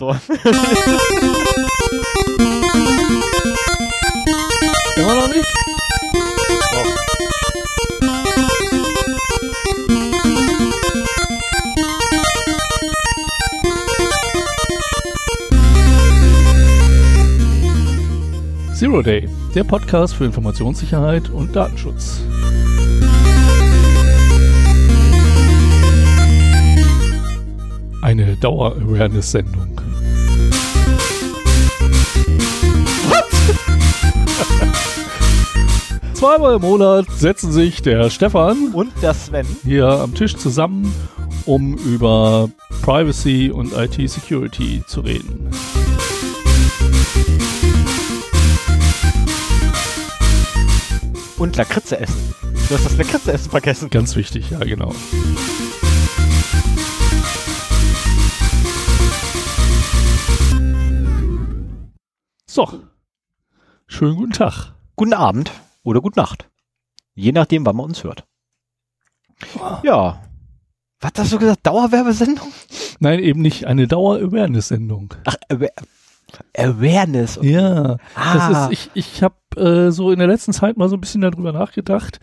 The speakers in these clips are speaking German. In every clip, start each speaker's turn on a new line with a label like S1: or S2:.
S1: So.
S2: Immer noch nicht? Zero Day, der Podcast für Informationssicherheit und Datenschutz. Eine Dauer-Awareness-Sendung. Zweimal im Monat setzen sich der Stefan
S1: Und der Sven.
S2: hier am Tisch zusammen, um über Privacy und IT-Security zu reden.
S1: Und Lakritze essen. Du hast das Lakritze essen vergessen.
S2: Ganz wichtig, ja genau. So, schönen guten Tag.
S1: Guten Abend oder gute Nacht. Je nachdem, wann man uns hört. Ja. Was hast du gesagt? Dauerwerbesendung?
S2: Nein, eben nicht eine Dauer-Awareness-Sendung.
S1: Ach, Awa- Awareness.
S2: Ja,
S1: Ah.
S2: das ist, ich, ich habe äh, so in der letzten Zeit mal so ein bisschen darüber nachgedacht.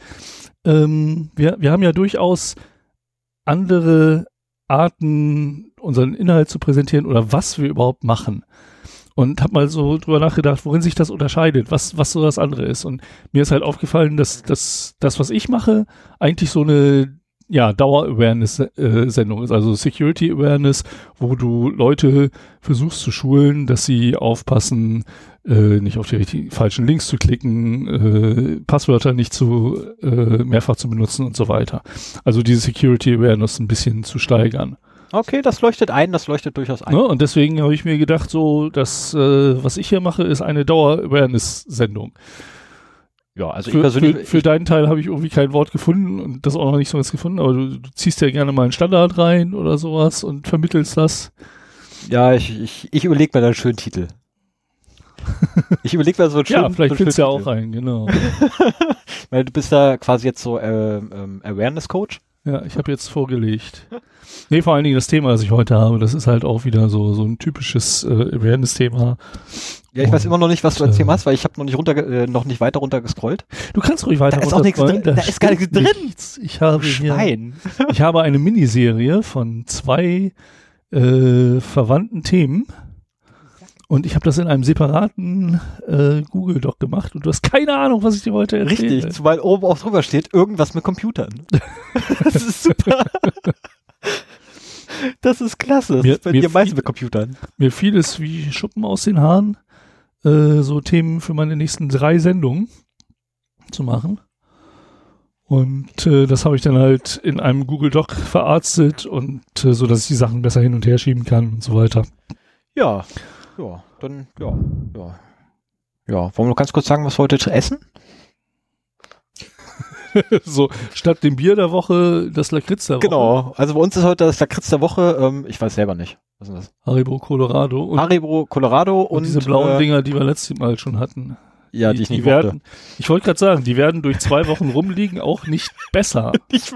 S2: Ähm, wir, wir haben ja durchaus andere Arten, unseren Inhalt zu präsentieren oder was wir überhaupt machen. Und habe mal so drüber nachgedacht, worin sich das unterscheidet, was, was so das andere ist. Und mir ist halt aufgefallen, dass, dass das, was ich mache, eigentlich so eine ja, Dauer-Awareness-Sendung ist, also Security-Awareness, wo du Leute versuchst zu schulen, dass sie aufpassen, äh, nicht auf die richtigen, falschen Links zu klicken, äh, Passwörter nicht zu äh, mehrfach zu benutzen und so weiter. Also diese Security Awareness ein bisschen zu steigern.
S1: Okay, das leuchtet ein, das leuchtet durchaus ein.
S2: Ne? Und deswegen habe ich mir gedacht, so, dass äh, was ich hier mache, ist eine Dauer-Awareness-Sendung.
S1: Ja, also ich
S2: Für,
S1: persönlich.
S2: für, für deinen Teil habe ich irgendwie kein Wort gefunden und das auch noch nicht so was gefunden, aber du, du ziehst ja gerne mal einen Standard rein oder sowas und vermittelst das.
S1: ja, ich, ich, ich überlege mir da einen schönen Titel. Ich überlege mir so einen schönen
S2: Ja, vielleicht
S1: so einen
S2: findest du ja auch rein, genau.
S1: Titel. Weil du bist da quasi jetzt so ähm, ähm, Awareness-Coach.
S2: Ja, ich habe jetzt vorgelegt. Nee, vor allen Dingen das Thema, das ich heute habe, das ist halt auch wieder so, so ein typisches äh, Awareness-Thema.
S1: Ja, ich weiß immer noch nicht, was du als
S2: äh,
S1: Thema hast, weil ich habe noch nicht runter, äh, noch nicht weiter runter gescrollt.
S2: Du kannst ruhig weiter
S1: Da ist auch nichts drin, da ist gar nichts drin.
S2: Nichts. Ich habe hier, ich habe eine Miniserie von zwei äh, verwandten Themen. Und ich habe das in einem separaten äh, Google Doc gemacht und du hast keine Ahnung, was ich dir heute erzähle.
S1: Richtig, zumal oben auch drüber steht, irgendwas mit Computern. das ist super. Das ist klasse. Das
S2: Mir-
S1: ist bei
S2: mir
S1: dir meistens mit Computern.
S2: Mir fiel es wie Schuppen aus den Haaren, äh, so Themen für meine nächsten drei Sendungen zu machen. Und äh, das habe ich dann halt in einem Google Doc verarztet und äh, so, dass ich die Sachen besser hin und her schieben kann und so weiter.
S1: Ja. Ja, dann, ja, ja. Ja, wollen wir noch ganz kurz sagen, was wir heute essen?
S2: so, statt dem Bier der Woche, das Lakritz der Woche.
S1: Genau. Also bei uns ist heute das Lakritz der Woche, ähm, ich weiß selber nicht. Was ist das?
S2: Haribo Colorado. Und,
S1: Haribo Colorado und,
S2: und diese blauen
S1: äh,
S2: Dinger, die wir letztes Mal schon hatten.
S1: Ja, die, ich nicht
S2: werden, Ich wollte gerade sagen, die werden durch zwei Wochen rumliegen auch nicht besser.
S1: Ich,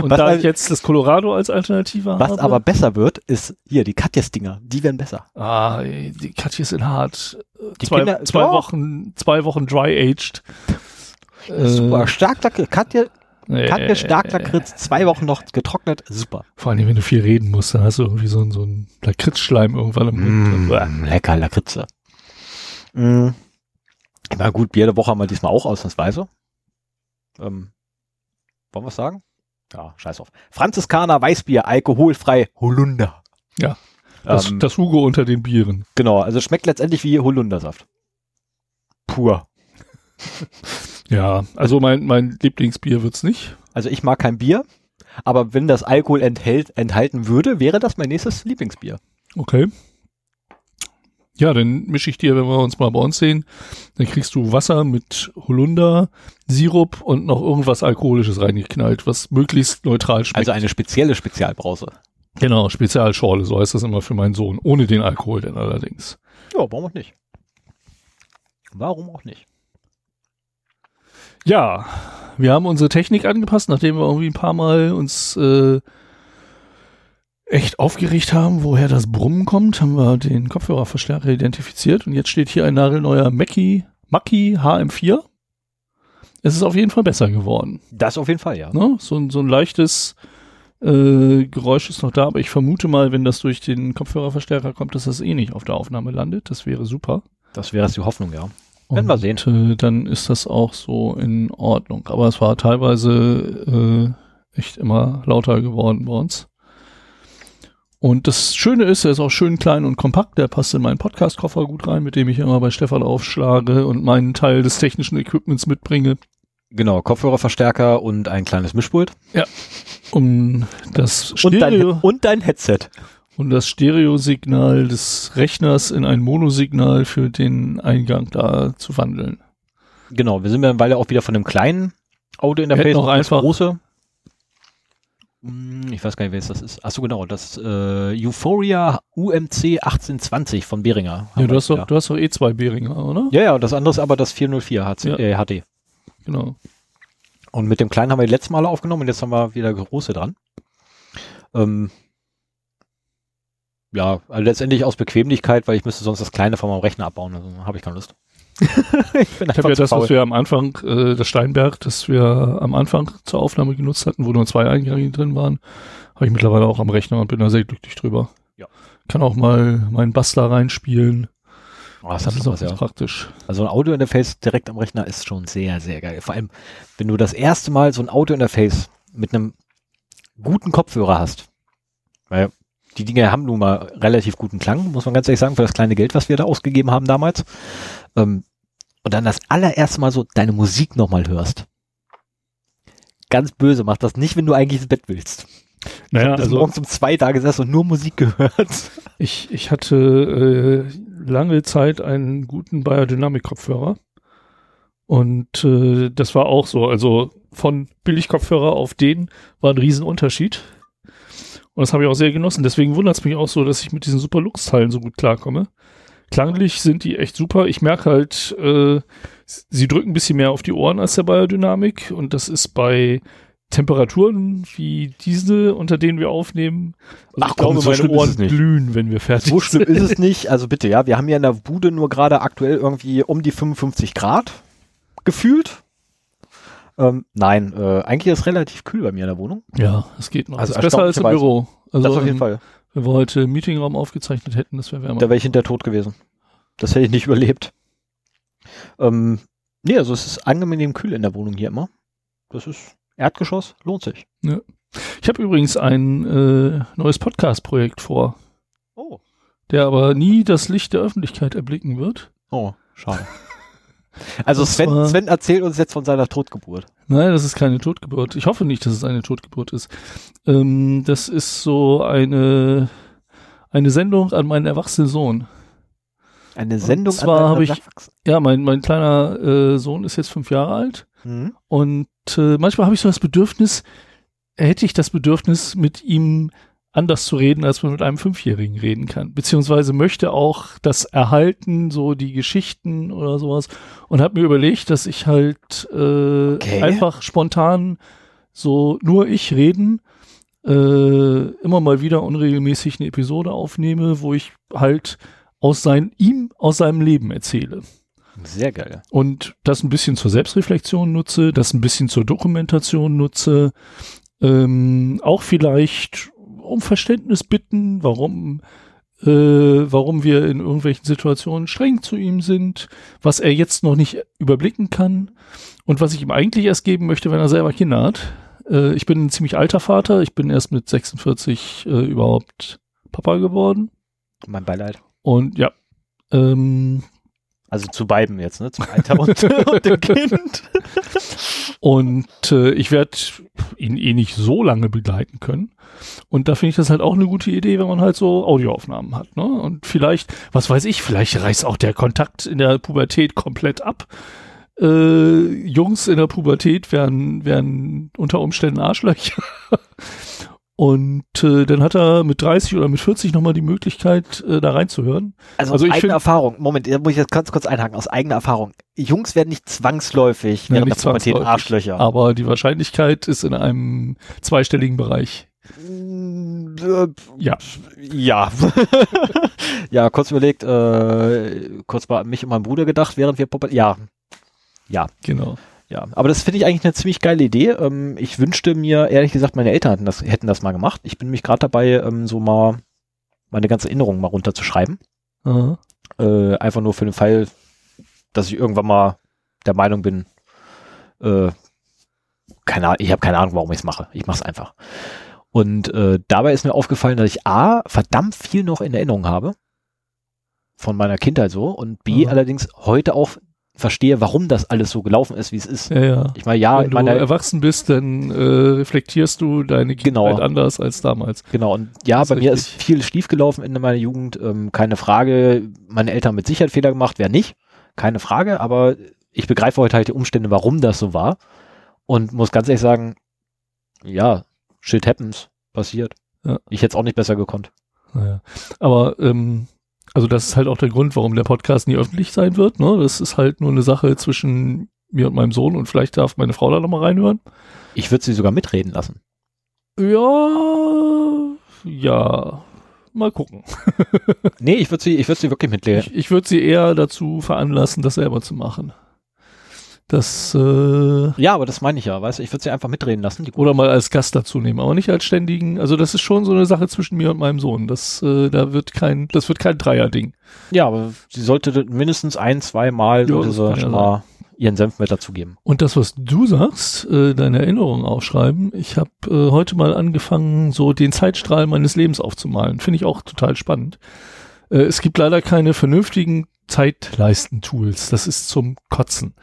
S2: Und
S1: Was
S2: da ich jetzt das Colorado als Alternative
S1: was
S2: habe.
S1: aber besser wird, ist hier die Katjes-Dinger. Die werden besser.
S2: Ah, die Katjes sind hart.
S1: Die
S2: zwei,
S1: Kinder-
S2: zwei. Wochen, zwei Wochen dry-aged. Äh,
S1: Super. Stark Lakritz. Katje,
S2: äh,
S1: Katje stark Lakritz. Zwei Wochen noch getrocknet. Super.
S2: Vor allem, wenn du viel reden musst, dann hast du irgendwie so, einen- so einen Lakritzschleim irgendwann im Mund.
S1: Mm, lecker Lakritze. Mm. Na gut, Bier der Woche haben wir diesmal auch ausnahmsweise. Ähm, wollen wir es sagen? Ja, scheiß auf. Franziskaner Weißbier, alkoholfrei, Holunder.
S2: Ja, Das,
S1: ähm,
S2: das Hugo unter den Bieren.
S1: genau, also schmeckt letztendlich wie Holundersaft. Pur.
S2: Ja, also mein, mein Lieblingsbier wird's nicht.
S1: Also ich mag kein Bier, aber wenn das Alkohol enthält, enthalten würde, wäre das mein nächstes Lieblingsbier.
S2: Okay. Ja, dann mische ich dir, wenn wir uns mal bei uns sehen, dann kriegst du Wasser mit Holunder, Sirup und noch irgendwas Alkoholisches reingeknallt, was möglichst neutral schmeckt.
S1: Also eine spezielle Spezialbrause.
S2: genau, Spezialschorle, so heißt das immer für meinen Sohn, ohne den Alkohol denn allerdings.
S1: Ja, warum auch nicht? Warum auch nicht?
S2: Ja, wir haben unsere Technik angepasst, nachdem wir irgendwie ein paar Mal uns äh, echt aufgeregt haben, woher das Brummen kommt, haben wir den Kopfhörerverstärker identifiziert und jetzt steht hier ein nagelneuer Mackie, Mackie HM4. Es ist auf jeden Fall besser geworden.
S1: Das auf jeden Fall, ja.
S2: Ne? So, ein- so ein leichtes äh, Geräusch ist noch da, aber ich vermute mal, wenn das durch den Kopfhörerverstärker kommt, dass das eh nicht auf der Aufnahme landet. Das wäre super.
S1: Das wäre die Hoffnung, ja. Werden wir sehen.
S2: Äh, dann ist das auch so in Ordnung. Aber es war teilweise äh, echt immer lauter geworden bei uns. Und das Schöne ist, er ist auch schön klein und kompakt. Der passt in meinen Podcast-Koffer gut rein, mit dem ich immer bei Stefan aufschlage und meinen Teil des technischen Equipments mitbringe,
S1: Genau, Kopfhörerverstärker und ein kleines Mischpult.
S2: um das
S1: Und dein,
S2: Stereo
S1: und dein Headset.
S2: und das Stereosignal des Rechners in ein Monosignal für den Eingang da zu wandeln.
S1: Genau, wir sind mittlerweile auch wieder von dem kleinen Audio-Interface das
S2: einfach-
S1: große. Hm, Ich weiß gar nicht, welches das ist. Achso, genau, das äh, Euphoria UMC 1820 von Behringer.
S2: Ja, du hast doch, du hast doch eh zwei Behringer, oder?
S1: Ja, ja, das andere ist aber das 404 HC,
S2: Ja.
S1: äh, HD.
S2: Genau.
S1: Und mit dem kleinen haben wir die letzten Male aufgenommen und jetzt haben wir wieder große dran. Ähm, ja, also letztendlich aus Bequemlichkeit, weil ich müsste sonst das kleine von meinem Rechner abbauen. Also habe ich keine Lust. ich bin
S2: Ich habe ja das,
S1: faul.
S2: was wir am Anfang, äh, das Steinberg, das wir am Anfang zur Aufnahme genutzt hatten, wo nur zwei Eingänge drin waren, habe ich mittlerweile auch am Rechner und bin da sehr glücklich drüber.
S1: Ja.
S2: Kann auch mal meinen Bastler reinspielen.
S1: Oh, das,
S2: Das ist auch
S1: was,
S2: ganz
S1: ja.
S2: praktisch.
S1: Also ein Audiointerface direkt am Rechner ist schon sehr, sehr geil. Vor allem, wenn du das erste Mal so ein Audiointerface mit einem guten Kopfhörer hast. Weil die Dinge haben nun mal relativ guten Klang, muss man ganz ehrlich sagen, für das kleine Geld, was wir da ausgegeben haben damals. Ähm, und dann das allererste Mal so deine Musik nochmal hörst. Ganz böse, mach das nicht, wenn du eigentlich ins Bett willst. ich
S2: Naja,
S1: bis
S2: also
S1: morgens um zwei da gesessen und nur Musik gehört.
S2: ich, ich hatte äh, lange Zeit einen guten Biodynamic-Kopfhörer. Und äh, das war auch so. Also von Billigkopfhörer auf den war ein Riesenunterschied. Und das habe ich auch sehr genossen. Deswegen wundert es mich auch so, dass ich mit diesen Super-Lux-Teilen so gut klarkomme. Klanglich sind die echt super. Ich merke halt, äh, sie drücken ein bisschen mehr auf die Ohren als der Biodynamik. Und das ist bei Temperaturen wie diese, unter denen wir aufnehmen. Also
S1: Ach
S2: ich
S1: komm,
S2: glaube,
S1: so
S2: meine Ohren glühen, wenn wir fertig
S1: So schlimm
S2: sind.
S1: ist es nicht. Also bitte, ja, wir haben ja in der Bude nur gerade aktuell irgendwie um die 55 Grad gefühlt. Ähm, nein, äh, eigentlich ist es relativ kühl bei mir in der Wohnung.
S2: Ja, es geht noch.
S1: Also
S2: Also ist besser als im. Büro. Also
S1: das auf jeden Fall.
S2: Wenn wir heute Meetingraum aufgezeichnet hätten, das wäre wärmer.
S1: Da wäre ich hinter tot gewesen. Das hätte ich nicht überlebt. Ähm, nee, also es ist angenehm kühl in der Wohnung hier immer. Das ist Erdgeschoss, lohnt sich.
S2: Ich habe übrigens ein äh, neues Podcast-Projekt vor,
S1: Oh.
S2: der aber nie das Licht der Öffentlichkeit erblicken wird.
S1: Oh, schade. Also Sven, Sven erzählt uns jetzt von seiner Totgeburt.
S2: Nein, das ist keine Totgeburt. Ich hoffe nicht, dass es eine Totgeburt ist. Ähm, das ist so eine, eine Sendung an meinen erwachsenen Sohn.
S1: Eine Sendung
S2: zwar
S1: deinen
S2: habe ich- Ja, mein, mein kleiner äh, Sohn ist jetzt fünf Jahre alt.
S1: Mhm.
S2: Und äh, manchmal habe ich so das Bedürfnis, hätte ich das Bedürfnis, mit ihm anders zu reden, als man mit einem Fünfjährigen reden kann. Beziehungsweise möchte auch das erhalten, so die Geschichten oder sowas. Und habe mir überlegt, dass ich halt äh,
S1: Okay.
S2: einfach spontan so nur ich reden, äh, immer mal wieder unregelmäßig eine Episode aufnehme, wo ich halt aus sein, ihm aus seinem Leben erzähle
S1: Sehr geil.
S2: und das ein bisschen zur Selbstreflexion nutze, das ein bisschen zur Dokumentation nutze, ähm, auch vielleicht um Verständnis bitten, warum äh, warum wir in irgendwelchen Situationen streng zu ihm sind, was er jetzt noch nicht überblicken kann und was ich ihm eigentlich erst geben möchte, wenn er selber Kinder hat. Äh, ich bin ein ziemlich alter Vater, ich bin erst mit 46 äh, überhaupt Papa geworden
S1: Mein Beileid.
S2: und ja, ähm,
S1: Also zu beiden jetzt, ne? Zum Alter und, und dem Kind.
S2: Und äh, ich werde ihn eh nicht so lange begleiten können. Und da finde ich das halt auch eine gute Idee, wenn man halt so Audioaufnahmen hat. Ne? Und vielleicht, was weiß ich, vielleicht reißt auch der Kontakt in der Pubertät komplett ab. Äh, Jungs in der Pubertät werden, werden unter Umständen Arschlöcher. Und äh, dann hat er mit 30 oder mit 40 nochmal die Möglichkeit, äh, da reinzuhören.
S1: Also,
S2: Also
S1: aus
S2: ich
S1: eigener
S2: find-
S1: Erfahrung, Moment, da muss ich jetzt ganz kurz einhaken, aus eigener Erfahrung. Jungs werden nicht zwangsläufig während
S2: nicht
S1: der Pubertät
S2: zwangsläufig.
S1: Arschlöcher.
S2: Aber die Wahrscheinlichkeit ist in einem zweistelligen Bereich. Ja.
S1: Ja. ja, kurz überlegt, äh, kurz bei mich und meinem Bruder gedacht, während wir Puppe. Ja. Ja.
S2: Genau.
S1: Ja. Aber das finde ich eigentlich eine ziemlich geile Idee. Ähm, ich wünschte mir, ehrlich gesagt, meine Eltern hätten das, hätten das mal gemacht. Ich bin mich gerade dabei, ähm, so mal meine ganze Erinnerung mal runterzuschreiben.
S2: Aha.
S1: Äh, einfach nur für den Fall, dass ich irgendwann mal der Meinung bin, äh, keine Ahnung, ich habe keine Ahnung, warum ich es mache. Ich mache es einfach. Und äh, dabei ist mir aufgefallen, dass ich A, verdammt viel noch in Erinnerung habe. Von meiner Kindheit so. Und B,
S2: Mhm.
S1: allerdings heute auch verstehe, warum das alles so gelaufen ist, wie es ist.
S2: Ja, ja.
S1: Ich meine, ja,
S2: Wenn du
S1: meine,
S2: erwachsen bist, dann äh, reflektierst du deine
S1: Genau.
S2: Kindheit anders als damals.
S1: Genau, und ja, bei
S2: ist
S1: mir ist
S2: richtig.
S1: viel schief gelaufen in meiner Jugend, ähm, keine Frage. Meine Eltern haben mit Sicherheit Fehler gemacht, wer nicht, keine Frage, aber ich begreife heute halt die Umstände, warum das so war und muss ganz ehrlich sagen, ja, shit happens, passiert.
S2: Ja.
S1: Ich hätte es auch nicht besser gekonnt.
S2: Naja. Aber ähm, also das ist halt auch der Grund, warum der Podcast nie öffentlich sein wird. Ne? Das ist halt nur eine Sache zwischen mir und meinem Sohn und vielleicht darf meine Frau da nochmal reinhören.
S1: Ich würde sie sogar mitreden lassen.
S2: Ja, ja, mal gucken.
S1: Nee, ich würde sie, ich würde sie wirklich mitreden.
S2: Ich, ich würde sie eher dazu veranlassen, das selber zu machen. Das äh,
S1: Ja, aber das meine ich ja, weißt du, ich würde sie einfach mitreden lassen.
S2: Oder mal als Gast dazu nehmen, aber nicht als ständigen. Also das ist schon so eine Sache zwischen mir und meinem Sohn. Das äh, da wird kein, das wird kein Dreierding.
S1: ja, aber sie sollte mindestens ein, zwei Mal
S2: Ja, ja
S1: schon mal ihren Senf mit dazugeben.
S2: Und das, was du sagst, äh, deine Erinnerungen aufschreiben. Ich habe äh, heute mal angefangen, so den Zeitstrahl meines Lebens aufzumalen. Finde ich auch total spannend. Äh, es gibt leider keine vernünftigen Zeitleisten-Tools. Das ist zum Kotzen.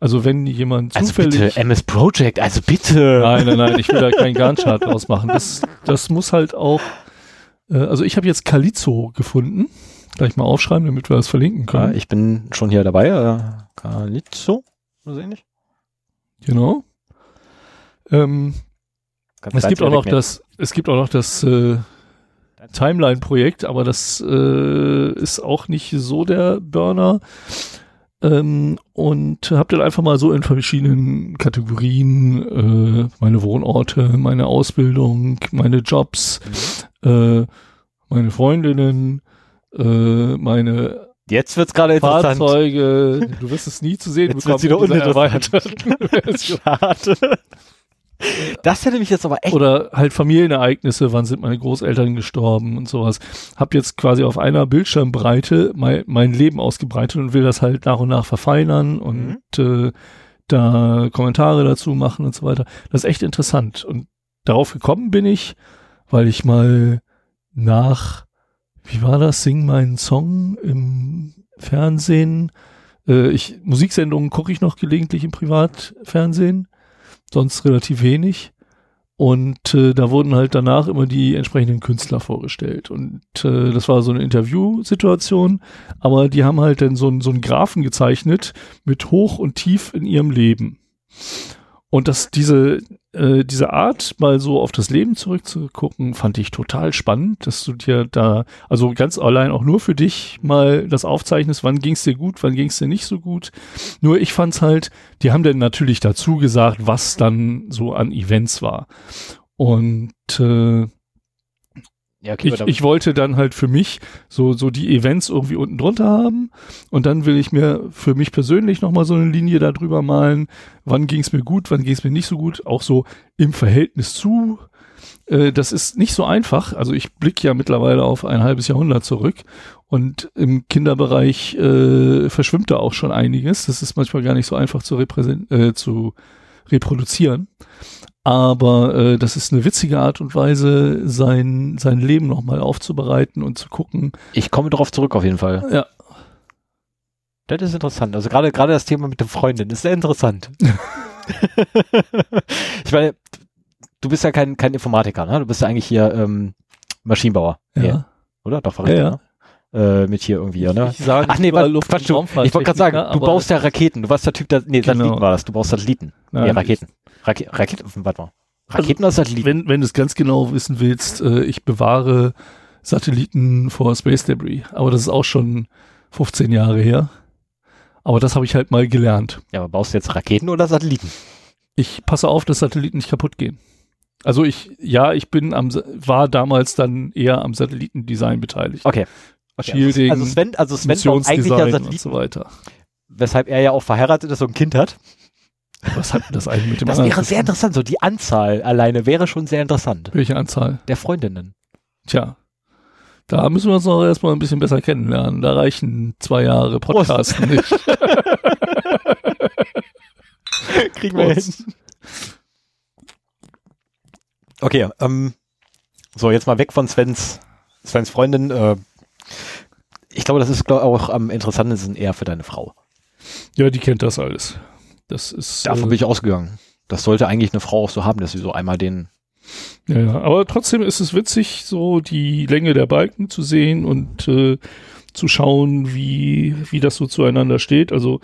S2: Also wenn jemand
S1: Also
S2: zufällig...
S1: bitte, MS Project, also bitte.
S2: Nein, nein, nein, ich will da keinen Gantt-Chart draus machen. Das, das muss halt auch. Äh, also ich habe jetzt Calizo gefunden. Gleich mal aufschreiben, damit wir das verlinken
S1: Ja,
S2: können.
S1: ich bin schon hier dabei. Äh, Calizzo, so ähnlich.
S2: genau. Ähm, es gibt auch noch das, es gibt auch noch das äh, Timeline-Projekt, aber das äh, ist auch nicht so der Burner. Ähm, und habe dann einfach mal so in verschiedenen Kategorien äh, meine Wohnorte, meine Ausbildung, meine Jobs, äh, meine Freundinnen, äh, meine
S1: Jetzt wird's gerade interessant.
S2: Fahrzeuge. Du wirst es nie zu sehen
S1: Jetzt wird's wieder
S2: in dieser
S1: uninteressant. Schade. Das hätte mich jetzt aber echt.
S2: Oder halt Familienereignisse, wann sind meine Großeltern gestorben und sowas. Hab jetzt quasi auf einer Bildschirmbreite mein, mein Leben ausgebreitet und will das halt nach und nach verfeinern und äh, da Kommentare dazu machen und so weiter. Das ist echt interessant. Und darauf gekommen bin ich, weil ich mal nach, wie war das, Sing meinen Song im Fernsehen. Äh, ich, Musiksendungen gucke ich noch gelegentlich im Privatfernsehen sonst relativ wenig. Und äh, da wurden halt danach immer die entsprechenden Künstler vorgestellt. Und äh, das war so eine Interviewsituation, aber die haben halt dann so, so einen Graphen gezeichnet mit Hoch und Tief in ihrem Leben. Und das, diese, äh, diese Art, mal so auf das Leben zurückzugucken, fand ich total spannend, dass du dir da, also ganz allein auch nur für dich mal das aufzeichnest, wann ging es dir gut, wann ging es dir nicht so gut. Nur ich fand's halt, die haben dann natürlich dazu gesagt, was dann so an Events war. Und äh,
S1: ja, okay,
S2: ich, ich wollte dann halt für mich so, so die Events irgendwie unten drunter haben und dann will ich mir für mich persönlich nochmal so eine Linie da drüber malen. Wann ging es mir gut, wann ging es mir nicht so gut, auch so im Verhältnis zu. Äh, das ist nicht so einfach. Also ich blicke ja mittlerweile auf ein halbes Jahrhundert zurück und im Kinderbereich äh, verschwimmt da auch schon einiges. Das ist manchmal gar nicht so einfach zu, repräsent äh, zu reproduzieren. Aber äh, das ist eine witzige Art und Weise, sein, sein Leben nochmal aufzubereiten und zu gucken.
S1: ich komme darauf zurück auf jeden Fall.
S2: Ja.
S1: Das ist interessant. Also gerade gerade das Thema mit der Freundin ist sehr interessant. ich meine, du bist ja kein, kein Informatiker, ne? Du bist ja eigentlich hier ähm, Maschinenbauer.
S2: Ja.
S1: Nee, oder? Doch, war
S2: Ja,
S1: richtig, ne? Äh, mit hier irgendwie, ne?
S2: Ich sage
S1: Ach nee, warte,
S2: Luft-
S1: Quatsch, du, ich wollte gerade sagen,
S2: Techniker,
S1: du baust ja Raketen. Du warst der Typ, der, nee,
S2: Genau.
S1: Satelliten war das. Du baust Satelliten.
S2: Nein,
S1: nee, Raketen. Rake, Raketen, warte mal. Raketen oder Satelliten?
S2: Wenn, wenn du es ganz genau wissen willst, äh, ich bewahre Satelliten vor Space Debris. Aber das ist auch schon 15 Jahre her. Aber das habe ich halt mal gelernt.
S1: ja, aber baust du jetzt Raketen oder Satelliten?
S2: Ich passe auf, dass Satelliten nicht kaputt gehen. Also ich, ja, ich bin am, war damals dann eher am Satellitendesign beteiligt.
S1: Okay.
S2: Shielding,
S1: also Sven, also Sven baut eigentlich ja
S2: Missionsdesign und
S1: Satelliten,
S2: so weiter.
S1: weshalb er ja auch verheiratet ist und ein Kind hat.
S2: Was hat denn das eigentlich mit dem
S1: Das wäre sehr interessant. So die Anzahl alleine wäre schon sehr interessant.
S2: Welche Anzahl?
S1: Der Freundinnen.
S2: Tja. Da müssen wir uns noch erstmal ein bisschen besser kennenlernen. Da reichen zwei Jahre
S1: Prost.
S2: Podcast nicht.
S1: Kriegen
S2: Prost.
S1: Okay, ähm, so jetzt mal weg von Svens, Svens Freundin. Äh, ich glaube, das ist glaub, auch am interessantesten eher für deine Frau.
S2: Ja, die kennt das alles. Das ist.
S1: Davon
S2: äh,
S1: bin ich ausgegangen. Das sollte eigentlich eine Frau auch so haben, dass sie so einmal den.
S2: Ja, ja, aber trotzdem ist es witzig, so die Länge der Balken zu sehen und äh, zu schauen, wie, wie das so zueinander steht. Also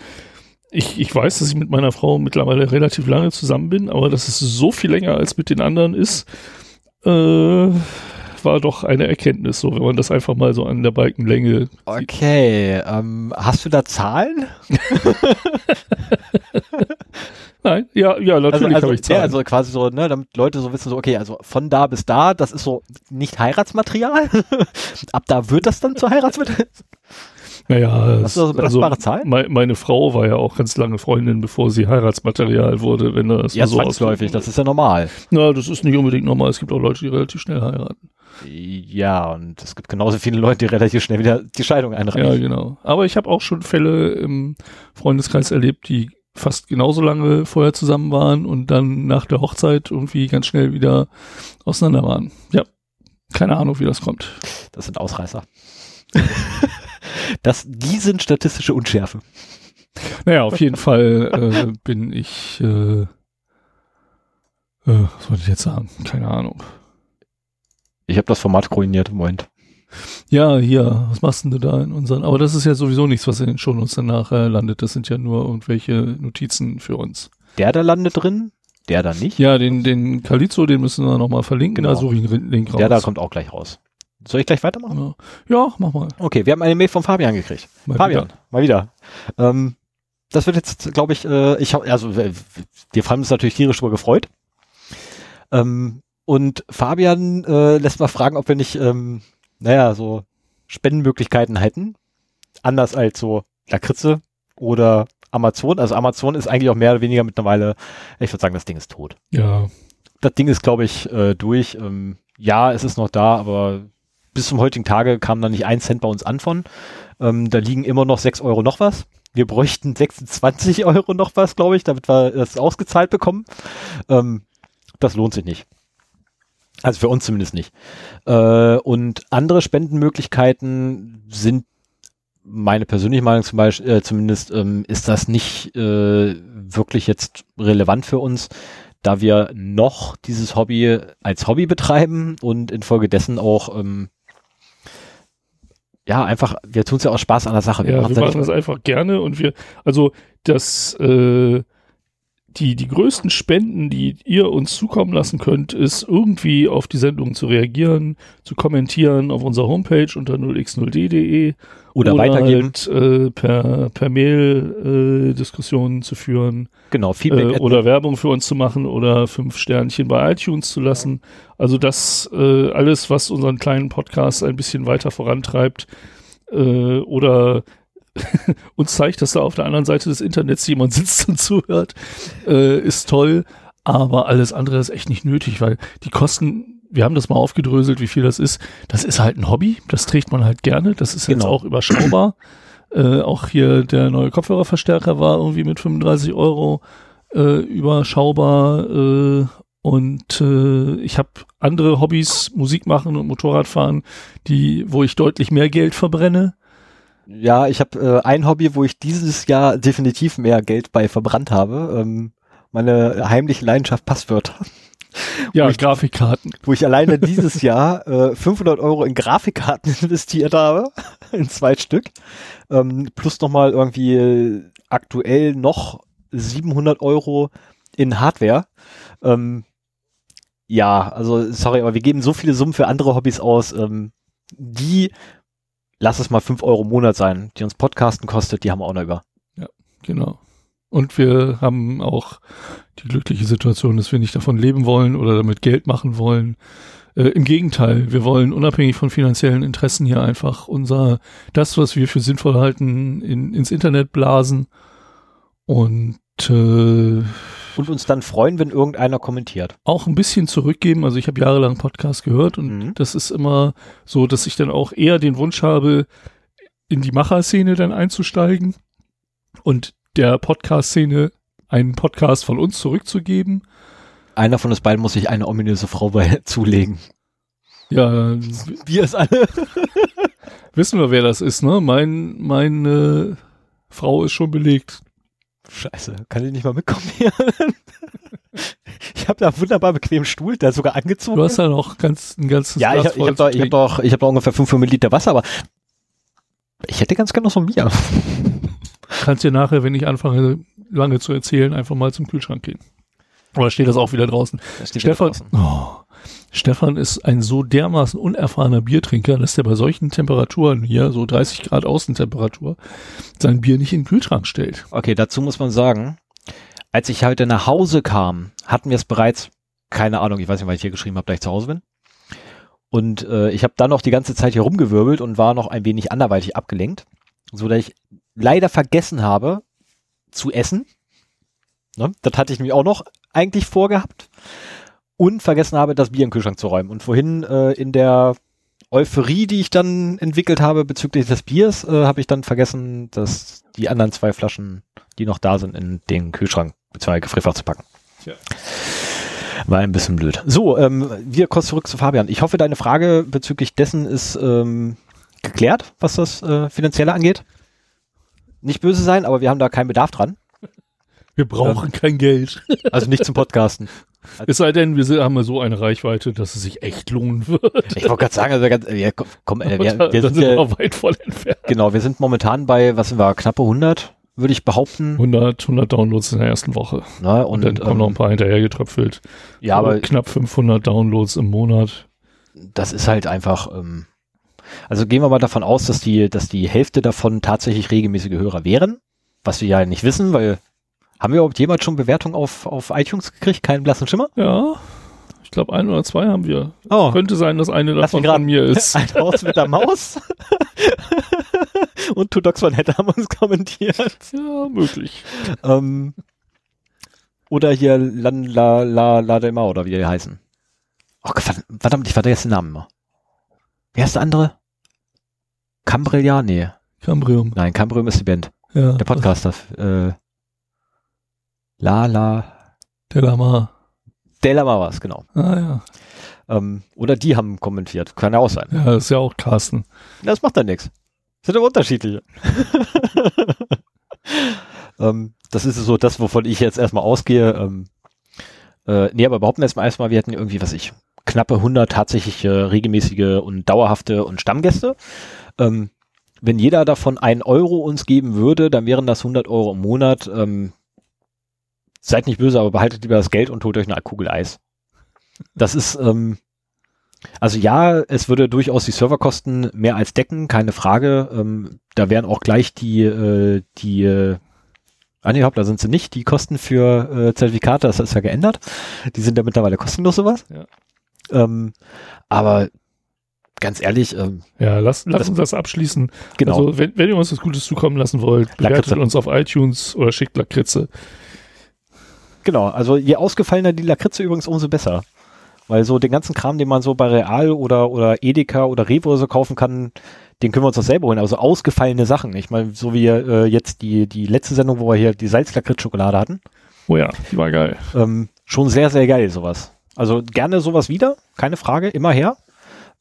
S2: ich, ich weiß, dass ich mit meiner Frau mittlerweile relativ lange zusammen bin, aber dass es so viel länger als mit den anderen ist, äh, war doch eine Erkenntnis, so wenn man das einfach mal so an der Balkenlänge.
S1: Okay, ähm, hast du da Zahlen?
S2: Nein, ja, ja, natürlich
S1: also, also,
S2: habe ich
S1: ja,
S2: Zahlen.
S1: also quasi so, ne, damit Leute so wissen, so, okay, also von da bis da, das ist so nicht Heiratsmaterial. Ab da wird das dann zu Heiratsmaterial.
S2: Naja,
S1: Hast du da so belastbare Zahlen?
S2: mei- meine Frau war ja auch ganz lange Freundin, bevor sie Heiratsmaterial wurde, wenn das
S1: Ja,
S2: so ausdrücken
S1: das ist ja normal.
S2: Na, das ist nicht unbedingt normal. Es gibt auch Leute, die relativ schnell heiraten.
S1: Ja, und es gibt genauso viele Leute, die relativ schnell wieder die Scheidung
S2: Ja,
S1: einreichen.
S2: genau. Aber ich habe auch schon Fälle im Freundeskreis erlebt, die fast genauso lange vorher zusammen waren und dann nach der Hochzeit irgendwie ganz schnell wieder auseinander waren. Ja, keine Ahnung, wie das kommt.
S1: Das sind Ausreißer. das, die sind statistische Unschärfe.
S2: Naja, auf jeden Fall äh, bin ich, äh, äh, was wollte ich jetzt sagen? Keine Ahnung.
S1: Ich habe das Format koordiniert im Moment.
S2: Ja, hier, was machst denn du da in unseren? Aber das ist ja sowieso nichts, was in den Shownotes dann nachher landet. Das sind ja nur irgendwelche Notizen für uns.
S1: Der da landet drin, der da nicht.
S2: Ja, den, den Kalizo, den müssen wir nochmal verlinken.
S1: Genau.
S2: Da suche ich einen Link raus.
S1: Der da kommt auch gleich raus. Soll ich gleich weitermachen?
S2: Ja, mach mal.
S1: Okay, wir haben eine Mail von Fabian gekriegt.
S2: Mal
S1: Fabian,
S2: wieder.
S1: mal wieder. Ähm, das wird jetzt, glaube ich, äh, ich hab- also äh, wir haben uns natürlich tierisch drüber gefreut. Ähm, und Fabian äh, lässt mal fragen, ob wir nicht, ähm, naja, so Spendenmöglichkeiten hätten. Anders als so Lakritze oder Amazon. Also Amazon ist eigentlich auch mehr oder weniger mittlerweile, ich würde sagen, das Ding ist tot.
S2: Ja,
S1: Das Ding ist, glaube ich, äh, durch. Ähm, ja, es ist noch da, aber bis zum heutigen Tage kam da nicht ein Cent bei uns an von. Ähm, da liegen immer noch sechs Euro noch was. Wir bräuchten 26 Euro noch was, glaube ich, damit wir das ausgezahlt bekommen. Ähm, das lohnt sich nicht. Also für uns zumindest nicht. Äh, und andere Spendenmöglichkeiten sind meine persönliche Meinung zum Beispiel, äh, zumindest ähm, ist das nicht äh, wirklich jetzt relevant für uns, da wir noch dieses Hobby als Hobby betreiben und infolgedessen auch ähm, ja einfach, wir tun es ja auch Spaß an der Sache.
S2: ja, wir
S1: ja
S2: machen
S1: nicht-
S2: das einfach gerne und wir, also das, äh, die, die größten Spenden, die ihr uns zukommen lassen könnt, ist irgendwie auf die Sendung zu reagieren, zu kommentieren auf unserer Homepage unter 0x0d.de
S1: oder, weitergeben.
S2: halt, äh, per, per Mail äh, Diskussionen zu führen
S1: Genau, Feedback.
S2: äh, oder Werbung für uns zu machen oder fünf Sternchen bei iTunes zu lassen. Also das äh, alles, was unseren kleinen Podcast ein bisschen weiter vorantreibt äh, oder uns zeigt, dass da auf der anderen Seite des Internets jemand sitzt und zuhört, äh, ist toll. Aber alles andere ist echt nicht nötig, weil die Kosten, wir haben das mal aufgedröselt, wie viel das ist. Das ist halt ein Hobby, das trägt man halt gerne. Das ist jetzt
S1: Genau.
S2: auch überschaubar. Äh, auch hier der neue Kopfhörerverstärker war irgendwie mit 35 Euro äh, überschaubar. Äh, und äh, ich habe andere Hobbys, Musik machen und Motorradfahren, die, wo ich deutlich mehr Geld verbrenne.
S1: Ja, ich habe äh, ein Hobby, wo ich dieses Jahr definitiv mehr Geld bei verbrannt habe. Ähm, meine heimliche Leidenschaft Passwörter.
S2: Ja,
S1: ich-
S2: Grafikkarten.
S1: wo ich alleine dieses Jahr äh, 500 Euro in Grafikkarten investiert habe, in zwei Stück, ähm, plus nochmal irgendwie aktuell noch 700 Euro in Hardware. Ähm, ja, also sorry, aber wir geben so viele Summen für andere Hobbys aus, ähm, die, lass es mal 5 Euro im Monat sein, die uns Podcasten kostet, die haben wir auch noch über.
S2: Genau. Und wir haben auch die glückliche Situation, dass wir nicht davon leben wollen oder damit Geld machen wollen. Äh, Im Gegenteil, wir wollen unabhängig von finanziellen Interessen hier einfach unser, das, was wir für sinnvoll halten, in, ins Internet blasen und äh,
S1: Und uns dann freuen, wenn irgendeiner kommentiert.
S2: auch ein bisschen zurückgeben. Also ich habe jahrelang Podcast gehört und
S1: Mhm.
S2: das ist immer so, dass ich dann auch eher den Wunsch habe, in die Macherszene dann einzusteigen und der Podcast-Szene einen Podcast von uns zurückzugeben.
S1: Einer von uns beiden muss sich eine ominöse Frau bei zulegen.
S2: Ja,
S1: Wir es alle.
S2: wissen wir, wer das ist, ne? Mein, meine Frau ist schon belegt.
S1: Scheiße, kann ich nicht mal mitkommen hier? ich habe da einen wunderbar bequemen Stuhl, der sogar angezogen.
S2: Du hast ja noch ganz, ein ganzes
S1: ja, ich,
S2: Glas
S1: ich habe ich hab ich hab doch ungefähr 5 Milliliter Wasser, aber ich hätte ganz gerne noch so ein Bier.
S2: Kannst dir nachher, wenn ich anfange, lange zu erzählen, einfach mal zum Kühlschrank gehen. Oder steht das auch wieder draußen?
S1: Da steht wieder
S2: Stefan,
S1: draußen.
S2: oh, Stefan ist ein so dermaßen unerfahrener Biertrinker, dass der bei solchen Temperaturen hier, so 30 Grad Außentemperatur, sein Bier nicht in den Kühlschrank stellt.
S1: Okay, dazu muss man sagen, als ich heute nach Hause kam, hatten wir es bereits, keine Ahnung, ich weiß nicht, weil ich hier geschrieben habe, da ich zu Hause bin. Und äh, ich habe dann noch die ganze Zeit hier rumgewirbelt und war noch ein wenig anderweitig abgelenkt, so dass ich leider vergessen habe zu essen. Ne? Das hatte ich nämlich auch noch eigentlich vorgehabt und vergessen habe, das Bier im Kühlschrank zu räumen. Und vorhin äh, in der Euphorie, die ich dann entwickelt habe bezüglich des Biers, äh, habe ich dann vergessen, dass die anderen zwei Flaschen, die noch da sind, in den Kühlschrank bzw. Gefrierfach zu packen.
S2: Tja.
S1: War ein bisschen blöd. So, ähm, wir kurz zurück zu Fabian. Ich hoffe, deine Frage bezüglich dessen ist ähm, geklärt, was das äh, Finanzielle angeht. Nicht böse sein, aber wir haben da keinen Bedarf dran.
S2: Wir brauchen kein Geld.
S1: Also nicht zum Podcasten.
S2: Es sei denn, wir haben ja so eine Reichweite, dass es sich echt lohnen wird.
S1: Ich wollte gerade sagen, also ganz, ja, komm, äh, wir, wir sind,
S2: sind
S1: ja,
S2: weit voll entfernt.
S1: genau, wir sind momentan bei, was sind wir, knappe 100, würde ich behaupten.
S2: 100, 100 Downloads in der ersten Woche.
S1: Ne?
S2: Und,
S1: Und,
S2: dann kommen noch ein
S1: ähm,
S2: paar hinterhergetröpfelt.
S1: ja, aber
S2: knapp 500 Downloads im Monat.
S1: das ist halt einfach, ähm, also gehen wir mal davon aus, dass die, dass die Hälfte davon tatsächlich regelmäßige Hörer wären, was wir ja nicht wissen, weil haben wir überhaupt jemals schon Bewertung auf, auf iTunes gekriegt? Keinen blassen Schimmer?
S2: Ja, ich glaube ein oder zwei haben wir.
S1: Oh,
S2: Könnte sein, dass eine
S1: Lass
S2: davon von mir ist.
S1: ein Haus mit der Maus. Und Dogs One Head haben uns kommentiert.
S2: Ja, möglich.
S1: Ähm, oder hier Lan, La, La, La Del Mar oder wie die heißen. Oh, verdammt, ich vergesse den Namen immer. Wer ist der andere? Cambrilia? Nee.
S2: Cambrium.
S1: Nein, Cambrium ist die Band.
S2: Ja.
S1: Der Podcaster. Äh, La La.
S2: Delamar.
S1: Della war was, genau.
S2: Ah ja.
S1: Ähm, oder die haben kommentiert. Kann ja auch sein.
S2: Ja, das ist ja auch Carsten.
S1: Das macht dann nichts. Sind aber unterschiedliche. ähm, das ist so das, wovon ich jetzt erstmal ausgehe. Ähm, äh, nee, aber behaupten erstmal erstmal, wir hätten irgendwie, was ich, knappe 100 tatsächlich äh, regelmäßige und dauerhafte und Stammgäste. Ähm, wenn jeder davon einen Euro uns geben würde, dann wären das 100 Euro im Monat. Ähm, seid nicht böse, aber behaltet lieber das Geld und holt euch eine Kugel Eis. Das ist, ähm, also ja, es würde durchaus die Serverkosten mehr als decken, keine Frage. Ähm, da wären auch gleich die, äh, die, äh, ah nee, hopp, da sind sie nicht, die Kosten für äh, Zertifikate, das ist ja geändert. Die sind ja mittlerweile kostenlos sowas.
S2: Ja.
S1: Ähm, aber ganz ehrlich, ähm,
S2: Ja, lass, lass
S1: Das-
S2: uns das abschließen.
S1: genau.
S2: Also, wenn, wenn ihr uns was Gutes zukommen lassen wollt, bewertet
S1: Lakritze.
S2: uns auf iTunes oder schickt Lakritze.
S1: Genau, also je ausgefallener die Lakritze übrigens, umso besser. Weil so den ganzen Kram, den man so bei Real oder, oder Edeka oder Rewe oder so kaufen kann, den können wir uns doch selber holen. Also ausgefallene Sachen. Ich meine, so wie äh, jetzt die, die letzte Sendung, wo wir hier die Salzlakritz-Schokolade hatten.
S2: Oh ja, die war geil.
S1: Ähm, schon sehr, sehr geil, sowas. Also gerne sowas wieder, keine Frage, immer her.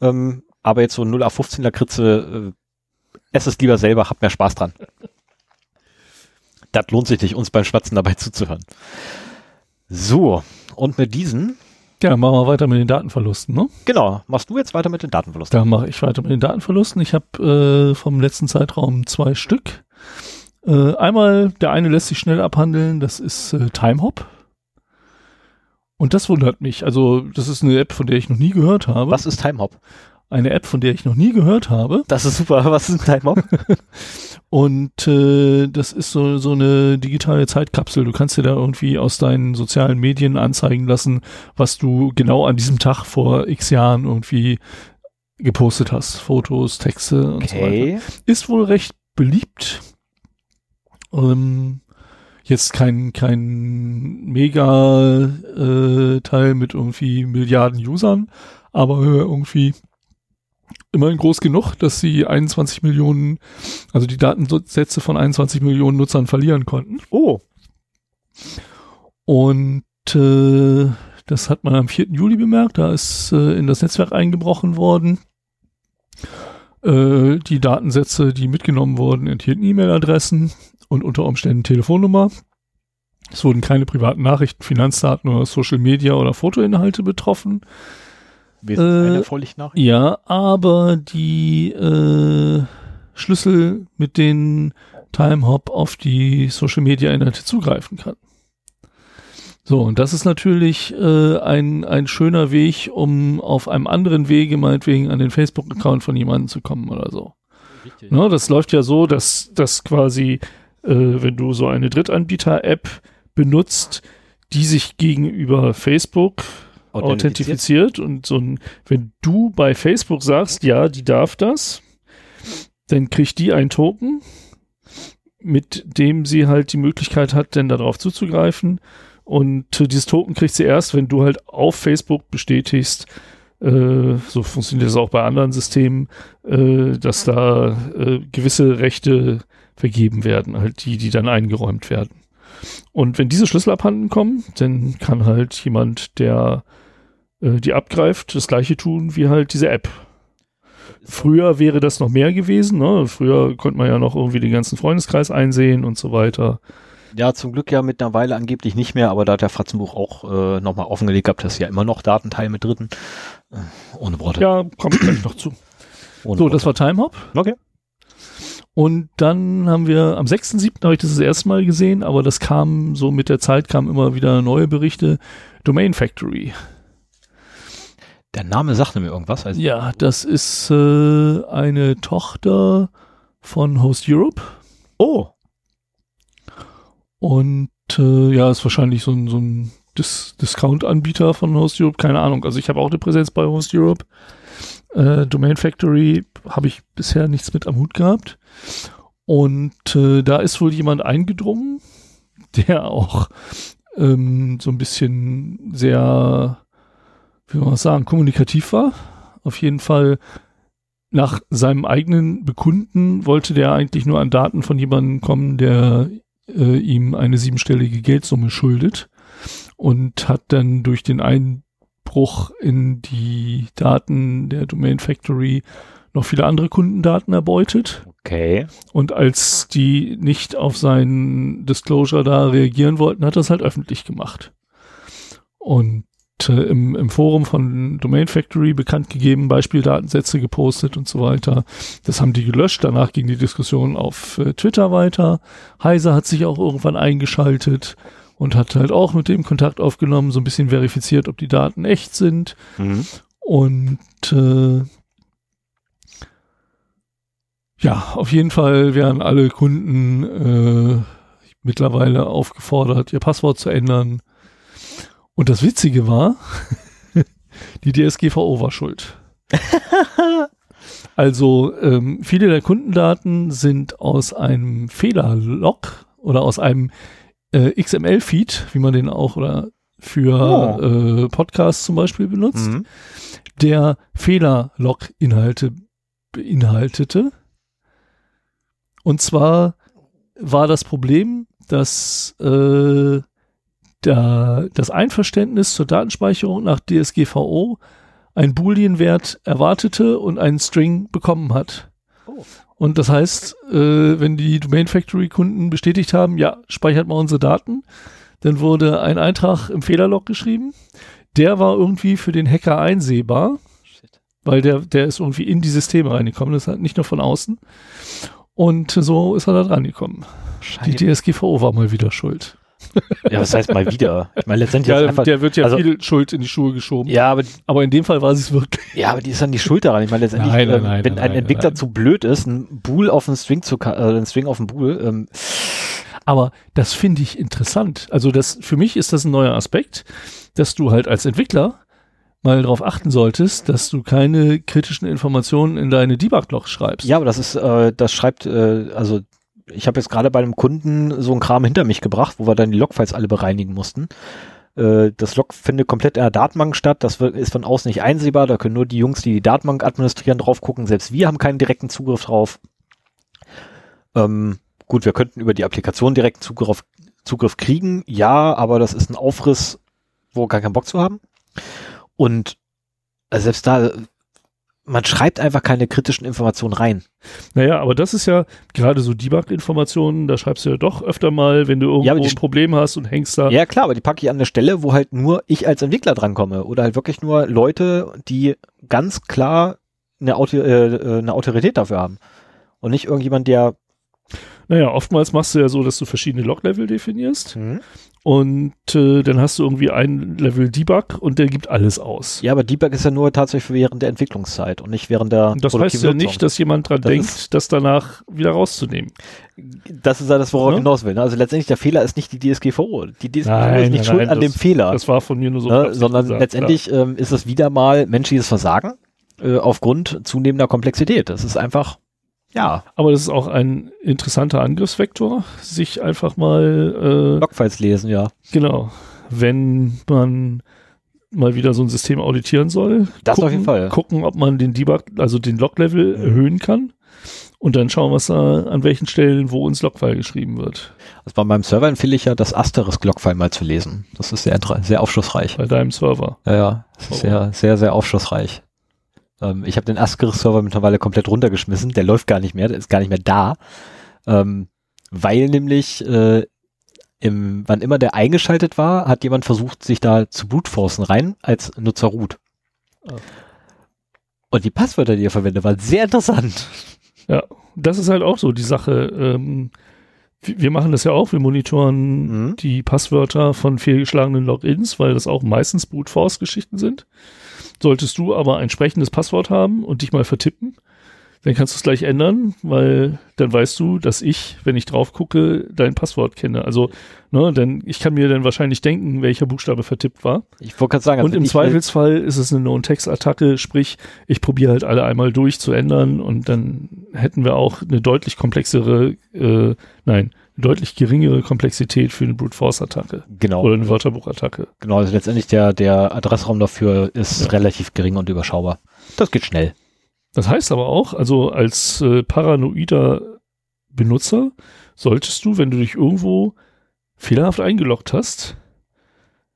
S1: Ähm, aber jetzt so 0 auf 15 Lakritze, äh, ess es lieber selber, habt mehr Spaß dran. Das lohnt sich nicht, uns beim Schwatzen dabei zuzuhören. So, und mit diesen,
S2: Ja, machen wir weiter mit den Datenverlusten, ne?
S1: genau, machst du jetzt weiter mit den Datenverlusten.
S2: Da mache ich weiter mit den Datenverlusten. Ich habe äh, vom letzten Zeitraum zwei Stück. Äh, einmal, der eine lässt sich schnell abhandeln, das ist äh, Timehop. Und das wundert mich. Also, das ist eine App, von der ich noch nie gehört habe.
S1: Was ist Timehop?
S2: Eine App, von der ich noch nie gehört habe.
S1: Das ist super. Was ist ein Time Hop?
S2: Und äh, das ist so, so eine digitale Zeitkapsel. Du kannst dir da irgendwie aus deinen sozialen Medien anzeigen lassen, was du genau an diesem Tag vor x Jahren irgendwie gepostet hast. Fotos, Texte und so weiter. Ist wohl recht beliebt. Ähm, jetzt kein, kein Mega-Teil äh, mit irgendwie Milliarden Usern, aber irgendwie immerhin groß genug, dass sie 21 Millionen, also die Datensätze von 21 Millionen Nutzern verlieren konnten.
S1: Oh.
S2: Und äh, das hat man am 4. Juli bemerkt, da ist äh, in das Netzwerk eingebrochen worden. Äh, die Datensätze, die mitgenommen wurden, enthielten E-Mail-Adressen und unter Umständen Telefonnummer. Es wurden keine privaten Nachrichten, Finanzdaten oder Social Media oder Fotoinhalte betroffen.
S1: Äh,
S2: ja, aber die äh, Schlüssel, mit denen Timehop auf die Social Media Inhalte zugreifen kann. So, und das ist natürlich äh, ein, ein schöner Weg, um auf einem anderen Wege meinetwegen an den Facebook-Account von jemandem zu kommen oder so. Ne, das läuft ja so, dass, dass quasi, äh, wenn du so eine Drittanbieter-App benutzt, die sich gegenüber Facebook authentifiziert und so ein, wenn du bei Facebook sagst, ja, die darf das, dann kriegt die ein Token, mit dem sie halt die Möglichkeit hat, denn darauf zuzugreifen. Und äh, dieses Token kriegt sie erst, wenn du halt auf Facebook bestätigst, äh, so funktioniert das auch bei anderen Systemen, äh, dass da äh, gewisse Rechte vergeben werden, halt die, die dann eingeräumt werden. Und wenn diese Schlüssel abhanden kommen, dann kann halt jemand, der äh, die abgreift, das gleiche tun wie halt diese App. Früher wäre das noch mehr gewesen, ne? Früher konnte man ja noch irgendwie den ganzen Freundeskreis einsehen und so weiter.
S1: Ja, zum Glück ja mittlerweile angeblich nicht mehr, aber da hat der Fratzenbuch auch äh, nochmal offengelegt gehabt, dass ja immer noch Datenteil mit Dritten. Äh, ohne Worte.
S2: Ja, kommt gleich noch zu. Ohne so, Worte. das war Timehop.
S1: Okay.
S2: Und dann haben wir am 6.7. habe ich das das erste Mal gesehen, aber das kam so mit der Zeit kamen immer wieder neue Berichte. Domain Factory.
S1: Der Name sagte mir irgendwas.
S2: Also ja, das ist äh, eine Tochter von Host Europe.
S1: Oh.
S2: Und äh, ja, ist wahrscheinlich so ein, so ein Dis Discount-Anbieter von Host Europe. Keine Ahnung. Also ich habe auch eine Präsenz bei Host Europe. Äh, Domain Factory habe ich bisher nichts mit am Hut gehabt. Und äh, da ist wohl jemand eingedrungen, der auch ähm, so ein bisschen sehr wie soll man sagen, kommunikativ war. Auf jeden Fall nach seinem eigenen Bekunden wollte der eigentlich nur an Daten von jemandem kommen, der äh, ihm eine siebenstellige Geldsumme schuldet und hat dann durch den Einbruch in die Daten der Domain Factory noch viele andere Kundendaten erbeutet.
S1: Okay.
S2: Und als die nicht auf seinen Disclosure da reagieren wollten, hat er es halt öffentlich gemacht. Und im, im Forum von Domain Factory bekannt gegeben, Beispieldatensätze gepostet und so weiter. Das haben die gelöscht. Danach ging die Diskussion auf äh, Twitter weiter. Heise hat sich auch irgendwann eingeschaltet und hat halt auch mit dem Kontakt aufgenommen, so ein bisschen verifiziert, ob die Daten echt sind. Mhm. Und äh, ja, auf jeden Fall werden alle Kunden äh, mittlerweile aufgefordert, ihr Passwort zu ändern und das Witzige war, die DSGVO war schuld. also ähm, viele der Kundendaten sind aus einem Fehlerlog oder aus einem äh, XML-Feed, wie man den auch oder für oh. äh, Podcasts zum Beispiel benutzt, mhm. der Fehlerlog-Inhalte beinhaltete. Und zwar war das Problem, dass äh, da das Einverständnis zur Datenspeicherung nach DSGVO ein Boolean-Wert erwartete und einen String bekommen hat. Oh. Und das heißt, äh, wenn die Domain Factory Kunden bestätigt haben, ja, speichert mal unsere Daten, dann wurde ein Eintrag im Fehlerlog geschrieben. Der war irgendwie für den Hacker einsehbar, Shit. weil der, der ist irgendwie in die Systeme reingekommen, das ist halt nicht nur von außen. Und so ist er da dran gekommen. Die DSGVO war mal wieder schuld.
S1: Ja, was heißt mal wieder? Ich meine, letztendlich
S2: Ja,
S1: einfach,
S2: der wird ja
S1: also-
S2: viel Schuld in die Schuhe geschoben.
S1: ja, aber,
S2: Aber in dem Fall war sie es wirklich.
S1: ja, aber die ist dann die Schuld daran. Ich meine, letztendlich,
S2: Nein, nein,
S1: ähm,
S2: nein,
S1: wenn ein Entwickler zu blöd ist, einen Bool auf einen String zu, äh, einen String auf einen Bool, ähm,
S2: Aber das finde ich interessant. Also das, für mich ist das ein neuer Aspekt, dass du halt als Entwickler mal darauf achten solltest, dass du keine kritischen Informationen in deine Debug-Logs schreibst.
S1: Ja, aber das ist, äh, das schreibt, äh, also ich habe jetzt gerade bei einem Kunden so einen Kram hinter mich gebracht, wo wir dann die Logfiles alle bereinigen mussten. Äh, das Log findet komplett in der Datenbank statt, das ist von außen nicht einsehbar, da können nur die Jungs, die die Datenbank administrieren, drauf gucken, selbst wir haben keinen direkten Zugriff drauf. Ähm, gut, wir könnten über die Applikation direkt Zugriff, Zugriff kriegen, ja, aber das ist ein Aufriss, wo wir gar keinen Bock zu haben. Und äh, selbst da, man schreibt einfach keine kritischen Informationen rein.
S2: Naja, aber das ist ja gerade so Debug-Informationen, da schreibst du ja doch öfter mal, wenn du irgendwo
S1: Ja,
S2: ein Problem hast und hängst da.
S1: Ja, klar, aber die packe ich an eine Stelle, wo halt nur ich als Entwickler drankomme oder halt wirklich nur Leute, die ganz klar eine, Auto, äh, äh, eine Autorität dafür haben. Und nicht irgendjemand, der
S2: Naja, oftmals machst du ja so, dass du verschiedene Log-Level definierst und äh, dann hast du irgendwie ein Level Debug und der gibt alles aus.
S1: Ja, aber Debug ist ja nur tatsächlich während der Entwicklungszeit und nicht während der
S2: Das heißt ja nicht, dass jemand dran
S1: Das
S2: denkt, das danach wieder rauszunehmen.
S1: Das ist ja das, worauf
S2: Ne?
S1: ich hinaus will. Ne? Also letztendlich der Fehler ist nicht die DSGVO. Die DSGVO
S2: Nein,
S1: ist nicht
S2: nein,
S1: schuld
S2: nein,
S1: an dem
S2: das-
S1: Fehler.
S2: Das war von mir nur so.
S1: ne? Sondern
S2: gesagt,
S1: letztendlich ähm, ist es wieder mal menschliches Versagen äh, aufgrund zunehmender Komplexität. Das ist einfach, ja.
S2: Aber das ist auch ein interessanter Angriffsvektor, sich einfach mal, äh,
S1: Logfiles lesen, ja.
S2: genau, wenn man mal wieder so ein System auditieren soll.
S1: Das
S2: gucken,
S1: auf jeden Fall.
S2: Gucken, ob man den Debug, also den Log-Level
S1: Mhm.
S2: erhöhen kann. Und dann schauen, was da, an welchen Stellen, wo ins Logfile geschrieben wird.
S1: Also bei meinem Server empfehle ich ja, das Asterisk-Logfile mal zu lesen. Das ist sehr, sehr aufschlussreich.
S2: Bei deinem Server.
S1: Ja, ja, das ist
S2: Oh.
S1: sehr, sehr, sehr aufschlussreich. Ähm, ich habe den Asterisk-Server mittlerweile komplett runtergeschmissen. Der läuft gar nicht mehr, der ist gar nicht mehr da. Ähm, weil nämlich, äh, im, wann immer der eingeschaltet war, hat jemand versucht, sich da zu brute-forcen rein als Nutzer root.
S2: Ah.
S1: Und die Passwörter, die er verwendet, waren sehr interessant.
S2: Das ist halt auch so die Sache. Ähm, wir wir machen das ja auch, wir monitoren
S1: Mhm.
S2: die Passwörter von fehlgeschlagenen Logins, weil das auch meistens Brute Force Geschichten sind. Solltest du aber ein sprechendes Passwort haben und dich mal vertippen, dann kannst du es gleich ändern, weil dann weißt du, dass ich, wenn ich drauf gucke, dein Passwort kenne. Also, ne, denn ich kann mir dann wahrscheinlich denken, welcher Buchstabe vertippt war.
S1: Ich wollte gerade sagen, also
S2: und im Zweifelsfall ist es eine Known-Text-Attacke, sprich, ich probiere halt alle einmal durch zu ändern und dann hätten wir auch eine deutlich komplexere, äh, nein, deutlich geringere Komplexität für eine Brute-Force-Attacke
S1: genau.
S2: oder eine Wörterbuchattacke.
S1: Genau, also letztendlich der, der Adressraum dafür ist relativ gering und überschaubar. Das geht schnell.
S2: Das heißt aber auch, also als äh, paranoider Benutzer solltest du, wenn du dich irgendwo fehlerhaft eingeloggt hast,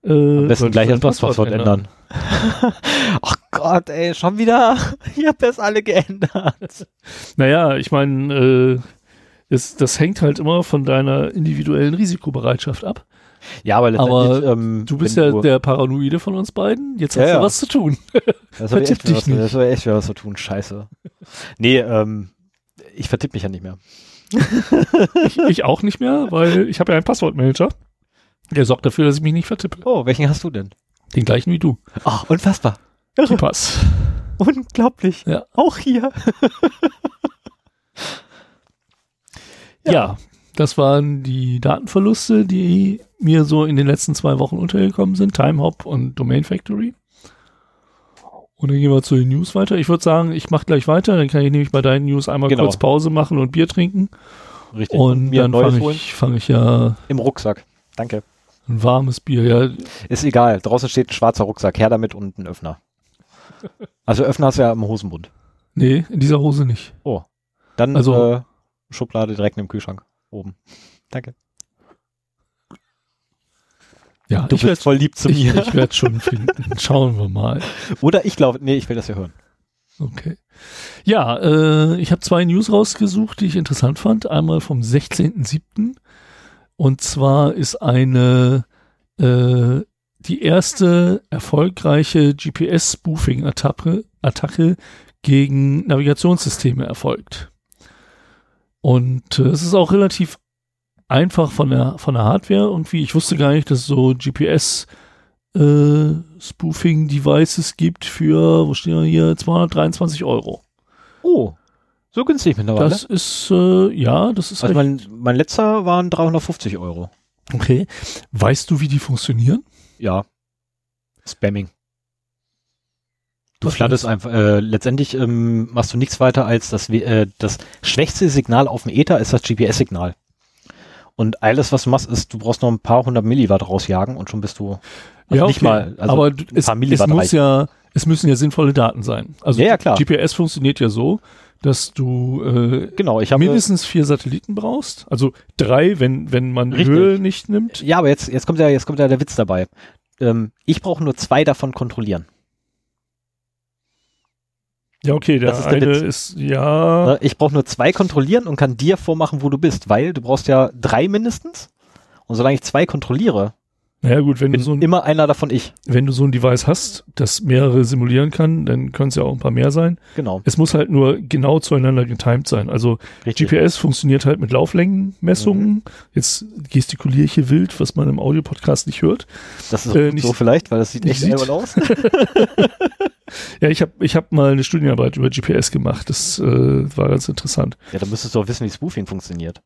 S2: äh,
S1: Am besten gleich das Passwort ändern. Ach Gott, ey, schon wieder. Ich hab das alle geändert.
S2: Naja, ich meine, äh, das, das hängt halt immer von deiner individuellen Risikobereitschaft ab.
S1: Ja, aber
S2: Aber
S1: ähm,
S2: Du bist ja der Paranoide von uns beiden. Jetzt hast
S1: Ja,
S2: du
S1: ja.
S2: was zu tun.
S1: das echt
S2: vertipp
S1: wieder
S2: dich
S1: was, das soll echt was zu tun, scheiße. Nee, ähm, ich vertipp mich ja nicht mehr.
S2: Ich, ich auch nicht mehr, weil ich habe ja einen Passwortmanager. Der sorgt dafür, dass ich mich nicht vertippe.
S1: Oh, welchen hast du denn?
S2: Den gleichen wie du.
S1: Ach, unfassbar.
S2: Pass.
S1: Unglaublich.
S2: Ja.
S1: Auch hier.
S2: Ja. das waren die Datenverluste, die mir so in den letzten zwei Wochen untergekommen sind. Timehop und Domain Factory. Und dann gehen wir zu den News weiter. Ich würde sagen, ich mache gleich weiter. Dann kann ich nämlich bei deinen News einmal
S1: Genau.
S2: kurz Pause machen und Bier trinken.
S1: Richtig.
S2: Und
S1: mir
S2: dann fange ich, fang ich ja
S1: Im Rucksack. Danke.
S2: ein warmes Bier. Ja,
S1: Ist egal. Draußen steht ein schwarzer Rucksack. Her damit und ein Öffner. Also Öffner hast du ja im Hosenbund.
S2: nee, in dieser Hose nicht.
S1: Dann
S2: Also-
S1: äh, Schublade direkt im Kühlschrank. Oben. Danke.
S2: Ja,
S1: Du
S2: ich
S1: bist
S2: werde
S1: voll lieb zu
S2: ich,
S1: mir.
S2: ich werd schon finden. Schauen wir mal.
S1: Oder ich glaube, nee, ich will das ja hören.
S2: Okay. Ja, äh, ich habe zwei News rausgesucht, die ich interessant fand. Einmal vom 16.07. Und zwar ist eine äh, die erste erfolgreiche GPS-Spoofing-Attacke Attacke gegen Navigationssysteme erfolgt. Und äh, es ist auch relativ einfach von der, von der Hardware irgendwie. Ich wusste gar nicht, dass es so GPS äh, gibt für, wo stehen wir hier, 223 Euro.
S1: Oh, so günstig mittlerweile.
S2: Das ist, äh, ja, das ist
S1: also mein, mein letzter waren 350 Euro.
S2: Okay. Weißt du, wie die funktionieren?
S1: Ja. Spamming. Du
S2: Was
S1: flatterst einfach, äh, letztendlich ähm, machst du nichts weiter als das, äh, das schwächste Signal auf dem Ether ist das GPS-Signal. Und alles, was du machst, ist, du brauchst noch ein paar hundert Milliwatt rausjagen und schon bist du also nicht mal, also
S2: aber es,
S1: paar
S2: es muss ja, es müssen ja sinnvolle Daten sein. Also
S1: Ja, ja, klar.
S2: GPS funktioniert ja so, dass du äh,
S1: Genau, ich habe
S2: mindestens vier Satelliten brauchst. Also drei, wenn, wenn man
S1: Richtig.
S2: Höhe nicht nimmt.
S1: Ja, aber jetzt, jetzt kommt ja, jetzt kommt ja der Witz dabei. Ähm, ich brauche nur zwei davon kontrollieren.
S2: Ja, okay, der
S1: Das ist der
S2: eine
S1: Witz.
S2: ist, ja,
S1: Ne? Ich brauche nur zwei kontrollieren und kann dir vormachen, wo du bist, weil du brauchst ja drei mindestens. Und solange ich zwei kontrolliere,
S2: naja gut, wenn du,
S1: bin
S2: so ein,
S1: immer einer davon ich.
S2: wenn du so ein Device hast, das mehrere simulieren kann, dann können es ja auch ein paar mehr sein.
S1: Genau.
S2: Es muss halt nur genau zueinander getimed sein. Also
S1: Richtig.
S2: GPS funktioniert halt mit Lauflängenmessungen.
S1: Mhm.
S2: Jetzt gestikuliere ich hier wild, was man im Audiopodcast nicht hört.
S1: Das ist
S2: äh, nicht-
S1: so vielleicht, weil das sieht echt
S2: nicht sieht.
S1: aus.
S2: Ja, ich habe ich hab mal eine Studienarbeit über GPS gemacht. Das äh, war ganz interessant.
S1: ja, dann müsstest du auch wissen, wie Spoofing funktioniert.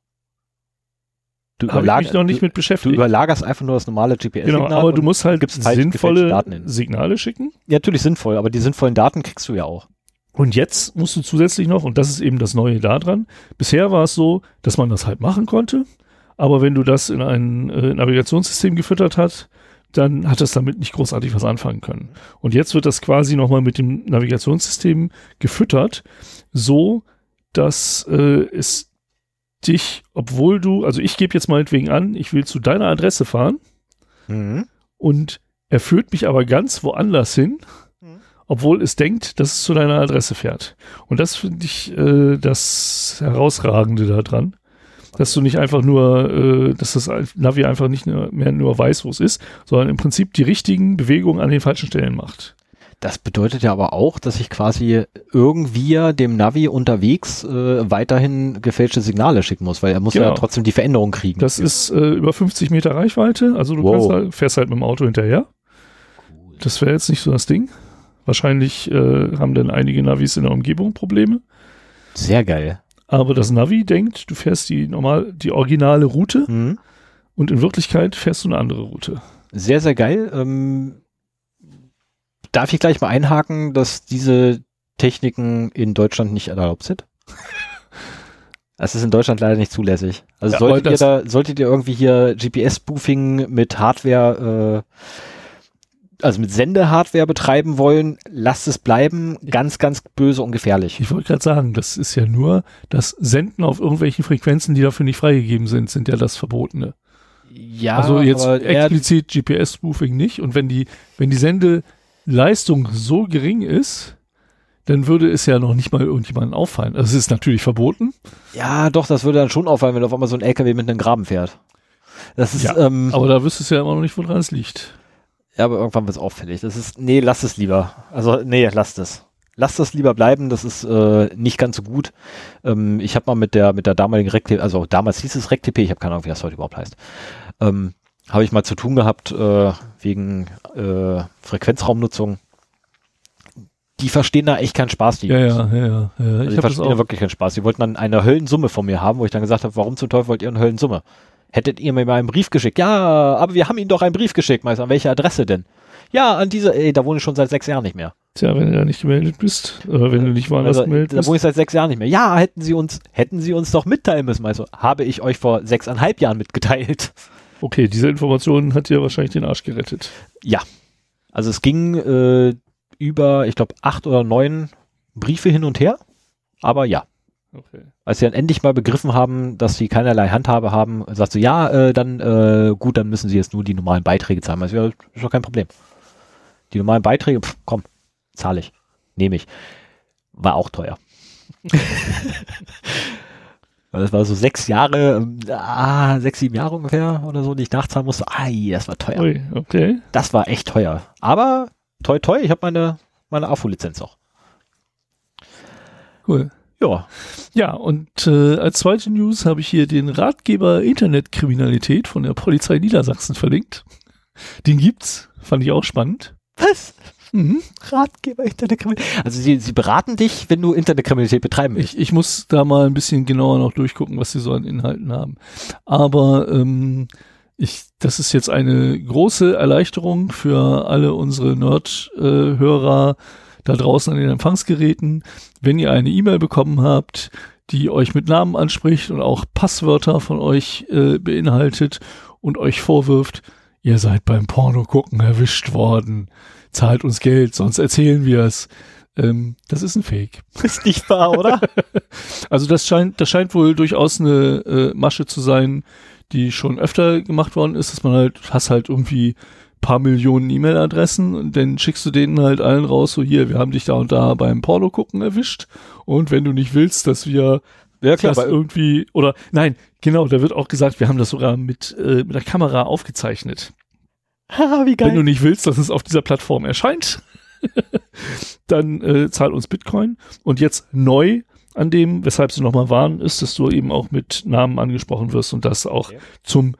S1: Du,
S2: Habe ich
S1: überlag-
S2: mich noch nicht
S1: du,
S2: mit
S1: du
S2: beschäftigt.
S1: überlagerst einfach nur das normale GPS-Signal.
S2: Genau, aber du musst halt sinnvolle. Signale schicken.
S1: Ja, natürlich sinnvoll, aber die sinnvollen Daten kriegst du ja auch.
S2: Und jetzt musst du zusätzlich noch, und das ist eben das Neue daran, bisher war es so, dass man das halt machen konnte, aber wenn du das in ein äh, Navigationssystem gefüttert hast, dann hat es damit nicht großartig was anfangen können. Und jetzt wird das quasi nochmal mit dem Navigationssystem gefüttert, so dass äh, es dich, obwohl du, also ich gebe jetzt meinetwegen an, ich will zu deiner Adresse fahren,
S1: Mhm.
S2: und er führt mich aber ganz woanders hin,
S1: Mhm.
S2: obwohl es denkt, dass es zu deiner Adresse fährt. Und das finde ich äh, das Herausragende daran, dass du nicht einfach nur, äh, dass das Navi einfach nicht mehr nur weiß, wo es ist, sondern im Prinzip die richtigen Bewegungen an den falschen Stellen macht.
S1: Das bedeutet ja aber auch, dass ich quasi irgendwie dem Navi unterwegs äh, weiterhin gefälschte Signale schicken muss, weil er muss ja
S2: Genau.
S1: trotzdem die Veränderung kriegen.
S2: Das ist äh, über 50 Meter Reichweite, also du
S1: Wow.
S2: halt, fährst halt mit dem Auto hinterher. Das wäre jetzt nicht so das Ding. Wahrscheinlich äh, haben dann einige Navis in der Umgebung Probleme.
S1: sehr geil.
S2: Aber das Navi denkt, du fährst die normal, die originale Route
S1: Mhm.
S2: und in Wirklichkeit fährst du eine andere Route.
S1: Sehr, sehr geil. Ähm, darf ich gleich mal einhaken, dass diese Techniken in Deutschland nicht erlaubt sind? Das ist in Deutschland leider nicht zulässig. Also
S2: Ja,
S1: solltet ihr da, solltet ihr irgendwie hier GPS-Spoofing mit Hardware, äh, also mit Sendehardware betreiben wollen, lasst es bleiben. Ganz, ganz böse und gefährlich.
S2: Ich wollte gerade sagen, das ist ja nur das Senden auf irgendwelchen Frequenzen, die dafür nicht freigegeben sind, sind ja das Verbotene.
S1: Ja,
S2: also jetzt explizit GPS-Spoofing nicht. Und wenn die, wenn die Sendeleistung so gering ist, dann würde es ja noch nicht mal irgendjemandem auffallen. Also es ist natürlich verboten,
S1: ja, doch, das würde dann schon auffallen, wenn auf einmal so ein LKW mit einem Graben fährt. Das ist,
S2: Ja,
S1: ähm,
S2: aber da wüsstest du ja immer noch nicht, woran es liegt.
S1: Ja, aber irgendwann wird es auffällig. Das ist, nee, lasst es lieber. Also, nee, lasst es. Lasst es lieber bleiben, das ist äh, nicht ganz so gut. Ähm, ich habe mal mit der mit der damaligen RecTP, also damals hieß es RecTP, ich habe keine Ahnung, wie das heute überhaupt heißt, ähm, habe ich mal zu tun gehabt äh, wegen äh, Frequenzraumnutzung. Die verstehen da echt keinen Spaß, die
S2: Ja, ja, ja, ja.
S1: Also
S2: Ich
S1: die verstehen da wirklich keinen Spaß. Die wollten dann eine Höllensumme von mir haben, wo ich dann gesagt habe, warum zum Teufel wollt ihr eine Höllensumme? Hättet ihr mir mal einen Brief geschickt? Ja, aber wir haben Ihnen doch einen Brief geschickt, Meister. An welche Adresse denn? Ja, an diese, ey, da wohne ich schon seit sechs Jahren nicht mehr.
S2: Tja, wenn du da nicht gemeldet bist, oder wenn du nicht woanders
S1: Also,
S2: gemeldet
S1: da
S2: bist.
S1: wohne ich seit sechs Jahren nicht mehr. Ja, hätten Sie uns, hätten Sie uns doch mitteilen müssen, Meister. Habe ich euch vor sechseinhalb Jahren mitgeteilt.
S2: Okay, diese Information hat dir wahrscheinlich den Arsch gerettet.
S1: Ja. Also es ging äh, über, ich glaube, acht oder neun Briefe hin und her. Aber ja.
S2: Okay.
S1: als sie dann endlich mal begriffen haben, dass sie keinerlei Handhabe haben, sagt sie, ja, äh, dann äh, gut, dann müssen sie jetzt nur die normalen Beiträge zahlen. Also, ja, ist doch kein Problem. Die normalen Beiträge, pff, komm, zahle ich, nehme ich. War auch teuer. Das war so sechs Jahre, ähm, ah, sechs, sieben Jahre ungefähr oder so, die ich nachzahlen musste. Ai, das war teuer.
S2: Ui, okay.
S1: Das war echt teuer. Aber toi toi, ich habe meine, meine AFU-Lizenz auch.
S2: Cool.
S1: Ja.
S2: Ja, und äh, als zweite News habe ich hier den Ratgeber Internetkriminalität von der Polizei Niedersachsen verlinkt. Den gibt's, fand ich auch spannend.
S1: Was?
S2: Mhm.
S1: Ratgeber Internetkriminalität. Also sie, sie beraten dich, wenn du Internetkriminalität betreiben willst.
S2: Ich, ich muss da mal ein bisschen genauer noch durchgucken, was sie so an Inhalten haben. Aber ähm, ich, das ist jetzt eine große Erleichterung für alle unsere Nerd-Hörer da draußen an den Empfangsgeräten. Wenn ihr eine E-Mail bekommen habt, die euch mit Namen anspricht und auch Passwörter von euch äh, beinhaltet und euch vorwirft, ihr seid beim Porno gucken erwischt worden, zahlt uns Geld, sonst erzählen wir es. Ähm, das ist ein Fake.
S1: Ist nicht wahr, oder?
S2: Also das scheint, das scheint wohl durchaus eine äh, Masche zu sein, die schon öfter gemacht worden ist, dass man halt, hast halt irgendwie paar Millionen E-Mail-Adressen und dann schickst du denen halt allen raus, so hier, wir haben dich da und da beim Porno gucken erwischt und wenn du nicht willst, dass wir
S1: ja,
S2: das irgendwie, oder nein, genau, da wird auch gesagt, wir haben das sogar mit, äh, mit der Kamera aufgezeichnet.
S1: Haha, wie
S2: Wenn du nicht willst, dass es auf dieser Plattform erscheint, dann äh, zahl uns Bitcoin. Und jetzt neu an dem, weshalb sie nochmal waren, ist, dass du eben auch mit Namen angesprochen wirst und dass auch
S1: Okay.
S2: zum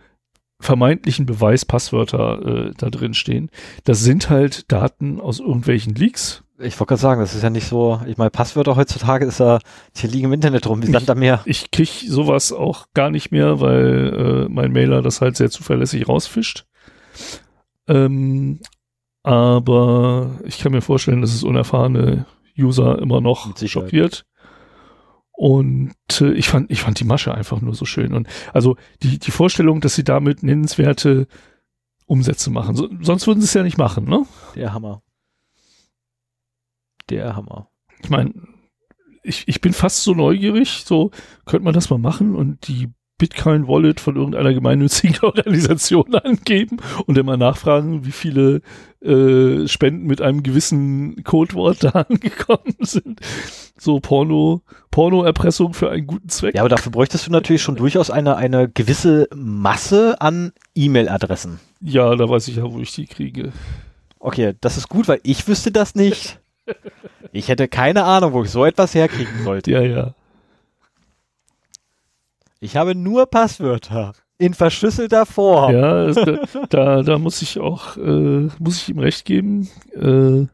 S2: vermeintlichen Beweis Passwörter äh, da drin stehen. Das sind halt Daten aus irgendwelchen Leaks.
S1: Ich wollte gerade sagen, das ist ja nicht so, ich meine, Passwörter heutzutage ist ja, die liegen im Internet rum, wie Sand am Meer.
S2: Ich krieg sowas auch gar nicht mehr, weil äh, mein Mailer das halt sehr zuverlässig rausfischt. Ähm, aber ich kann mir vorstellen, dass es unerfahrene User immer noch schockiert. Und äh, ich fand, ich fand die Masche einfach nur so schön. Und also die, die Vorstellung, dass sie damit nennenswerte Umsätze machen. So, sonst würden sie es ja nicht machen, ne?
S1: Der Hammer. Der Hammer.
S2: Ich meine, ich, ich bin fast so neugierig, so könnte man das mal machen und die Bitcoin-Wallet von irgendeiner gemeinnützigen Organisation angeben und dann mal nachfragen, wie viele äh, Spenden mit einem gewissen Codewort da angekommen sind. So Porno, Porno-Erpressung für einen guten Zweck.
S1: Ja, aber dafür bräuchtest du natürlich schon durchaus eine, eine gewisse Masse an E-Mail-Adressen.
S2: Ja, da weiß ich ja, wo ich die kriege.
S1: Okay, das ist gut, weil ich wüsste das nicht. Ich hätte keine Ahnung, wo ich so etwas herkriegen sollte.
S2: Ja, ja.
S1: Ich habe nur Passwörter in verschlüsselter Form.
S2: Ja, da, da, da muss ich auch, äh, muss ich ihm recht geben. Äh,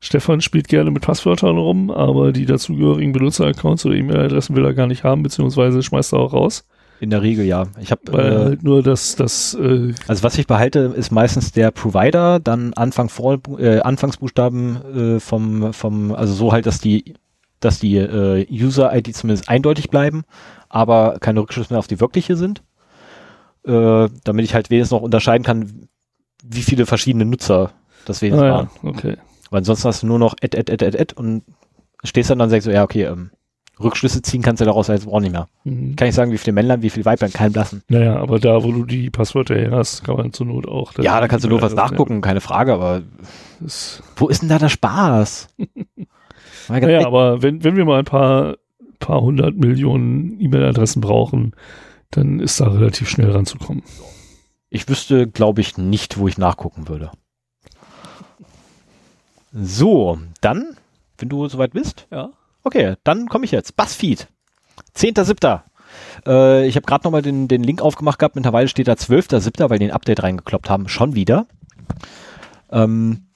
S2: Stefan spielt gerne mit Passwörtern rum, aber die dazugehörigen Benutzeraccounts oder E-Mail-Adressen will er gar nicht haben, beziehungsweise schmeißt er auch raus.
S1: In der Regel ja. Ich habe
S2: Weil
S1: äh,
S2: halt nur das, das, äh,
S1: Also was ich behalte, ist meistens der Provider, dann Anfang vor, äh, Anfangsbuchstaben äh, vom, vom, also so halt, dass die, dass die äh, User-ID zumindest eindeutig bleiben, aber keine Rückschlüsse mehr auf die wirkliche sind. Äh, damit ich halt wenigstens noch unterscheiden kann, wie viele verschiedene Nutzer das wenigstens
S2: ah,
S1: waren.
S2: ja, okay.
S1: Weil ansonsten hast du nur noch Ad, Ad, Ad, Ad, Ad und stehst dann dann und sagst so, ja, okay, ähm, Rückschlüsse ziehen kannst du daraus jetzt auch nicht mehr.
S2: Mhm.
S1: Kann ich sagen, wie viele Männlein, wie viele Weiblein, kein Blassen.
S2: Naja, aber da, wo du die Passwörter her hast, kann man zur Not auch.
S1: Ja, da kannst du nur was nachgucken, keine Frage, aber Wo ist denn da der Spaß?
S2: Naja, aber wenn, wenn wir mal ein paar, paar hundert Millionen E-Mail-Adressen brauchen, dann ist da relativ schnell ranzukommen.
S1: ich wüsste, glaube ich, nicht, wo ich nachgucken würde. So, dann, wenn du soweit bist.
S2: Ja.
S1: Okay, dann komme ich jetzt. Buzzfeed. 10.7. Äh, ich habe gerade nochmal den, den Link aufgemacht gehabt. Mittlerweile steht da 12.7., weil die ein Update reingekloppt haben. Schon wieder. Ähm,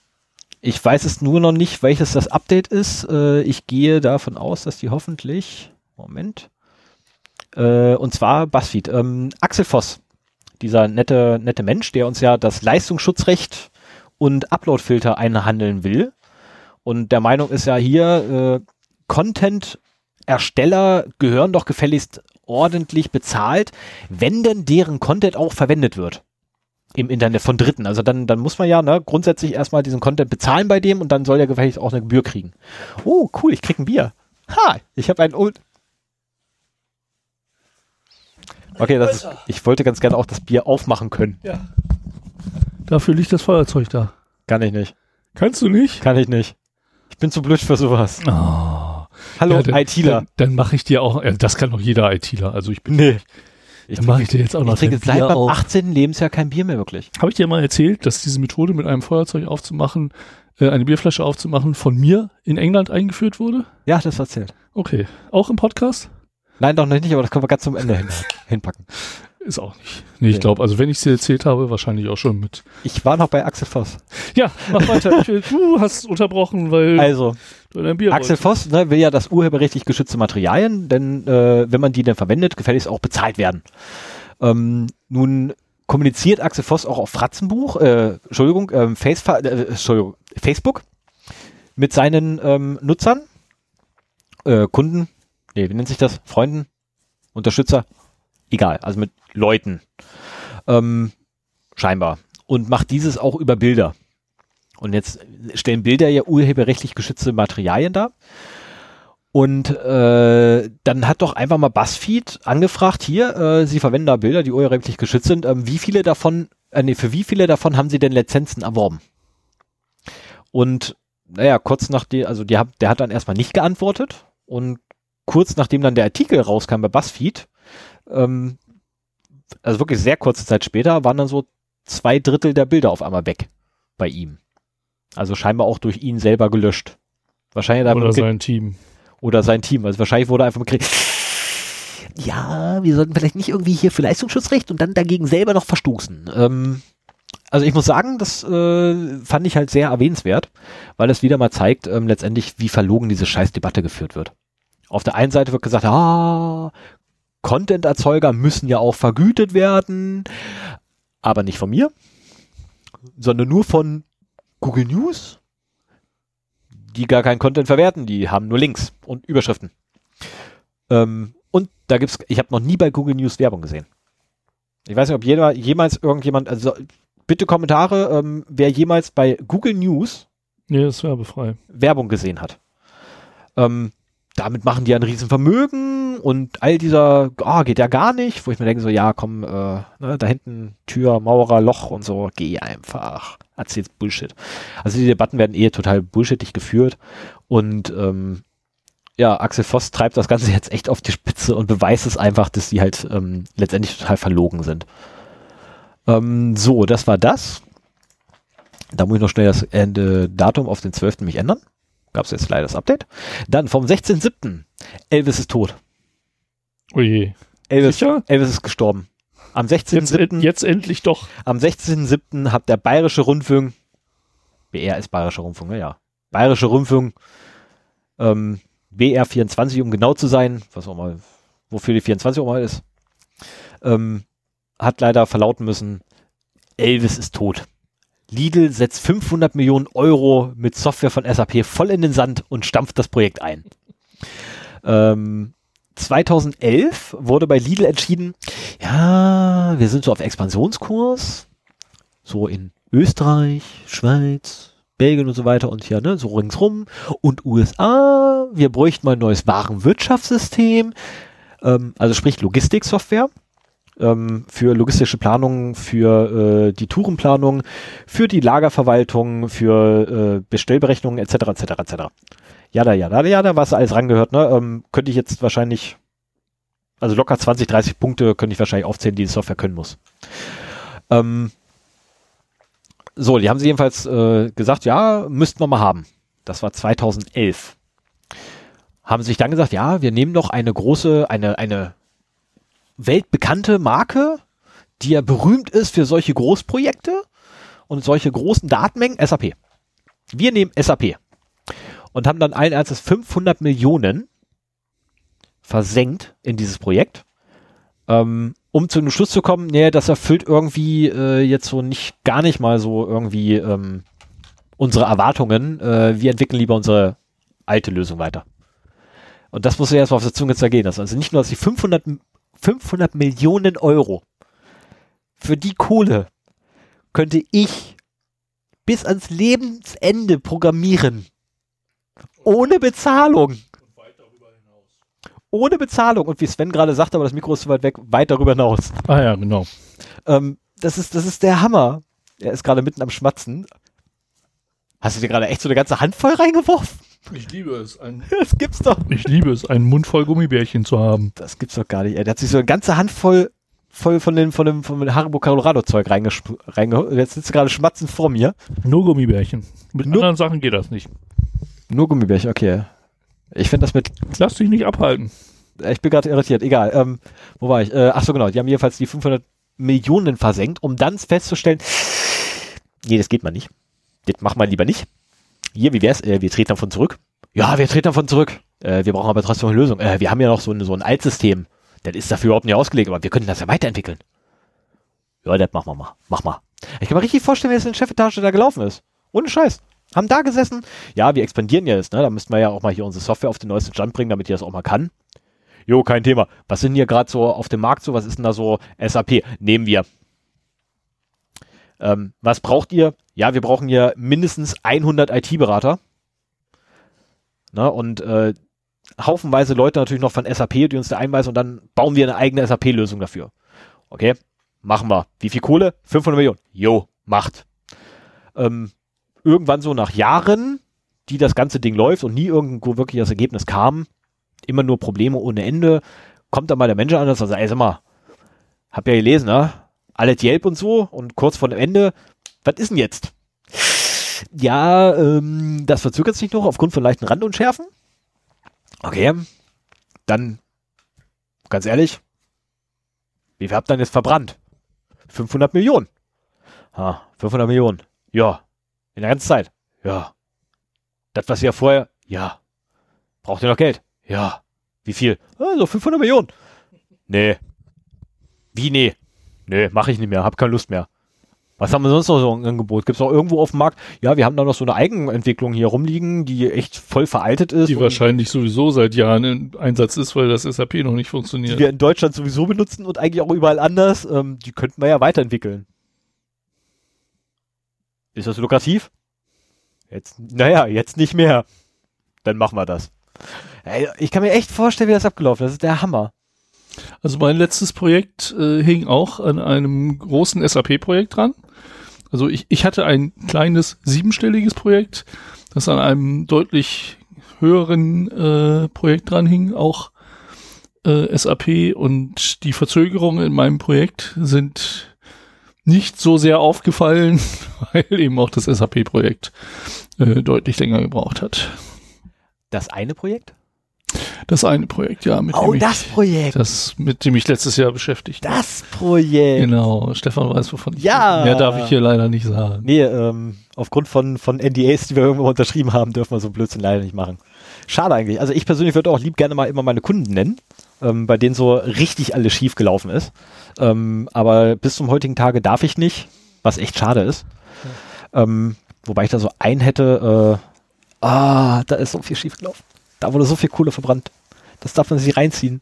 S1: ich weiß es nur noch nicht, welches das Update ist. Äh, ich gehe davon aus, dass die hoffentlich. Moment. Äh, und zwar Buzzfeed. Ähm, Axel Voss, dieser nette, nette Mensch, der uns ja das Leistungsschutzrecht und Uploadfilter einhandeln will. Und der Meinung ist ja hier, äh, Content-Ersteller gehören doch gefälligst ordentlich bezahlt, wenn denn deren Content auch verwendet wird im Internet von Dritten. Also dann, dann muss man ja ne, grundsätzlich erstmal diesen Content bezahlen bei dem und dann soll der gefälligst auch eine Gebühr kriegen. Oh, cool, ich krieg ein Bier. Ha, ich habe ein Old. Okay, das ist, ich wollte ganz gerne auch das Bier aufmachen können.
S2: Ja. Dafür liegt das Feuerzeug da.
S1: Kann ich nicht.
S2: Kannst du nicht?
S1: Kann ich nicht. Ich bin zu blöd für sowas.
S2: Oh.
S1: Hallo,
S2: Ja, dann,
S1: ITler.
S2: Dann, dann mache ich dir auch, ja, das kann doch jeder ITler. Also ich bin,
S1: Nee. Ich
S2: dann mache ich dir jetzt auch
S1: Ich
S2: noch
S1: trinke
S2: dein
S1: seit
S2: Bier
S1: meinem
S2: auf.
S1: 18. Lebensjahr kein Bier mehr wirklich.
S2: Habe ich dir mal erzählt, dass diese Methode mit einem Feuerzeug aufzumachen, äh, eine Bierflasche aufzumachen, von mir in England eingeführt wurde?
S1: Ja, das erzählt.
S2: Okay. Auch im Podcast?
S1: Nein, doch noch nicht, aber das können wir ganz zum Ende hin, hinpacken.
S2: Ist auch nicht. Nee, ich glaube, also wenn ich sie erzählt habe, wahrscheinlich auch schon mit.
S1: Ich war noch bei Axel Voss.
S2: Ja, mach weiter. Ich will, du hast unterbrochen, weil
S1: Also,
S2: du dein Bier
S1: Axel Voss ne, will ja das urheberrechtlich geschützte Materialien, denn äh, wenn man die denn verwendet, gefälligst auch bezahlt werden. Ähm, nun kommuniziert Axel Voss auch auf Fratzenbuch, äh, Entschuldigung, ähm, Face, äh, Entschuldigung, Facebook mit seinen ähm, Nutzern, äh, Kunden, nee, wie nennt sich das? Freunden, Unterstützer, egal, also mit Leuten, ähm, scheinbar. Und macht dieses auch über Bilder. Und jetzt stellen Bilder ja urheberrechtlich geschützte Materialien dar. Und äh, dann hat doch einfach mal BuzzFeed angefragt, hier, äh, Sie verwenden da Bilder, die urheberrechtlich geschützt sind. Ähm, wie viele davon, äh, nee, für wie viele davon haben Sie denn Lizenzen erworben? Und naja, kurz nachdem, also die, der hat dann erstmal nicht geantwortet. Und kurz nachdem dann der Artikel rauskam bei BuzzFeed, ähm, also wirklich sehr kurze Zeit später, waren dann so zwei Drittel der Bilder auf einmal weg bei ihm. Also scheinbar auch durch ihn selber gelöscht. Wahrscheinlich er
S2: oder sein Team.
S1: oder sein Team. Also wahrscheinlich wurde einfach gekriegt. Ja, wir sollten vielleicht nicht irgendwie hier für Leistungsschutzrecht und dann dagegen selber noch verstoßen. Ähm, also ich muss sagen, das äh, fand ich halt sehr erwähnenswert, weil es wieder mal zeigt, ähm, letztendlich, wie verlogen diese Scheißdebatte geführt wird. Auf der einen Seite wird gesagt, ah, Content-Erzeuger müssen ja auch vergütet werden, aber nicht von mir, sondern nur von Google News, die gar keinen Content verwerten, die haben nur Links und Überschriften. Ähm, und da gibt's, ich habe noch nie bei Google News Werbung gesehen. Ich weiß nicht, ob jeder, jemals irgendjemand, also bitte Kommentare, ähm, wer jemals bei Google News
S2: Nee, ist werbefrei.
S1: Werbung gesehen hat. Ähm, damit machen die ein Riesenvermögen und all dieser, ah, geht ja gar nicht, wo ich mir denke so, ja, komm, äh, ne, da hinten Tür, Maurer, Loch und so, geh einfach. Erzählst Bullshit. Also die Debatten werden eh total bullshittig geführt und ähm, ja, Axel Voss treibt das Ganze jetzt echt auf die Spitze und beweist es einfach, dass die halt ähm, letztendlich total verlogen sind. Ähm, so, das war das. Da muss ich noch schnell das Ende Datum auf den 12. mich ändern. Gab es jetzt leider das Update. Dann vom 16.07. Elvis ist tot.
S2: Oh je.
S1: Elvis,
S2: Sicher?
S1: Elvis ist gestorben. Am
S2: Jetzt,
S1: 16.07.
S2: jetzt endlich doch.
S1: Am 16.07. hat der Bayerische Rundfunk, BR ist Bayerischer Rundfunk, ne? ja. Bayerische Rundfunk, ähm, BR24, um genau zu sein, was auch mal, wofür die 24 auch mal ist, ähm, hat leider verlauten müssen, Elvis ist tot. Lidl setzt 500 Millionen Euro mit Software von SAP voll in den Sand und stampft das Projekt ein. Ähm, 2011 wurde bei Lidl entschieden, ja, wir sind so auf Expansionskurs, so in Österreich, Schweiz, Belgien und so weiter und hier, ne, so ringsrum und USA, wir bräuchten mal ein neues Warenwirtschaftssystem, ähm, also sprich Logistiksoftware ähm, für logistische Planung, für äh, die Tourenplanung, für die Lagerverwaltung, für äh, Bestellberechnungen etc. etc. etc. Jada, jada, jada, was alles rangehört, ne? Ähm, könnte ich jetzt wahrscheinlich, also locker 20, 30 Punkte könnte ich wahrscheinlich aufzählen, die die Software können muss. Ähm, so, die haben sie jedenfalls äh, gesagt, ja, müssten wir mal haben. Das war 2011. Haben sich dann gesagt, ja, wir nehmen noch eine große, eine, eine weltbekannte Marke, die ja berühmt ist für solche Großprojekte und solche großen Datenmengen, SAP. Wir nehmen SAP und haben dann allen Ernstes 500 Millionen versenkt in dieses Projekt, ähm, um zu einem Schluss zu kommen, nee, das erfüllt irgendwie äh, jetzt so nicht, gar nicht mal so irgendwie ähm, unsere Erwartungen. Äh, wir entwickeln lieber unsere alte Lösung weiter. Und das muss ja erstmal auf der Zunge zergehen lassen. Also nicht nur, dass die 500, 500 Millionen Euro für die Kohle könnte ich bis ans Lebensende programmieren. Ohne Bezahlung. Ohne Bezahlung. Und wie Sven gerade sagte, aber das Mikro ist zu weit weg, weit darüber hinaus.
S2: Ah ja, genau.
S1: Ähm, das, ist, das ist der Hammer. Er ist gerade mitten am Schmatzen. Hast du dir gerade echt so eine ganze Handvoll reingeworfen?
S2: Ich liebe es, ein,
S1: Das gibt's doch.
S2: ich liebe es, einen Mund voll Gummibärchen zu haben.
S1: Das gibt's doch gar nicht. Der hat sich so eine ganze Handvoll voll von dem, von dem, von dem Haribo Colorado Zeug reingeholt. Reinge Jetzt sitzt du gerade schmatzend vor mir.
S2: Nur Gummibärchen. Mit
S1: Nur-
S2: anderen Sachen geht das nicht.
S1: Nur Gummibärchen, okay. Ich finde das mit,
S2: Lass dich nicht abhalten.
S1: ich bin gerade irritiert, egal. Ähm, wo war ich? Äh, ach so, genau. Die haben jedenfalls die 500 Millionen versenkt, um dann festzustellen, nee, das geht mal nicht. Das machen wir lieber nicht. Hier, wie wär's? Äh, wir treten davon zurück. Ja, wir treten davon zurück. Äh, wir brauchen aber trotzdem eine Lösung. Äh, wir haben ja noch so ein, so ein Altsystem. Das ist dafür überhaupt nicht ausgelegt, aber wir könnten das ja weiterentwickeln. Ja, das machen wir mal. Mach mal. Ich kann mir richtig vorstellen, wie es in der Chefetage da gelaufen ist. Ohne Scheiß. Haben da gesessen. Ja, wir expandieren jetzt, ne? Da müssten wir ja auch mal hier unsere Software auf den neuesten Stand bringen, damit die das auch mal kann. Jo, kein Thema. Was sind hier gerade so auf dem Markt so? Was ist denn da so SAP? Nehmen wir. Ähm, was braucht ihr? Ja, wir brauchen hier mindestens 100 IT-Berater. Ne? Und äh, haufenweise Leute natürlich noch von SAP, die uns da einweisen und dann bauen wir eine eigene SAP-Lösung dafür. Okay, machen wir. Wie viel Kohle? 500 Millionen. Jo, macht. Ähm, irgendwann so nach Jahren, die das ganze Ding läuft und nie irgendwo wirklich das Ergebnis kam, immer nur Probleme ohne Ende, kommt dann mal der Mensch an und sagt, ey, sag mal, hab ja gelesen, ne? Alles Yelp und so und kurz vor dem Ende, was ist denn jetzt? Ja, ähm, das verzögert sich noch aufgrund von leichten Randunschärfen. Okay, dann, ganz ehrlich, wie viel habt ihr denn jetzt verbrannt? 500 Millionen. Ah, 500 Millionen. Ja. In der ganzen Zeit. Ja. Das, was ihr vorher, ja. Braucht ihr noch Geld? Ja. Wie viel? Also 500 Millionen. Nee. Wie nee? Nee, mache ich nicht mehr. Hab keine Lust mehr. Was haben wir sonst noch so ein Angebot? Gibt es auch irgendwo auf dem Markt? Ja, wir haben da noch so eine Eigenentwicklung hier rumliegen, die echt voll veraltet ist.
S2: Die wahrscheinlich sowieso seit Jahren im Einsatz ist, weil das SAP noch nicht
S1: die
S2: funktioniert.
S1: wir in Deutschland sowieso benutzen und eigentlich auch überall anders. Ähm, die könnten wir ja weiterentwickeln. Ist das lukrativ? Jetzt, naja, jetzt nicht mehr. Dann machen wir das. Ich kann mir echt vorstellen, wie das abgelaufen ist. Das ist der Hammer.
S2: Also mein letztes Projekt äh, hing auch an einem großen SAP-Projekt dran. Also ich, ich hatte ein kleines siebenstelliges Projekt, das an einem deutlich höheren äh, Projekt dran hing, auch äh, SAP und die Verzögerungen in meinem Projekt sind nicht so sehr aufgefallen, weil eben auch das SAP-Projekt äh, deutlich länger gebraucht hat.
S1: Das eine Projekt?
S2: Das eine Projekt, ja, mit
S1: Oh,
S2: dem
S1: das
S2: ich,
S1: Projekt.
S2: das, mit dem ich letztes Jahr beschäftigt.
S1: Das Projekt.
S2: Genau, Stefan weiß, wovon ich
S1: Ja.
S2: Mehr darf ich hier leider nicht sagen.
S1: Nee, ähm, aufgrund von, von NDAs, die wir irgendwo unterschrieben haben, dürfen wir so Blödsinn leider nicht machen. Schade eigentlich. Also ich persönlich würde auch lieb gerne mal immer meine Kunden nennen, ähm, bei denen so richtig alles schief gelaufen ist. Ähm, aber bis zum heutigen Tage darf ich nicht, was echt schade ist. Ähm, wobei ich da so ein hätte, äh, ah, da ist so viel schief gelaufen. Da wurde so viel Kohle verbrannt. Das darf man sich reinziehen.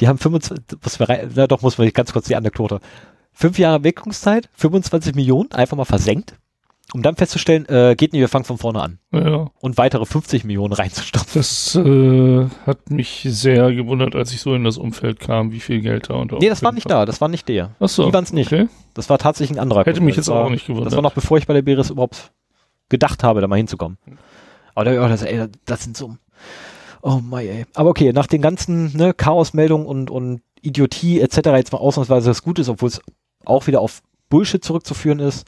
S1: Die haben 25, was wir rein, na doch, muss man ganz kurz die Anekdote. Fünf Jahre Wirkungszeit, 25 Millionen, einfach mal versenkt, um dann festzustellen, äh, geht nicht, wir fangen von vorne an.
S2: Ja,
S1: Und weitere 50 Millionen reinzustopfen.
S2: das äh, hat mich sehr gewundert, als ich so in das Umfeld kam, wie viel Geld da unter
S1: Nee, das war nicht da, das war nicht der.
S2: Achso,
S1: Die waren's nicht.
S2: Okay.
S1: Das war tatsächlich ein anderer.
S2: Hätte
S1: Kunde.
S2: mich jetzt
S1: war,
S2: auch nicht gewundert.
S1: Das war noch bevor ich bei der Beres überhaupt gedacht habe, da mal hinzukommen. Aber da hab ich auch das, ey, das sind so, oh mein, ey. Aber okay, nach den ganzen ne, Chaosmeldungen und, und Idiotie etc. jetzt mal ausnahmsweise das Gute ist, obwohl es auch wieder auf Bullshit zurückzuführen ist.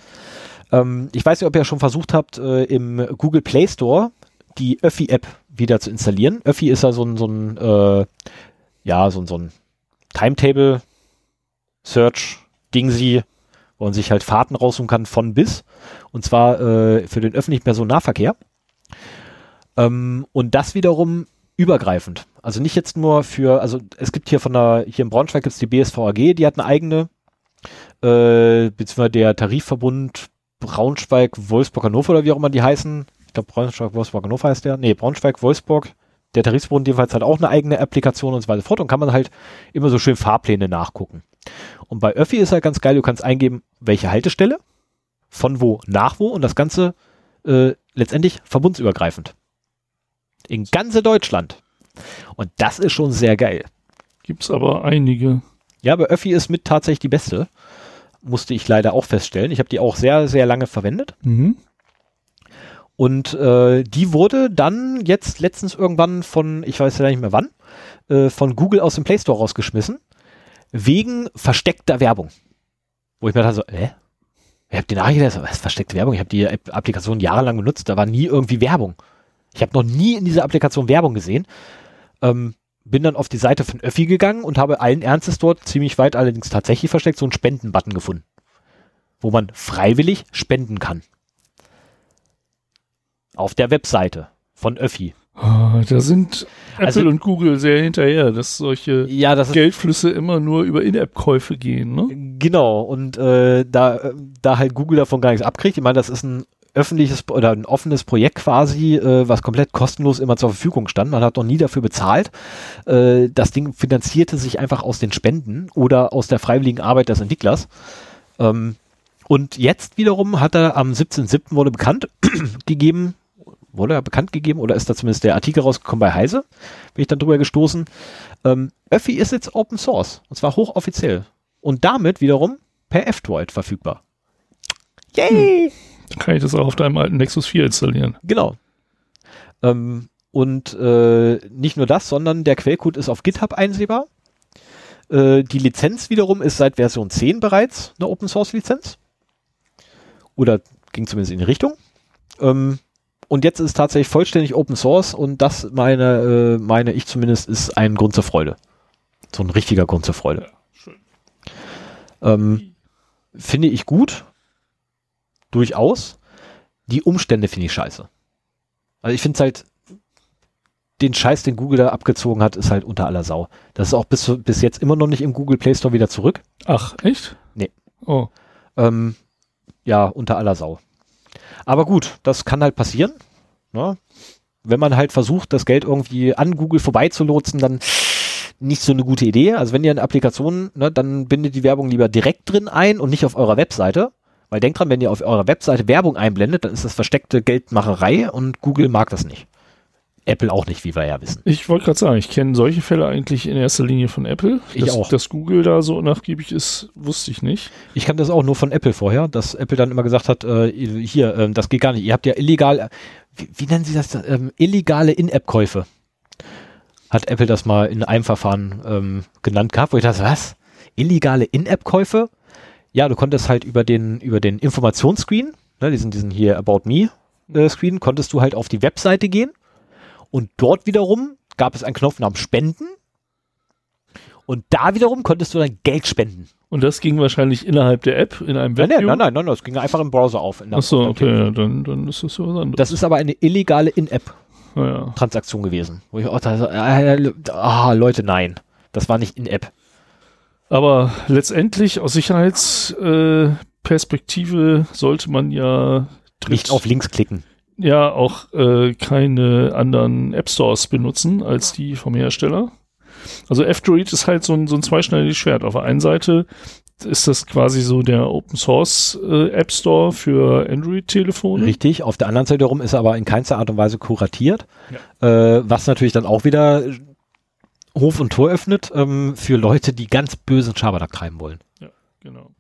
S1: Ähm, ich weiß nicht, ob ihr schon versucht habt, äh, im Google Play Store die Öffi-App wieder zu installieren. Öffi ist ja so ein, so ein äh, ja, so ein, so ein Timetable Search Dingsy, wo man sich halt Fahrten raussuchen kann von bis. Und zwar äh, für den öffentlichen Personennahverkehr. Ähm, und das wiederum übergreifend. Also nicht jetzt nur für, also es gibt hier von der, hier in Braunschweig gibt es die BSVAG, die hat eine eigene, äh, beziehungsweise der Tarifverbund Braunschweig, Wolfsburg, Hannover oder wie auch immer die heißen. Ich glaube Braunschweig, Wolfsburg, Hannover heißt der. Nee, Braunschweig, Wolfsburg. Der Tarifverbund jedenfalls hat auch eine eigene Applikation und so weiter fort und kann man halt immer so schön Fahrpläne nachgucken. Und bei Öffi ist halt ganz geil, du kannst eingeben, welche Haltestelle, von wo nach wo und das Ganze äh, letztendlich verbundsübergreifend. In ganze Deutschland. Und das ist schon sehr geil.
S2: Gibt's aber einige.
S1: Ja, aber Öffi ist mit tatsächlich die beste. Musste ich leider auch feststellen. Ich habe die auch sehr, sehr lange verwendet.
S2: Mhm.
S1: Und äh, die wurde dann jetzt letztens irgendwann von, ich weiß ja nicht mehr wann, äh, von Google aus dem Play Store rausgeschmissen. Wegen versteckter Werbung. Wo ich mir dachte so, äh? Ich habe die Nachricht gelesen, was versteckte Werbung? Ich habe die App Applikation jahrelang benutzt, da war nie irgendwie Werbung. Ich habe noch nie in dieser Applikation Werbung gesehen. Ähm, bin dann auf die Seite von Öffi gegangen und habe allen Ernstes dort ziemlich weit allerdings tatsächlich versteckt so einen Spenden-Button gefunden, wo man freiwillig spenden kann. Auf der Webseite von Öffi.
S2: Ah, da sind Apple
S1: Also-
S2: und Google sehr hinterher, dass solche
S1: Ja, das ist
S2: Geldflüsse immer nur über In-App-Käufe gehen. Ne?
S1: Genau, und äh, da, äh, da halt Google davon gar nichts abkriegt, ich meine, das ist ein öffentliches oder ein offenes Projekt quasi, äh, was komplett kostenlos immer zur Verfügung stand. Man hat noch nie dafür bezahlt. Äh, das Ding finanzierte sich einfach aus den Spenden oder aus der freiwilligen Arbeit des Entwicklers. Ähm, und jetzt wiederum hat er am 17.07. wurde bekannt gegeben, wurde er bekannt gegeben oder ist da zumindest der Artikel rausgekommen bei Heise, bin ich dann drüber gestoßen. Ähm, Öffi ist jetzt Open Source und zwar hochoffiziell und damit wiederum per F-Droid verfügbar. Yay!
S2: Dann kann ich das auch auf deinem alten Nexus 4 installieren.
S1: Genau. Ähm, und äh, nicht nur das, sondern der Quellcode ist auf GitHub einsehbar. Äh, die Lizenz wiederum ist seit Version 10 bereits eine Open Source Lizenz. Oder ging zumindest in die Richtung. Ähm, und jetzt ist es tatsächlich vollständig Open Source und das meine, äh, meine ich zumindest ist ein Grund zur Freude. So ein richtiger Grund zur Freude.
S2: schön.
S1: Ähm, finde ich gut. Durchaus. Die Umstände finde ich scheiße. Also ich finde es halt, den Scheiß, den Google da abgezogen hat, ist halt unter aller Sau. Das ist auch bis, bis jetzt immer noch nicht im Google Play Store wieder zurück.
S2: Ach, echt?
S1: Nee.
S2: Oh.
S1: Ähm, ja, unter aller Sau. Aber gut, das kann halt passieren. Ne? Wenn man halt versucht, das Geld irgendwie an Google vorbeizulotsen, dann nicht so eine gute Idee. Also wenn ihr eine Applikation, ne, dann bindet die Werbung lieber direkt drin ein und nicht auf eurer Webseite. Weil denkt dran, wenn ihr auf eurer Webseite Werbung einblendet, dann ist das versteckte Geldmacherei und Google mag das nicht. Apple auch nicht, wie wir ja wissen.
S2: Ich wollte gerade sagen, ich kenne solche Fälle eigentlich in erster Linie von Apple.
S1: Ich
S2: dass,
S1: auch.
S2: Dass Google da so nachgiebig ist, wusste ich nicht.
S1: Ich kannte das auch nur von Apple vorher, dass Apple dann immer gesagt hat, äh, hier, ähm, das geht gar nicht. Ihr habt ja illegal, wie, wie nennen Sie das, ähm, illegale In-App-Käufe. Hat Apple das mal in einem Verfahren ähm, genannt gehabt, wo ich dachte, was? Illegale In-App-Käufe? Ja, du konntest halt über den, über den Informationsscreen, ne, diesen, diesen hier About Me äh, Screen, konntest du halt auf die Webseite gehen und dort wiederum gab es einen Knopf namens Spenden und da wiederum konntest du dann Geld spenden.
S2: Und das ging wahrscheinlich innerhalb der App in einem
S1: Nein,
S2: Webview?
S1: nein, nein, nein, nein, das ging einfach im Browser auf. in der-
S2: Achso,
S1: in der
S2: okay, ja, dann, dann ist das so was anderes.
S1: Das ist aber eine illegale In-App-Transaktion
S2: Naja.
S1: gewesen. Wo ich auch dachte, äh, ah, Leute, nein. Das war nicht In-App.
S2: Aber letztendlich aus Sicherheitsperspektive äh, sollte man ja
S1: Nicht auf Links klicken.
S2: ja auch äh, keine anderen App Stores benutzen als die vom Hersteller. Also F-Droid ist halt so ein, so ein zweischneidiges Schwert. Auf der einen Seite ist das quasi so der Open Source äh, App Store für Android-Telefone.
S1: Richtig. Auf der anderen Seite herum ist er aber in keinster Art und Weise kuratiert. Äh, was natürlich dann auch wieder Hof und Tor öffnet ähm, für Leute, die ganz bösen Schabernack treiben wollen.
S2: Genau.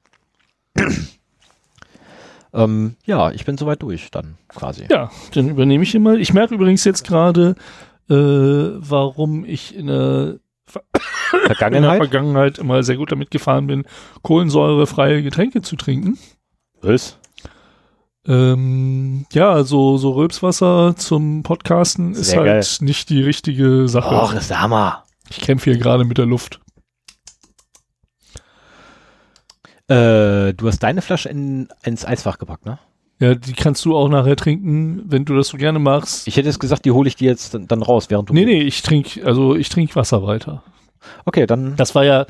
S1: Ähm, ja, ich bin soweit durch dann quasi.
S2: Ja, dann übernehme ich ihn mal. Ich merke übrigens jetzt gerade, äh, warum ich in der, in der
S1: Vergangenheit.
S2: Vergangenheit immer sehr gut damit gefahren bin, kohlensäurefreie Getränke zu trinken.
S1: Was?
S2: Ähm, ja, so, so Rülpswasser zum Podcasten ist
S1: Sehr
S2: halt nicht die richtige Sache.
S1: Och, ist der Hammer.
S2: Ich kämpfe hier gerade mit der Luft.
S1: Äh, du hast deine Flasche in, ins Eisfach gepackt, ne?
S2: Ja, die kannst du auch nachher trinken, wenn du das so gerne machst.
S1: Ich hätte jetzt gesagt, die hole ich dir jetzt dann, dann raus, während du.
S2: nee, nee, ich trinke, also ich trinke Wasser weiter.
S1: Okay, dann.
S2: Das war ja,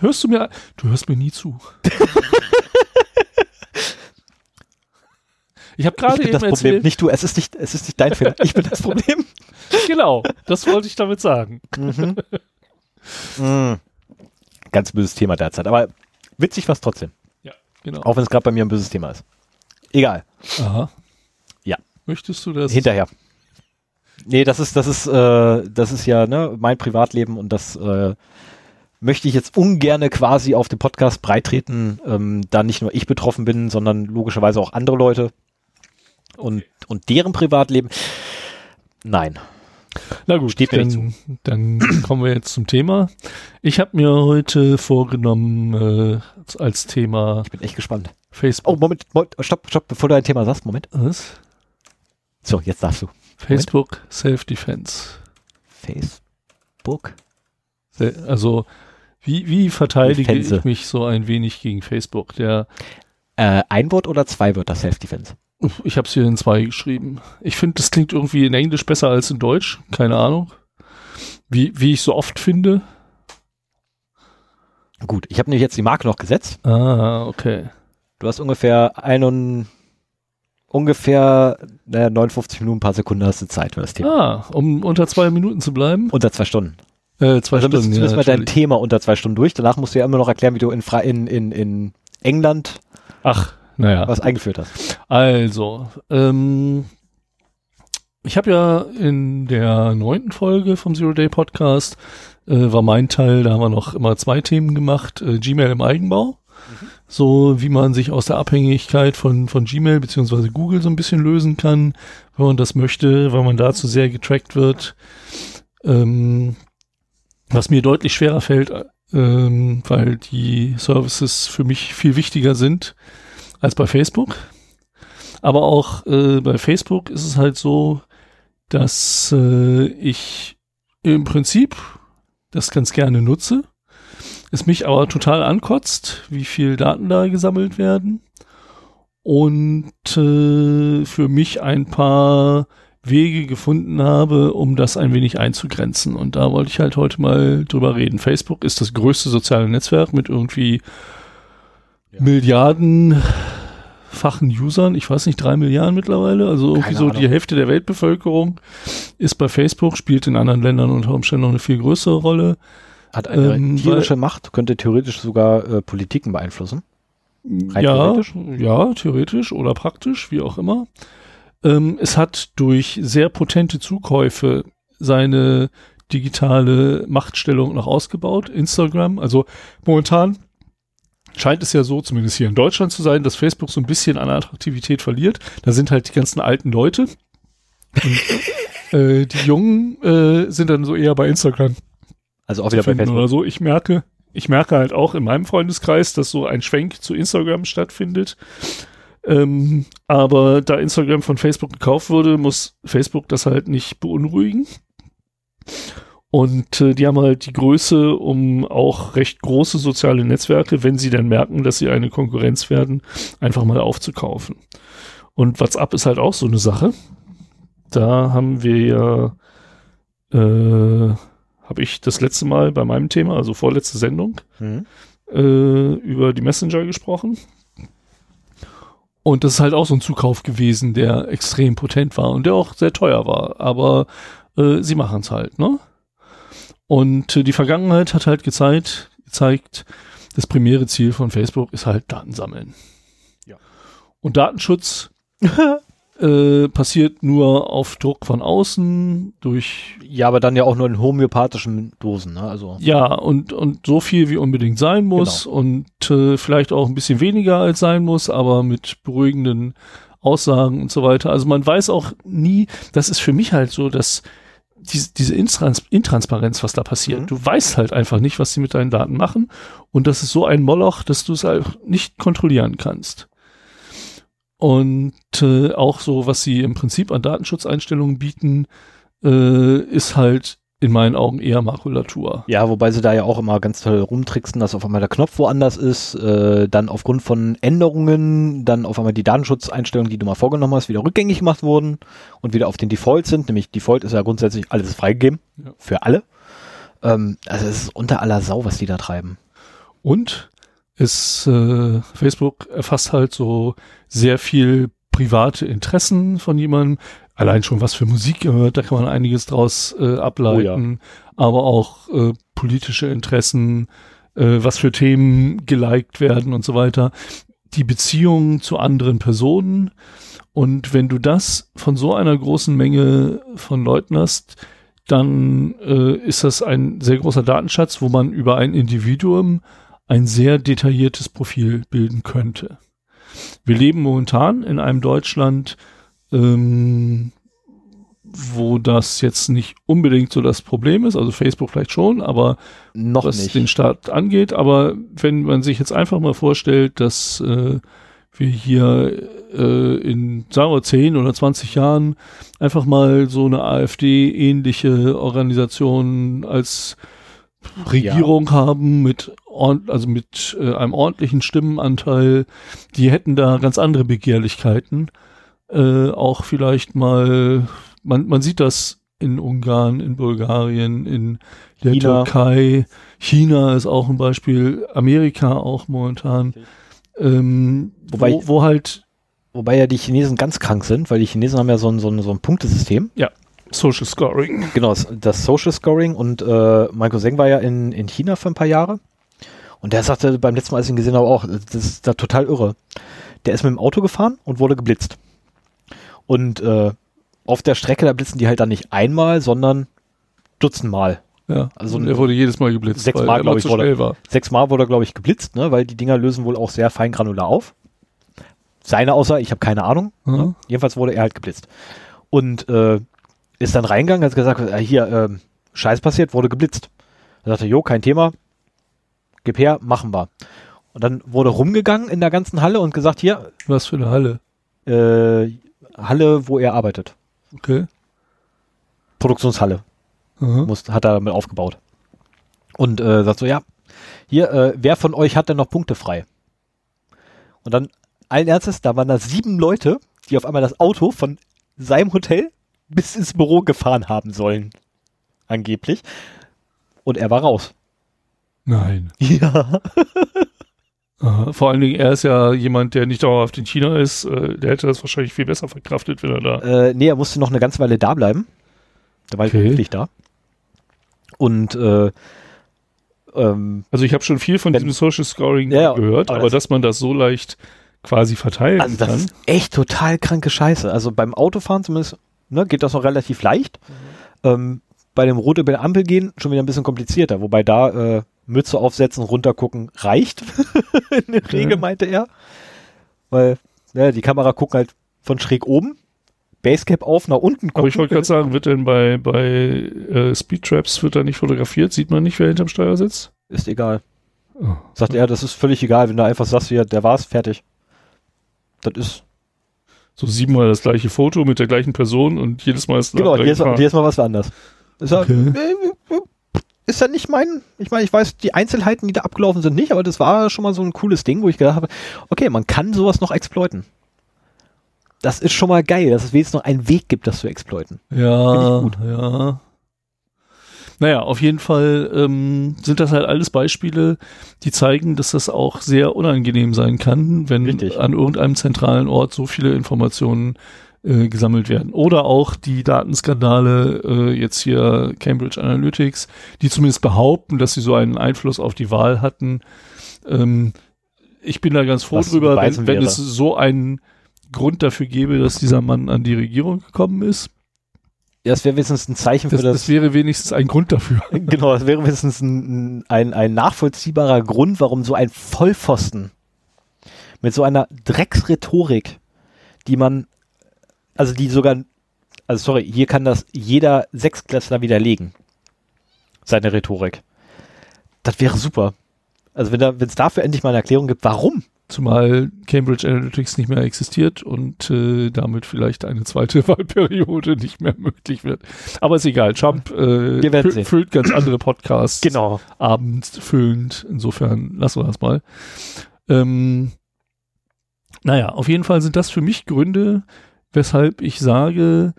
S2: hörst du mir, du hörst mir nie zu. Ich habe gerade
S1: bin
S2: eben
S1: das Problem,
S2: erzählt,
S1: nicht du. Es ist nicht, es ist nicht dein Fehler. Ich bin das Problem.
S2: genau, das wollte ich damit sagen.
S1: Mhm. Mm. Ganz böses Thema derzeit, aber witzig was trotzdem.
S2: Ja, genau.
S1: Auch wenn es gerade bei mir ein böses Thema ist. Egal.
S2: Aha.
S1: Ja.
S2: Möchtest du das?
S1: Hinterher. Nee, das ist, das ist, äh, das ist ja ne, mein Privatleben und das äh, möchte ich jetzt ungerne quasi auf dem Podcast breitreten, ähm, da nicht nur ich betroffen bin, sondern logischerweise auch andere Leute und, und deren Privatleben. Nein.
S2: Na gut,
S1: Steht
S2: dann, dann kommen wir jetzt zum Thema. Ich habe mir heute vorgenommen, äh, als Thema
S1: Ich bin echt gespannt.
S2: Facebook.
S1: Oh, Moment, Moment, stopp, stopp, bevor du ein Thema sagst, Moment.
S2: Was?
S1: So, jetzt darfst du.
S2: Facebook Self-Defense.
S1: Facebook?
S2: Also, wie, wie verteidige
S1: Defense.
S2: ich mich so ein wenig gegen Facebook? Der,
S1: Äh, ein Wort oder zwei Wörter Self-Defense?
S2: Ich habe es hier in zwei geschrieben. Ich finde, das klingt irgendwie in Englisch besser als in Deutsch. Keine Ahnung. Wie, wie ich so oft finde.
S1: Gut, ich habe nämlich jetzt die Marke noch gesetzt.
S2: Ah, okay.
S1: Du hast ungefähr ein und ungefähr naja, 59 Minuten, ein paar Sekunden hast du Zeit für das Thema.
S2: Ah, um unter zwei Minuten zu bleiben.
S1: Unter zwei Stunden.
S2: Äh, zwei
S1: Also
S2: Stunden.
S1: müssen wir dein. Thema unter zwei Stunden durch. Danach musst du ja immer noch erklären, wie du in, Fra in, in, in England
S2: Ach, naja.
S1: was eingeführt hast.
S2: Also, ähm, ich habe ja in der neunten Folge vom Zero Day Podcast äh, war mein Teil, da haben wir noch immer zwei Themen gemacht, äh, Gmail im Eigenbau. So wie man sich aus der Abhängigkeit von, von Gmail beziehungsweise Google so ein bisschen lösen kann, wenn man das möchte, weil man dazu sehr getrackt wird. Ähm, was mir deutlich schwerer fällt, ähm, weil die Services für mich viel wichtiger sind als bei Facebook. Aber auch äh, bei Facebook ist es halt so, dass äh, ich im Prinzip das ganz gerne nutze. Es mich aber total ankotzt, wie viel Daten da gesammelt werden. Und äh, für mich ein paar Wege gefunden habe, um das ein wenig einzugrenzen. Und da wollte ich halt heute mal drüber reden. Facebook ist das größte soziale Netzwerk mit irgendwie
S1: Ja.
S2: Milliardenfachen Usern. Ich weiß nicht, drei Milliarden mittlerweile. Also irgendwie
S1: Keine
S2: so
S1: Ahnung.
S2: die Hälfte der Weltbevölkerung ist bei Facebook, spielt in anderen Ländern unter Umständen noch eine viel größere Rolle.
S1: Hat eine
S2: Ähm,
S1: tierische Macht, könnte theoretisch sogar äh, Politiken beeinflussen. Rein
S2: ja,
S1: theoretisch?
S2: ja, theoretisch oder praktisch, wie auch immer. Ähm, es hat durch sehr potente Zukäufe seine digitale Machtstellung noch ausgebaut. Instagram, also momentan scheint es ja so, zumindest hier in Deutschland zu sein, dass Facebook so ein bisschen an Attraktivität verliert. Da sind halt die ganzen alten Leute. Und, äh, die Jungen äh, sind dann so eher bei Instagram
S1: Also auch wieder bei Facebook.
S2: oder so. Ich merke, ich merke halt auch in meinem Freundeskreis, dass so ein Schwenk zu Instagram stattfindet. Ähm, aber da Instagram von Facebook gekauft wurde, muss Facebook das halt nicht beunruhigen. Und äh, die haben halt die Größe, um auch recht große soziale Netzwerke, wenn sie dann merken, dass sie eine Konkurrenz werden, einfach mal aufzukaufen. Und WhatsApp ist halt auch so eine Sache. Da haben wir ja äh, habe ich das letzte Mal bei meinem Thema, also vorletzte Sendung,
S1: Mhm.
S2: äh, über die Messenger gesprochen. Und das ist halt auch so ein Zukauf gewesen, der extrem potent war und der auch sehr teuer war. Aber äh, sie machen es halt, ne? Und äh, die Vergangenheit hat halt gezeigt, gezeigt, das primäre Ziel von Facebook ist halt Daten sammeln.
S1: Ja.
S2: Und Datenschutz äh, passiert nur auf Druck von außen, durch
S1: Ja, aber dann ja auch nur in homöopathischen Dosen. Ne? Also
S2: Ja, und, und so viel wie unbedingt sein muss und äh, vielleicht auch ein bisschen weniger als sein muss, aber mit beruhigenden Aussagen und so weiter. Also man weiß auch nie, das ist für mich halt so, dass diese, diese Intrans Intransparenz, was da passiert,
S1: Mhm.
S2: du weißt halt einfach nicht, was sie mit deinen Daten machen und das ist so ein Moloch, dass du es halt nicht kontrollieren kannst. Und äh, auch so, was sie im Prinzip an Datenschutzeinstellungen bieten, äh, ist halt in meinen Augen eher Makulatur.
S1: Ja, wobei sie da ja auch immer ganz toll rumtricksen, dass auf einmal der Knopf woanders ist, äh, dann aufgrund von Änderungen, dann auf einmal die Datenschutzeinstellungen, die du mal vorgenommen hast, wieder rückgängig gemacht wurden und wieder auf den Default sind. Nämlich Default ist ja grundsätzlich alles freigegeben
S2: Ja.
S1: für alle. Ähm, also es ist unter aller Sau, was die da treiben.
S2: Und es, äh, Facebook erfasst halt so sehr viel private Interessen von jemandem. Allein schon was für Musik gehört, da kann man einiges draus äh, ableiten. Aber auch äh, politische Interessen, äh, was für Themen geliked werden und so weiter. Die Beziehungen zu anderen Personen. Und wenn du das von so einer großen Menge von Leuten hast, dann äh, ist das ein sehr großer Datenschatz, wo man über ein Individuum ein sehr detailliertes Profil bilden könnte. Wir leben momentan in einem Deutschland, ähm, wo das jetzt nicht unbedingt so das Problem ist, also Facebook vielleicht schon, aber
S1: Noch
S2: was
S1: nicht.
S2: den Staat angeht. Aber wenn man sich jetzt einfach mal vorstellt, dass äh, wir hier äh, in, sagen wir, 10 oder 20 Jahren einfach mal so eine AfD-ähnliche Organisation als Regierung ja. haben mit also mit äh, einem ordentlichen Stimmenanteil, die hätten da ganz andere Begehrlichkeiten. Äh, auch vielleicht mal, man, man sieht das in Ungarn, in Bulgarien, in der China. Türkei. China ist auch ein Beispiel, Amerika auch momentan. Ähm,
S1: wobei, wo, wo, halt. Wobei ja die Chinesen ganz krank sind, weil die Chinesen haben ja so ein, so ein, so ein Punktesystem.
S2: Ja. Social Scoring.
S1: Genau, das Social Scoring und äh, Michael Cousin war ja in, in China für ein paar Jahre und der sagte beim letzten Mal, als ich ihn gesehen habe, auch, das ist da total irre. Der ist mit dem Auto gefahren und wurde geblitzt. Und äh, auf der Strecke, da blitzen die halt dann nicht einmal, sondern dutzendmal.
S2: Ja, also er wurde jedes Mal geblitzt.
S1: Sechsmal, glaube ich, wurde, sechsmal wurde, glaube ich, geblitzt, ne, weil die Dinger lösen wohl auch sehr fein granular auf. Seine Aussage, ich habe keine Ahnung. Mhm. Ne? Jedenfalls wurde er halt geblitzt. Und äh, ist dann reingegangen, hat gesagt, äh, hier, äh, Scheiß passiert, wurde geblitzt. Er sagte, jo, kein Thema, gib her, machen wir. Und dann wurde rumgegangen in der ganzen Halle und gesagt, hier.
S2: Was für eine Halle?
S1: Äh, Halle, wo er arbeitet.
S2: Okay.
S1: Produktionshalle. Muss, hat er damit aufgebaut. Und äh, sagt so, ja, hier, äh, wer von euch hat denn noch Punkte frei? Und dann allen Ernstes, da waren da sieben Leute, die auf einmal das Auto von seinem Hotel bis ins Büro gefahren haben sollen. Angeblich. Und er war raus.
S2: Nein.
S1: Ja.
S2: Aha. Vor allen Dingen, er ist ja jemand, der nicht dauerhaft in China ist. Äh, der hätte das wahrscheinlich viel besser verkraftet, wenn er da.
S1: Äh, nee, er musste noch eine ganze Weile da bleiben. Der war okay. wirklich da. Und äh,
S2: ähm, also ich habe schon viel von diesem Social Scoring ja, gehört, aber, aber das dass man das so leicht quasi verteilen also das kann. Ist
S1: echt total kranke Scheiße. Also beim Autofahren zumindest ne, geht das noch relativ leicht. Mhm. Ähm, bei dem Rot über die Ampel gehen schon wieder ein bisschen komplizierter, wobei da äh, Mütze aufsetzen, runtergucken reicht. In der Regel meinte er. Weil ja, die Kamera guckt halt von schräg oben, Basecap auf, nach unten
S2: gucken. Aber ich wollte gerade sagen, wird denn bei, bei äh, Speedtraps wird da nicht fotografiert? Sieht man nicht, wer hinterm Steuer sitzt?
S1: Ist egal. Oh. Sagt er, das ist völlig egal, wenn du einfach sagst, hier, der war's, fertig. Das ist.
S2: So siebenmal das gleiche Foto mit der gleichen Person und jedes Mal ist
S1: Genau, jedes Mal, jedes Mal was anders. Ist okay. Ist ja nicht mein, ich meine, ich weiß die Einzelheiten, die da abgelaufen sind, nicht, aber das war schon mal so ein cooles Ding, wo ich gedacht habe, okay, man kann sowas noch exploiten. Das ist schon mal geil, dass es wenigstens noch einen Weg gibt, das zu exploiten.
S2: Ja, ja. Naja, auf jeden Fall ähm, sind das halt alles Beispiele, die zeigen, dass das auch sehr unangenehm sein kann, wenn Richtig. an irgendeinem zentralen Ort so viele Informationen äh, gesammelt werden. Oder auch die Datenskandale, äh, jetzt hier Cambridge Analytics, die zumindest behaupten, dass sie so einen Einfluss auf die Wahl hatten. Ähm, ich bin da ganz froh Was drüber, wenn, wenn es so einen Grund dafür gäbe, dass dieser Mann an die Regierung gekommen ist.
S1: Ja, das wäre wenigstens ein Zeichen
S2: das,
S1: für das.
S2: Das wäre wenigstens ein Grund dafür.
S1: Genau, das wäre wenigstens ein, ein, ein nachvollziehbarer Grund, warum so ein Vollpfosten mit so einer Drecksrhetorik, die man also die sogar, also sorry, hier kann das jeder Sechsklässler widerlegen. Seine Rhetorik. Das wäre super. Also wenn es dafür endlich mal eine Erklärung gibt, warum?
S2: Zumal Cambridge Analytics nicht mehr existiert und äh, damit vielleicht eine zweite Wahlperiode nicht mehr möglich wird. Aber ist egal. Trump äh, füllt ganz andere Podcasts.
S1: Genau.
S2: Abends füllend. Insofern lassen wir das mal. Ähm, naja, auf jeden Fall sind das für mich Gründe, weshalb ich sage,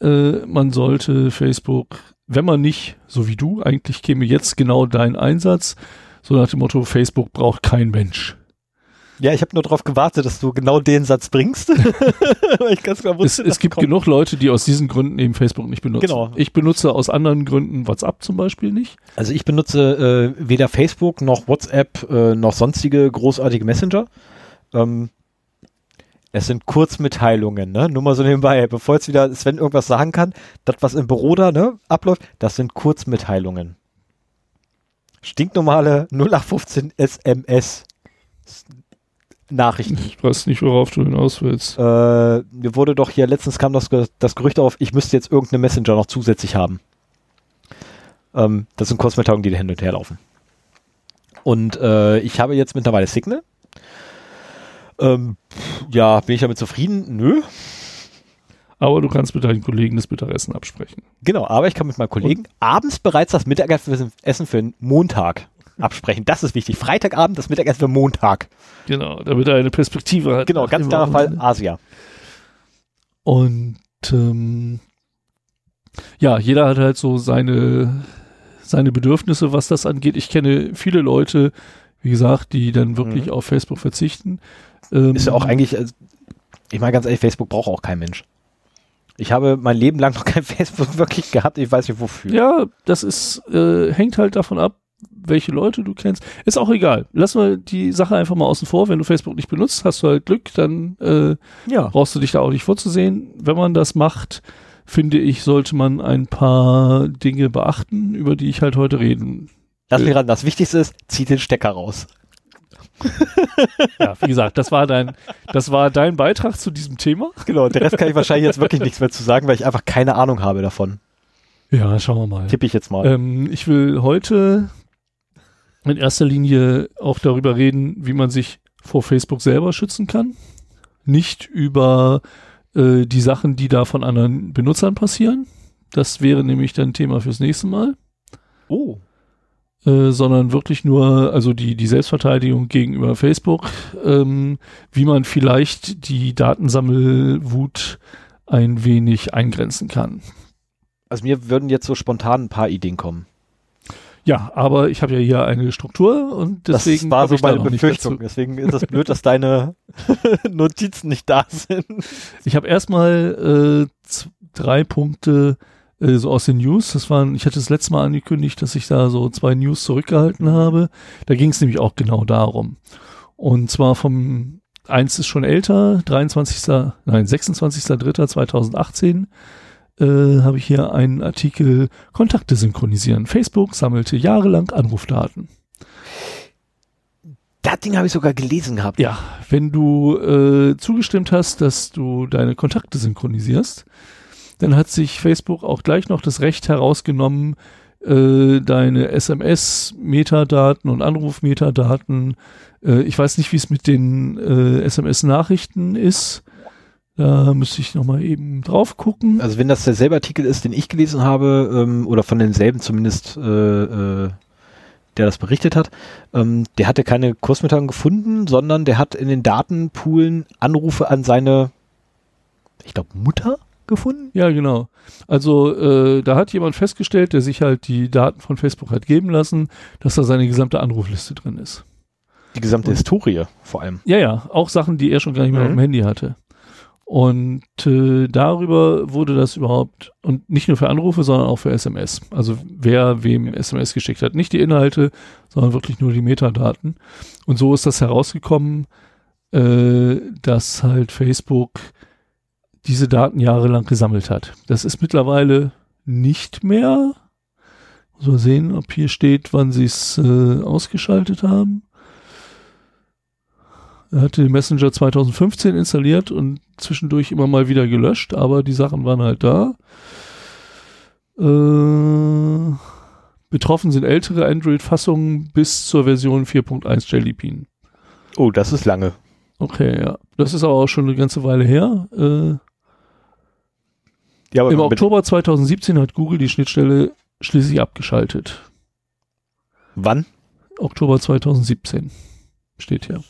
S2: äh, man sollte Facebook, wenn man nicht, so wie du, eigentlich käme jetzt genau dein Einsatz, so nach dem Motto, Facebook braucht kein Mensch.
S1: Ja, ich habe nur darauf gewartet, dass du genau den Satz bringst.
S2: ich ganz klar wusste, es, es gibt kommt. genug Leute, die aus diesen Gründen eben Facebook nicht benutzen.
S1: Genau.
S2: Ich benutze aus anderen Gründen WhatsApp zum Beispiel nicht.
S1: Also ich benutze äh, weder Facebook noch WhatsApp äh, noch sonstige großartige Messenger. Ähm, es sind Kurzmitteilungen, ne? Nur mal so nebenbei, bevor jetzt wieder Sven irgendwas sagen kann, das, was im Büro da, ne, abläuft, das sind Kurzmitteilungen. Stinknormale 0815 SMS. Nachrichten.
S2: Ich weiß nicht, worauf du hinaus willst.
S1: Äh, mir wurde doch hier, letztens kam das, das Gerücht auf, ich müsste jetzt irgendeine Messenger noch zusätzlich haben. Ähm, das sind Kurzmitteilungen, die da hin und her laufen. Und äh, ich habe jetzt mittlerweile Signal Ähm, ja, bin ich damit zufrieden? Nö.
S2: Aber du kannst mit deinen Kollegen das Mittagessen absprechen.
S1: Genau, aber ich kann mit meinen Kollegen Und? abends bereits das Mittagessen für den Montag absprechen. Das ist wichtig. Freitagabend das Mittagessen für Montag.
S2: Genau, damit er eine Perspektive hat.
S1: Genau, ganz klarer Fall Asia.
S2: Und ähm, ja, jeder hat halt so seine, seine Bedürfnisse, was das angeht. Ich kenne viele Leute, wie gesagt, die dann wirklich mhm. auf Facebook verzichten.
S1: Ähm, ist ja auch eigentlich, äh, ich meine ganz ehrlich, Facebook braucht auch kein Mensch. Ich habe mein Leben lang noch kein Facebook wirklich gehabt, ich weiß nicht wofür.
S2: Ja, das ist, äh, hängt halt davon ab, welche Leute du kennst. Ist auch egal. Lass mal die Sache einfach mal außen vor. Wenn du Facebook nicht benutzt, hast du halt Glück, dann äh, ja. brauchst du dich da auch nicht vorzusehen. Wenn man das macht, finde ich, sollte man ein paar Dinge beachten, über die ich halt heute reden.
S1: Lass mich ran, das Wichtigste ist, zieh den Stecker raus.
S2: ja, wie gesagt, das war dein, das war dein Beitrag zu diesem Thema.
S1: Genau, der Rest kann ich wahrscheinlich jetzt wirklich nichts mehr zu sagen, weil ich einfach keine Ahnung habe davon.
S2: Ja, schauen wir mal.
S1: Tippe ich jetzt mal.
S2: Ähm, ich will heute in erster Linie auch darüber reden, wie man sich vor Facebook selber schützen kann. Nicht über äh, die Sachen, die da von anderen Benutzern passieren. Das wäre nämlich dann Thema fürs nächste Mal.
S1: Oh.
S2: Äh, sondern wirklich nur, also die, die Selbstverteidigung gegenüber Facebook, ähm, wie man vielleicht die Datensammelwut ein wenig eingrenzen kann.
S1: Also mir würden jetzt so spontan ein paar Ideen kommen.
S2: Ja, aber ich habe ja hier eine Struktur und deswegen.
S1: Das war so meine Befürchtung. Deswegen ist es blöd, dass deine Notizen nicht da sind.
S2: Ich habe erstmal äh, drei Punkte äh, so aus den News. Das waren, ich hatte das letzte Mal angekündigt, dass ich da so zwei News zurückgehalten habe. Da ging es nämlich auch genau darum. Und zwar vom eins ist schon älter, 23. Nein, 26.03.2018 äh, habe ich hier einen Artikel Kontakte synchronisieren. Facebook sammelte jahrelang Anrufdaten.
S1: Das Ding habe ich sogar gelesen gehabt.
S2: Ja, wenn du äh, zugestimmt hast, dass du deine Kontakte synchronisierst, dann hat sich Facebook auch gleich noch das Recht herausgenommen, äh, deine SMS-Metadaten und Anruf-Metadaten. Äh, ich weiß nicht, wie es mit den äh, SMS-Nachrichten ist. Da müsste ich nochmal eben drauf gucken.
S1: Also wenn das derselbe Artikel ist, den ich gelesen habe, ähm, oder von denselben zumindest, der das berichtet hat, ähm, der hatte keine Kursmitteilung gefunden, sondern der hat in den Datenpoolen Anrufe an seine, ich glaube, Mutter gefunden?
S2: Ja, genau. Also äh, da hat jemand festgestellt, der sich halt die Daten von Facebook hat geben lassen, dass da seine gesamte Anrufliste drin ist.
S1: Die gesamte Und, Historie vor allem.
S2: Ja, ja, auch Sachen, die er schon gar nicht mehr mhm. auf dem Handy hatte. Und äh, darüber wurde das überhaupt, und nicht nur für Anrufe, sondern auch für SMS. Also wer wem SMS geschickt hat. Nicht die Inhalte, sondern wirklich nur die Metadaten. Und so ist das herausgekommen, äh, dass halt Facebook diese Daten jahrelang gesammelt hat. Das ist mittlerweile nicht mehr. Muss mal sehen, ob hier steht, wann sie es äh, ausgeschaltet haben. Er hatte den Messenger 2015 installiert und zwischendurch immer mal wieder gelöscht, aber die Sachen waren halt da. Äh, betroffen sind ältere Android-Fassungen bis zur Version 4.1 Jelly Bean.
S1: Oh, das ist lange.
S2: Okay, ja. Das ist aber auch schon eine ganze Weile her. Äh, ja, Im Oktober 2017 hat Google die Schnittstelle schließlich abgeschaltet.
S1: Wann?
S2: Oktober 2017 steht hier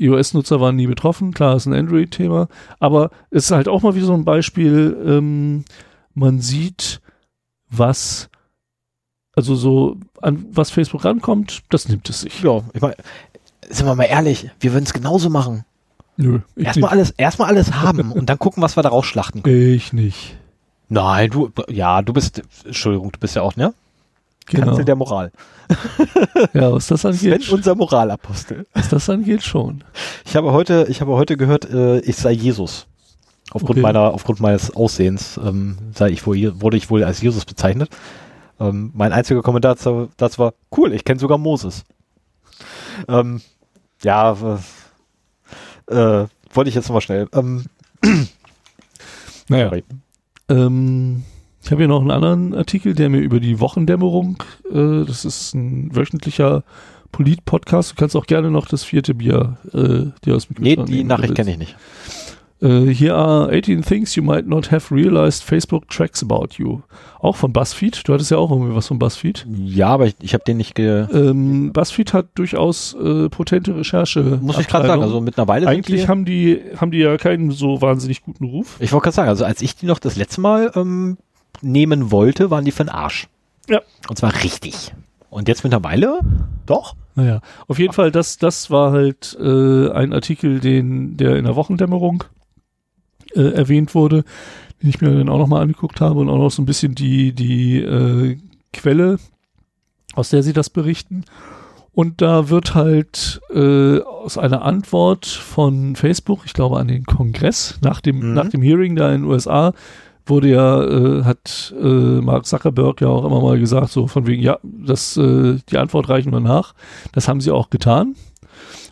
S1: iOS-Nutzer
S2: waren nie betroffen. Klar, ist ein Android-Thema. Aber es ist halt auch mal wieder so ein Beispiel. Ähm, man sieht, was, also so, an was Facebook rankommt, das nimmt es sich.
S1: Ja, ich meine, sind wir mal ehrlich, wir würden es genauso machen.
S2: Nö.
S1: Erstmal alles, erstmal alles haben und dann gucken, was wir daraus schlachten
S2: können. Ich nicht.
S1: Nein, du, ja, du bist, Entschuldigung, du bist ja auch, ne?
S2: Genau.
S1: Kanzel der Moral.
S2: ja, was das angeht.
S1: Sven, unser Moralapostel.
S2: Was das angeht, schon.
S1: Ich habe heute, ich habe heute gehört, äh, ich sei Jesus. Aufgrund okay. meiner, aufgrund meines Aussehens ähm, sei ich wohl, wurde ich wohl als Jesus bezeichnet. Ähm, mein einziger Kommentar dazu, dazu war, cool, ich kenne sogar Moses. Ähm, ja, äh, äh, wollte ich jetzt nochmal schnell. Ähm,
S2: naja. Ähm, ich habe hier noch einen anderen Artikel, der mir über die Wochendämmerung, äh, das ist ein wöchentlicher Polit-Podcast. Du kannst auch gerne noch das vierte Bier äh, dir aus dem
S1: Nee,
S2: Kühlschrank
S1: die
S2: nehmen,
S1: Nachricht kenne ich nicht.
S2: Here are 18 things you might not have realized Facebook tracks about you. Auch von BuzzFeed. Du hattest ja auch irgendwie was von BuzzFeed.
S1: Ja, aber ich, ich habe den nicht ge...
S2: Ähm, BuzzFeed hat durchaus äh, potente Recherche.
S1: Muss ich gerade sagen, also mit einer Weile sind
S2: Eigentlich
S1: die,
S2: haben die, haben die ja keinen so wahnsinnig guten Ruf.
S1: Ich wollte gerade sagen, also als ich die noch das letzte Mal ähm, nehmen wollte, waren die für den Arsch.
S2: Ja.
S1: Und zwar richtig. Und jetzt mittlerweile? Doch.
S2: Naja, auf jeden Fall, das, das war halt äh, ein Artikel, den, der in der Wochendämmerung äh, erwähnt wurde, den ich mir dann auch nochmal angeguckt habe und auch noch so ein bisschen die, die äh, Quelle, aus der sie das berichten. Und da wird halt äh, aus einer Antwort von Facebook, ich glaube an den Kongress, nach dem,
S1: Mhm.
S2: nach dem Hearing da in den USA, wurde ja, äh, hat äh, Mark Zuckerberg ja auch immer mal gesagt, so von wegen, ja, das, äh, die Antwort reichen wir nach. Das haben sie auch getan.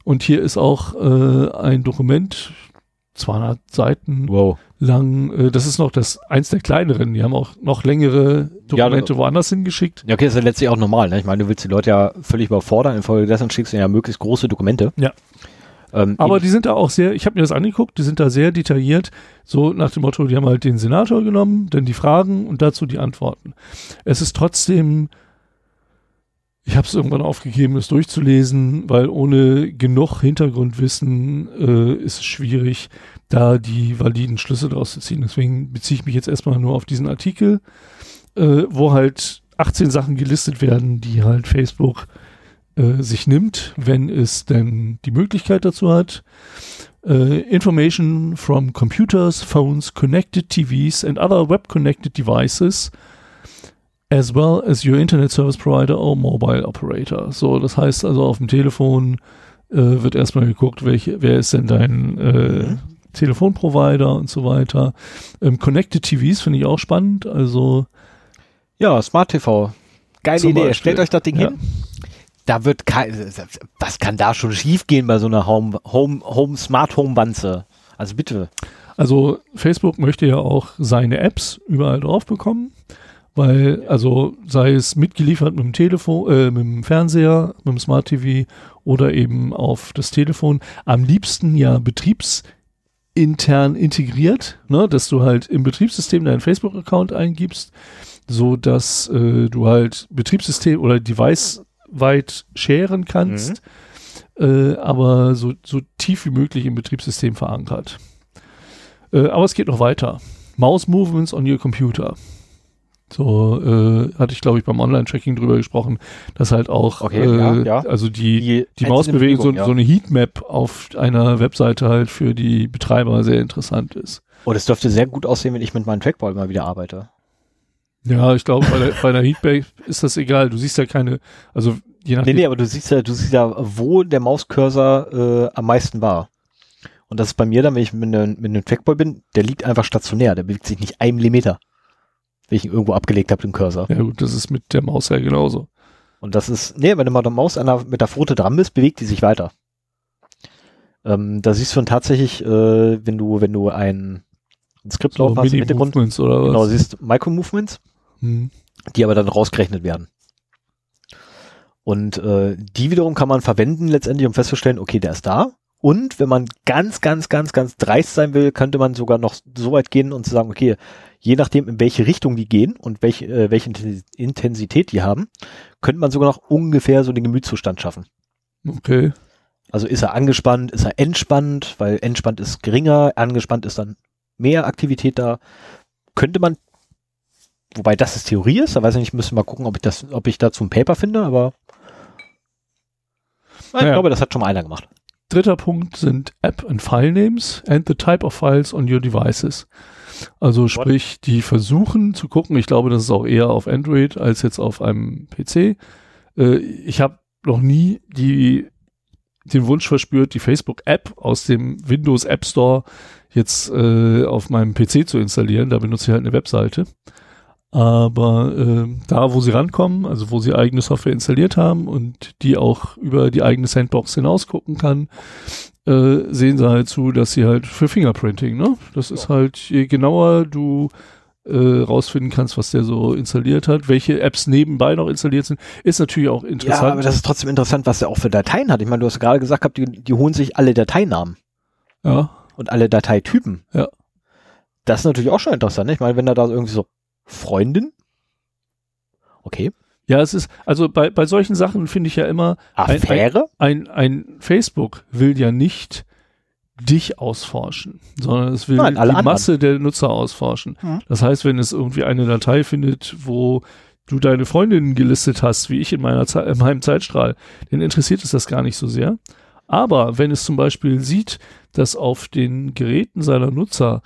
S2: Und hier ist auch äh, ein Dokument, 200 Seiten
S1: Wow.
S2: lang. Äh, das ist noch das eins der kleineren. Die haben auch noch längere Dokumente woanders hingeschickt.
S1: Ja, okay, das ist ja letztlich auch normal. Ne? Ich meine, du willst die Leute ja völlig überfordern. Infolgedessen schickst du ja möglichst große Dokumente.
S2: Ja.
S1: Ähm,
S2: Aber die sind da auch sehr, ich habe mir das angeguckt, die sind da sehr detailliert, so nach dem Motto, die haben halt den Senator genommen, dann die Fragen und dazu die Antworten. Es ist trotzdem, ich habe es irgendwann aufgegeben, es durchzulesen, weil ohne genug Hintergrundwissen äh, ist es schwierig, da die validen Schlüsse draus zu ziehen. Deswegen beziehe ich mich jetzt erstmal nur auf diesen Artikel, äh, wo halt 18 Sachen gelistet werden, die halt Facebook äh, sich nimmt, wenn es denn die Möglichkeit dazu hat. Äh, information from computers, phones, connected TVs and other web-connected devices as well as your Internet Service Provider or Mobile Operator. So, das heißt also auf dem Telefon äh, wird erstmal geguckt, welche, wer ist denn dein äh,
S1: Mhm.
S2: Telefonprovider und so weiter. Ähm, connected TVs finde ich auch spannend. Also
S1: ja, Smart TV. Geile Idee.
S2: Beispiel.
S1: Stellt euch das Ding
S2: Ja.
S1: hin. Da wird kein, was kann da schon schiefgehen bei so einer Home, Home, Home, Smart Home Wanze? Also bitte.
S2: Also Facebook möchte ja auch seine Apps überall drauf bekommen, weil also sei es mitgeliefert mit dem Telefon, äh, mit dem Fernseher, mit dem Smart TV oder eben auf das Telefon. Am liebsten ja betriebsintern integriert, ne, dass du halt im Betriebssystem deinen Facebook-Account eingibst, so dass äh, du halt Betriebssystem oder Device weit sharen kannst, äh, aber so, so tief wie möglich im Betriebssystem verankert. Äh, aber es geht noch weiter. Mouse Movements on your computer. So äh, hatte ich, glaube ich, beim Online-Tracking drüber gesprochen, dass halt auch
S1: Okay,
S2: äh,
S1: ja, ja.
S2: also die, die
S1: einzelne
S2: Mausbewegung, so,
S1: ja.
S2: so eine Heatmap auf einer Webseite halt für die Betreiber sehr interessant ist.
S1: Oh, das dürfte sehr gut aussehen, wenn ich mit meinem Trackball mal wieder arbeite.
S2: Ja, ich glaube, bei, der- bei einer Heatmap ist das egal. Du siehst ja keine, also je
S1: Nee,
S2: nachdem.
S1: nee, aber du siehst ja, du siehst ja, wo der Mauscursor äh, am meisten war. Und das ist bei mir dann, wenn ich mit einem, mit einem Trackball bin, der liegt einfach stationär, der bewegt sich nicht einen Millimeter. Wenn ich ihn irgendwo abgelegt habe, den Cursor.
S2: Ja gut, das ist mit der Maus ja genauso.
S1: Und das ist, nee, wenn du mal der Maus an der, mit der Pfote dran bist, bewegt die sich weiter. Ähm, da siehst du dann tatsächlich, äh, wenn du, wenn du ein, ein Skript
S2: So
S1: laufen hast im Hintergrund,
S2: oder
S1: genau,
S2: was?
S1: siehst Micro-Movements,
S2: Hm.
S1: die aber dann rausgerechnet werden. Und äh, die wiederum kann man verwenden letztendlich, um festzustellen, okay, der ist da. Und wenn man ganz, ganz, ganz, ganz dreist sein will, könnte man sogar noch so weit gehen und zu sagen, okay, je nachdem, in welche Richtung die gehen und welche, äh, welche Intensi- Intensität die haben, könnte man sogar noch ungefähr so den Gemütszustand schaffen.
S2: Okay.
S1: Also ist er angespannt, ist er entspannt, weil entspannt ist geringer, angespannt ist dann mehr Aktivität da. Könnte man, wobei das ist Theorie ist, da weiß ich nicht, müssen wir mal gucken, ob ich das, ob ich dazu ein Paper finde, aber ich
S2: Naja.
S1: glaube, das hat schon mal einer gemacht.
S2: Dritter Punkt sind App and File Names and the type of files on your devices. Also sprich, die versuchen zu gucken, ich glaube, das ist auch eher auf Android als jetzt auf einem PC. Äh, ich habe noch nie die, den Wunsch verspürt, die Facebook-App aus dem Windows App Store jetzt äh, auf meinem PC zu installieren. Da benutze ich halt eine Webseite. Aber äh, da, wo sie rankommen, also wo sie eigene Software installiert haben und die auch über die eigene Sandbox hinaus gucken kann, äh, sehen sie halt zu, dass sie halt für Fingerprinting, ne? Das ist halt, je genauer du äh, rausfinden kannst, was der so installiert hat, welche Apps nebenbei noch installiert sind, ist natürlich auch interessant.
S1: Ja, aber das ist trotzdem interessant, was er auch für Dateien hat. Ich meine, du hast gerade gesagt, die, die holen sich alle Dateinamen
S2: ja,
S1: und alle Dateitypen.
S2: Ja.
S1: Das ist natürlich auch schon interessant. Ne? Ich meine, wenn er da irgendwie so Freundin, okay,
S2: ja, es ist, also bei, bei solchen Sachen finde ich ja immer, ein,
S1: Affäre,
S2: ein, ein Facebook will ja nicht dich ausforschen, sondern es will
S1: Nein,
S2: die
S1: anderen.
S2: Masse der Nutzer ausforschen.
S1: Mhm.
S2: Das heißt, wenn es irgendwie eine Datei findet, wo du deine Freundinnen gelistet hast, wie ich in, meiner Ze in meinem Zeitstrahl, dann interessiert es das gar nicht so sehr. Aber wenn es zum Beispiel sieht, dass auf den Geräten seiner Nutzer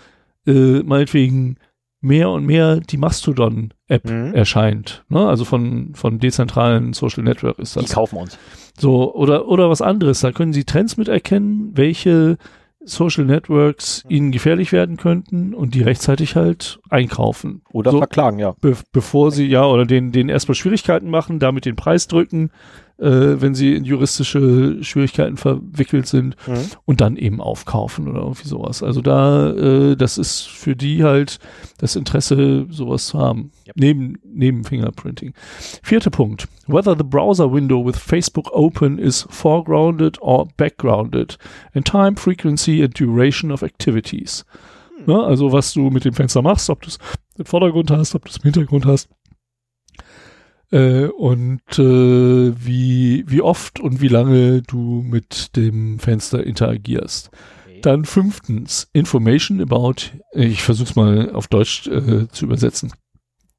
S2: äh, meinetwegen mehr und mehr die Mastodon-App
S1: Mhm.
S2: erscheint, ne? also von, von dezentralen Social Network ist
S1: die
S2: das.
S1: kaufen uns.
S2: So, oder, oder was anderes. Da können Sie Trends miterkennen, welche Social Networks Ihnen gefährlich werden könnten und die rechtzeitig halt einkaufen.
S1: Oder
S2: So.
S1: verklagen, ja.
S2: Be bevor Sie, ja, oder den, den erstmal Schwierigkeiten machen, damit den Preis drücken, äh, wenn Sie in juristische Schwierigkeiten verwickelt sind
S1: Mhm.
S2: und dann eben aufkaufen oder irgendwie sowas. Also da, äh, das ist für die halt das Interesse, sowas zu haben.
S1: Yep.
S2: Neben, neben Fingerprinting. Vierter Punkt. Whether the browser window with Facebook open is foregrounded or backgrounded in time, frequency and duration of activities. Ne, also was du mit dem Fenster machst, ob du es im Vordergrund hast, ob du es im Hintergrund hast. Äh, und äh, wie, wie oft und wie lange du mit dem Fenster interagierst. Dann fünftens, Information about, ich versuch's mal auf Deutsch äh, zu übersetzen.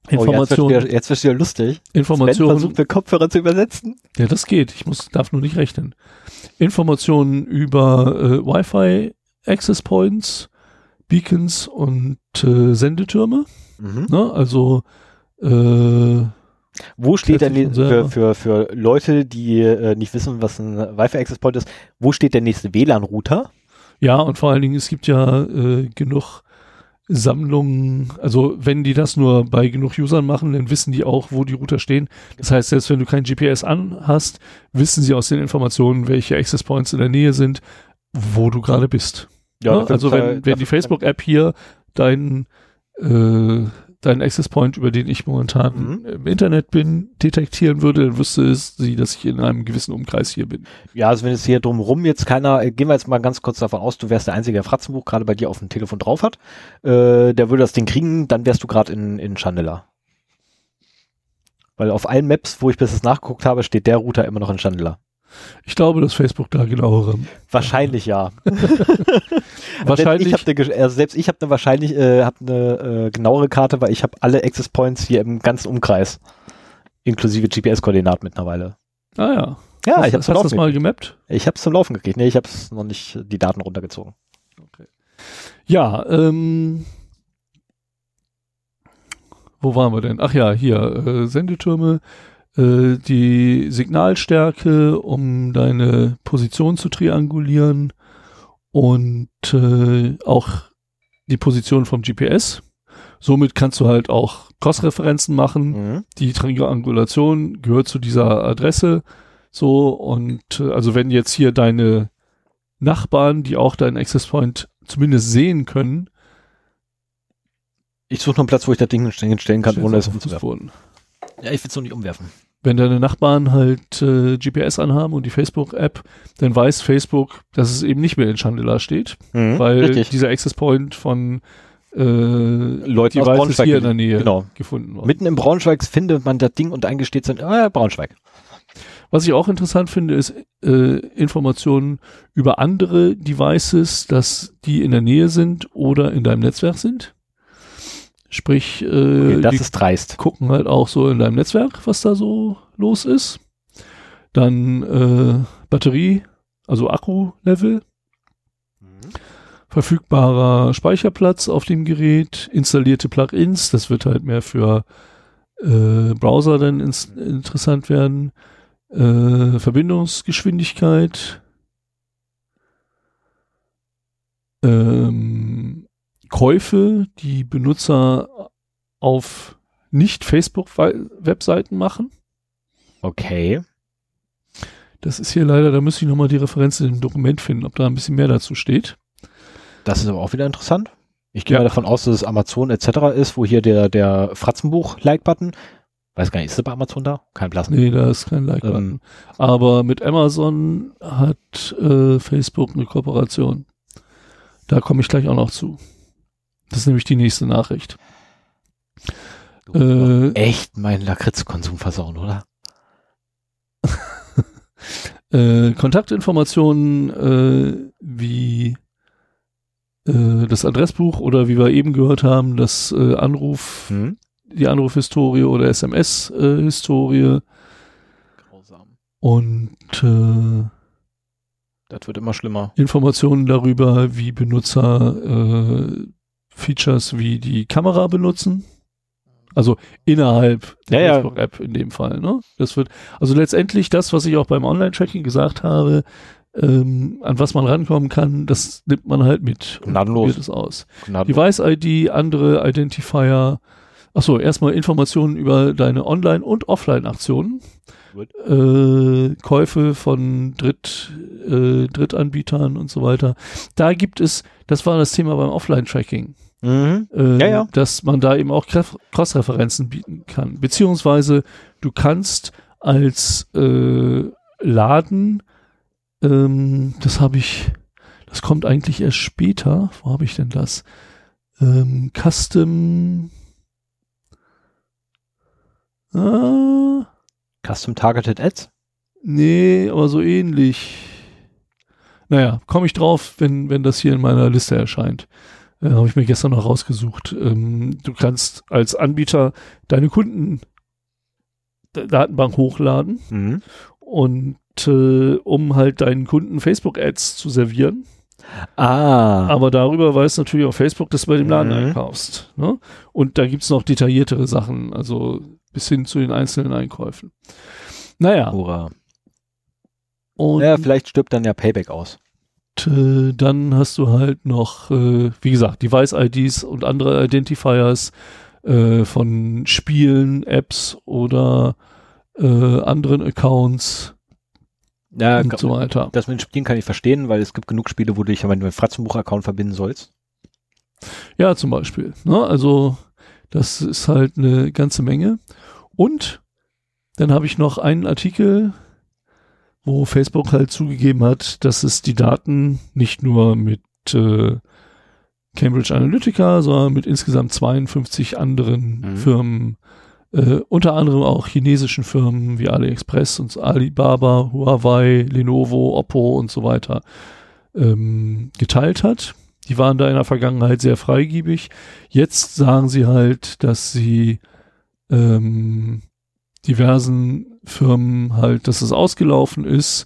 S1: Oh,
S2: Information,
S1: jetzt, wird wieder, jetzt wird wieder lustig. Sven
S2: Information,
S1: versucht mir Kopfhörer zu übersetzen.
S2: ja, das geht. Ich muss, darf nur nicht rechnen. Informationen über äh, Wi-Fi Access Points, Beacons und äh, Sendetürme.
S1: Mhm.
S2: Ne? Also äh,
S1: Wo steht denn für, für, für Leute, die äh, nicht wissen, was ein Wi-Fi Access Point ist, wo steht der nächste WLAN-Router?
S2: ja, und vor allen Dingen, es gibt ja äh, genug Sammlungen, also wenn die das nur bei genug Usern machen, dann wissen die auch, wo die Router stehen. Das heißt, selbst wenn du kein GPS an hast, wissen sie aus den Informationen, welche Access Points in der Nähe sind, wo du gerade bist. Ja,
S1: dafür
S2: also
S1: gibt's
S2: wenn,
S1: ja-
S2: wenn die Facebook-App hier deinen äh, deinen Access Point, über den ich momentan
S1: Mhm.
S2: im Internet bin, detektieren würde, dann wüsste es sie, dass ich in einem gewissen Umkreis hier bin.
S1: Ja, also wenn es hier drumherum jetzt keiner, äh, gehen wir jetzt mal ganz kurz davon aus, du wärst der Einzige, der Fratzenbuch gerade bei dir auf dem Telefon drauf hat, äh, der würde das Ding kriegen, dann wärst du gerade in, in Chandler. Weil auf allen Maps, wo ich bis jetzt nachgeguckt habe, steht der Router immer noch in Chandler.
S2: Ich glaube, dass Facebook da genauere.
S1: Wahrscheinlich ja.
S2: Wahrscheinlich.
S1: Ich hab ne, Gesch- also selbst ich habe eine wahrscheinlich äh, hab eine äh, genauere Karte, weil ich habe alle Access Points hier im ganzen Umkreis, inklusive GPS-Koordinaten mittlerweile.
S2: ah ja.
S1: Ja,
S2: hast,
S1: ich habe
S2: hast du das mal gemappt?
S1: Ich habe es zum Laufen gekriegt. Nee, ich habe es noch nicht die Daten runtergezogen.
S2: Ja, ähm, wo waren wir denn? Ach ja, hier, äh, Sendetürme, äh, die Signalstärke, um deine Position zu triangulieren und äh, auch die Position vom GPS. Somit kannst du halt auch Cross-Referenzen machen.
S1: Mhm.
S2: Die Triangulation gehört zu dieser Adresse. So, und äh, also wenn jetzt hier deine Nachbarn, die auch deinen Access Point zumindest sehen können,
S1: Ich suche noch einen Platz, wo ich das Ding hinstellen kann, ohne es umzuwerfen. Ja, ich will es noch nicht umwerfen.
S2: Wenn deine Nachbarn halt äh, GPS anhaben und die Facebook-App, dann weiß Facebook, dass es eben nicht mehr in Chandler steht,
S1: Mhm.
S2: weil
S1: Richtig.
S2: dieser Access Point von äh,
S1: Leuten aus Braunschweig
S2: hier in der Nähe
S1: Genau.
S2: gefunden worden.
S1: Mitten im Braunschweig findet man das Ding und eingesteht sind, ah, Braunschweig.
S2: Was ich auch interessant finde, ist äh, Informationen über andere Devices, dass die in der Nähe sind oder in deinem Netzwerk sind. Sprich, äh,
S1: Okay, das ist dreist.
S2: gucken halt auch so in deinem Netzwerk, was da so los ist. Dann äh, Batterie, also Akku-Level, verfügbarer Speicherplatz auf dem Gerät, installierte Plugins, das wird halt mehr für äh, Browser dann ins, interessant werden, äh, Verbindungsgeschwindigkeit, ähm, Käufe, die Benutzer auf nicht Facebook-Webseiten machen.
S1: Okay.
S2: Das ist hier leider, da müsste ich nochmal die Referenz im Dokument finden, ob da ein bisschen mehr dazu steht.
S1: Das ist aber auch wieder interessant. Ich gehe
S2: Ja.
S1: mal davon aus, dass es Amazon etc. ist, wo hier der, der Fratzenbuch ist, wo hier der, der Fratzenbuch-Like-Button. Weiß gar nicht, ist das bei Amazon da? Kein Blassen.
S2: Nee, da ist kein Like-Button.
S1: Ähm.
S2: Aber mit Amazon hat äh, Facebook eine Kooperation. Da komme ich gleich auch noch zu. Das ist nämlich die nächste Nachricht. Äh,
S1: echt meinen Lakritzkonsum versauen, oder?
S2: äh, Kontaktinformationen äh, wie äh, das Adressbuch oder wie wir eben gehört haben, das äh, Anruf,
S1: Hm?
S2: die Anrufhistorie oder SMS-Historie
S1: Grausam.
S2: und äh,
S1: Das wird immer schlimmer.
S2: Informationen darüber, wie Benutzer äh, Features wie die Kamera benutzen. Also innerhalb der
S1: Ja.
S2: Facebook-App in dem Fall. Ne? Das wird also letztendlich das, was ich auch beim Online-Tracking gesagt habe, ähm, an was man rankommen kann, das nimmt man halt mit und
S1: Gnadenlos.
S2: probiert es aus. Device-ID, andere Identifier. Achso, erstmal Informationen über deine Online- und Offline-Aktionen. Äh, Käufe von Dritt, äh, Drittanbietern und so weiter. Da gibt es, das war das Thema beim Offline-Tracking,
S1: Mhm.
S2: äh,
S1: Ja, ja.
S2: dass man da eben auch Cross-Referenzen bieten kann. Beziehungsweise du kannst als äh, Laden, ähm, das habe ich, das kommt eigentlich erst später. Wo habe ich denn das? Ähm, Custom. Ah,
S1: Custom Targeted Ads?
S2: nee, aber so ähnlich. Naja, komme ich drauf, wenn, wenn das hier in meiner Liste erscheint. Äh, habe ich mir gestern noch rausgesucht. Ähm, du kannst als Anbieter deine Kunden Datenbank hochladen
S1: Mhm.
S2: und äh, um halt deinen Kunden Facebook-Ads zu servieren.
S1: Ah.
S2: Aber darüber weiß natürlich auch Facebook, dass du bei dem Laden
S1: Mhm.
S2: einkaufst. Ne? Und da gibt's noch detailliertere Sachen, also bis hin zu den einzelnen Einkäufen. Naja,
S1: Hurra.
S2: und
S1: Ja, vielleicht stirbt dann ja Payback aus.
S2: Äh, dann hast du halt noch, äh, wie gesagt, Device-IDs und andere Identifiers äh, von Spielen, Apps oder äh, anderen Accounts
S1: Ja,
S2: und so weiter.
S1: das mit den Spielen kann ich verstehen, weil es gibt genug Spiele, wo du dich ja mit einem Fratzenbuch-Account verbinden sollst.
S2: Ja, zum Beispiel. Ne? Also das ist halt eine ganze Menge. Und dann habe ich noch einen Artikel, wo Facebook halt zugegeben hat, dass es die Daten nicht nur mit äh, Cambridge Analytica, sondern mit insgesamt 52 anderen
S1: Mhm.
S2: Firmen, äh, unter anderem auch chinesischen Firmen wie AliExpress und Alibaba, Huawei, Lenovo, Oppo und so weiter ähm, geteilt hat. Die waren da in der Vergangenheit sehr freigiebig. Jetzt sagen sie halt, dass sie ähm, diversen Firmen halt, dass es ausgelaufen ist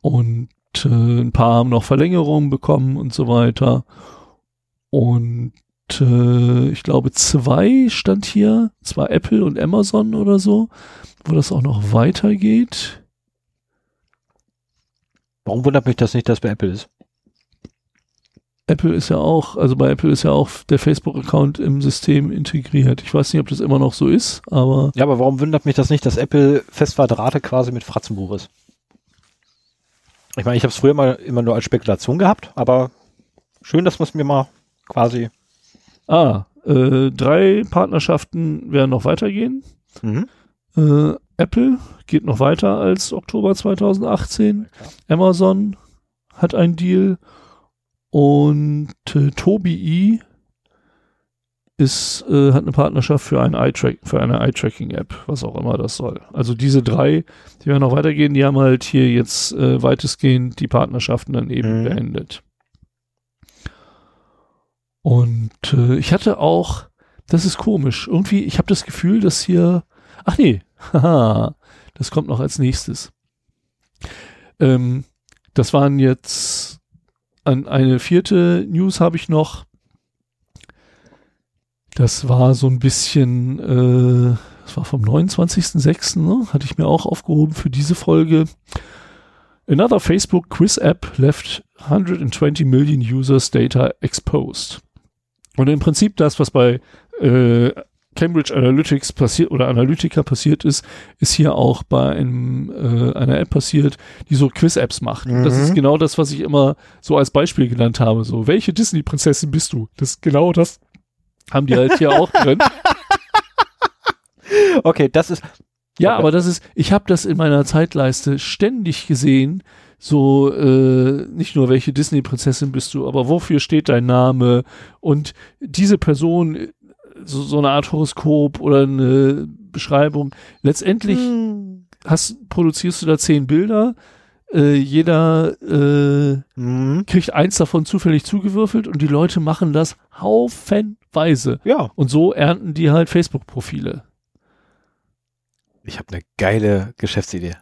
S2: und äh, ein paar haben noch Verlängerungen bekommen und so weiter. Und äh, ich glaube, zwei stand hier, zwar Apple und Amazon oder so, wo das auch noch weitergeht.
S1: Warum wundert mich das nicht, dass bei Apple ist?
S2: Apple ist ja auch, also bei Apple ist ja auch der Facebook-Account im System integriert. Ich weiß nicht, ob das immer noch so ist, aber
S1: Ja, aber warum wundert mich das nicht, dass Apple fest verdrahtet quasi mit Fratzenbuch ist? Ich meine, ich habe es früher mal immer nur als Spekulation gehabt, aber schön, dass man es mir mal quasi.
S2: ah, äh, drei Partnerschaften werden noch weitergehen.
S1: Mhm.
S2: Äh, Apple geht noch weiter als Oktober 2018. Amazon hat einen Deal und äh, Tobii ist, äh, hat eine Partnerschaft für, ein Eye-Track, für eine Eye-Tracking-App, was auch immer das soll. Also diese drei, die werden noch weitergehen, die haben halt hier jetzt äh, weitestgehend die Partnerschaften dann eben
S1: Mhm.
S2: beendet. Und äh, ich hatte auch, das ist komisch, irgendwie, ich habe das Gefühl, dass hier, ach nee, haha, das kommt noch als nächstes. Ähm, das waren jetzt an eine vierte News habe ich noch. Das war so ein bisschen, äh, das war vom 29.06., ne? hatte ich mir auch aufgehoben für diese Folge. Another Facebook Quiz App left 120 million users data exposed. Und im Prinzip das, was bei äh, Cambridge Analytics passiert oder Analytica passiert ist, ist hier auch bei einem, äh, einer App passiert, die so Quiz-Apps macht. Mhm. Das ist genau das, was ich immer so als Beispiel genannt habe. So, welche Disney-Prinzessin bist du? Das ist genau das haben die halt hier auch drin.
S1: Okay, das ist.
S2: Ja,
S1: okay.
S2: aber das ist, ich habe das in meiner Zeitleiste ständig gesehen, so äh, nicht nur welche Disney-Prinzessin bist du, aber wofür steht dein Name und diese Person, so, so eine Art Horoskop oder eine Beschreibung. Letztendlich hm. hast, produzierst du da zehn Bilder, äh, jeder äh, hm. kriegt eins davon zufällig zugewürfelt und die Leute machen das haufenweise.
S1: Ja.
S2: Und so ernten die halt Facebook-Profile.
S1: Ich habe eine geile Geschäftsidee.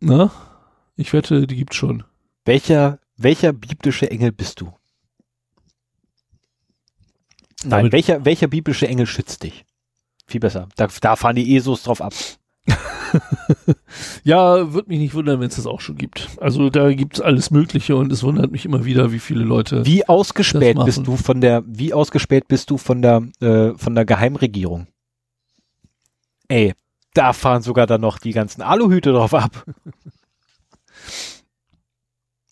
S2: Na? Ich wette, die gibt's schon.
S1: Welcher, welcher biblische Engel bist du? Nein, welcher, welcher biblische Engel schützt dich? Viel besser. Da, da fahren die ESOs drauf ab.
S2: ja, würde mich nicht wundern, wenn es das auch schon gibt. Also da gibt es alles Mögliche und es wundert mich immer wieder, wie viele Leute.
S1: Wie ausgespäht bist du von der, wie ausgespäht bist du von der, äh, von der Geheimregierung? Ey, da fahren sogar dann noch die ganzen Aluhüte drauf ab.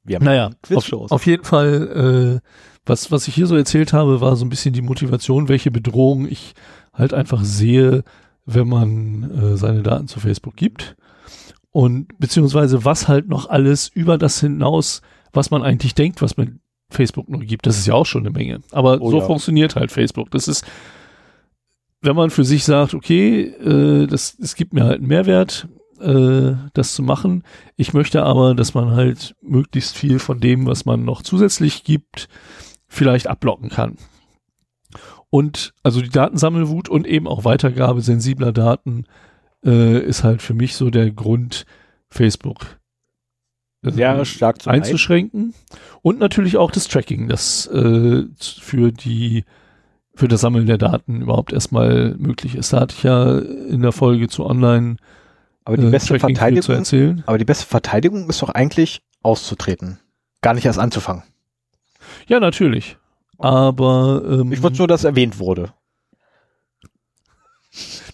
S2: Wir haben naja, auf, auf, jeden Fall, äh, was, was ich hier so erzählt habe, war so ein bisschen die Motivation, welche Bedrohung ich halt einfach sehe, wenn man äh, seine Daten zu Facebook gibt. Und beziehungsweise was halt noch alles über das hinaus, was man eigentlich denkt, was man Facebook noch gibt, das ist ja auch schon eine Menge. Aber oh, so ja. funktioniert halt Facebook. Das ist, wenn man für sich sagt, okay, äh, das, es gibt mir halt einen Mehrwert, äh, das zu machen. Ich möchte aber, dass man halt möglichst viel von dem, was man noch zusätzlich gibt, vielleicht abblocken kann. Und also die Datensammelwut und eben auch Weitergabe sensibler Daten äh, ist halt für mich so der Grund, Facebook
S1: äh, stark
S2: zu einzuschränken. Und natürlich auch das Tracking, das äh, für die für das Sammeln der Daten überhaupt erstmal möglich ist. Da hatte ich ja in der Folge zu Online
S1: aber die äh, beste Verteidigung,
S2: zu erzählen.
S1: Aber die beste Verteidigung ist doch eigentlich auszutreten. Gar nicht erst anzufangen.
S2: Ja, natürlich. Aber ähm,
S1: ich wollte nur, dass erwähnt wurde.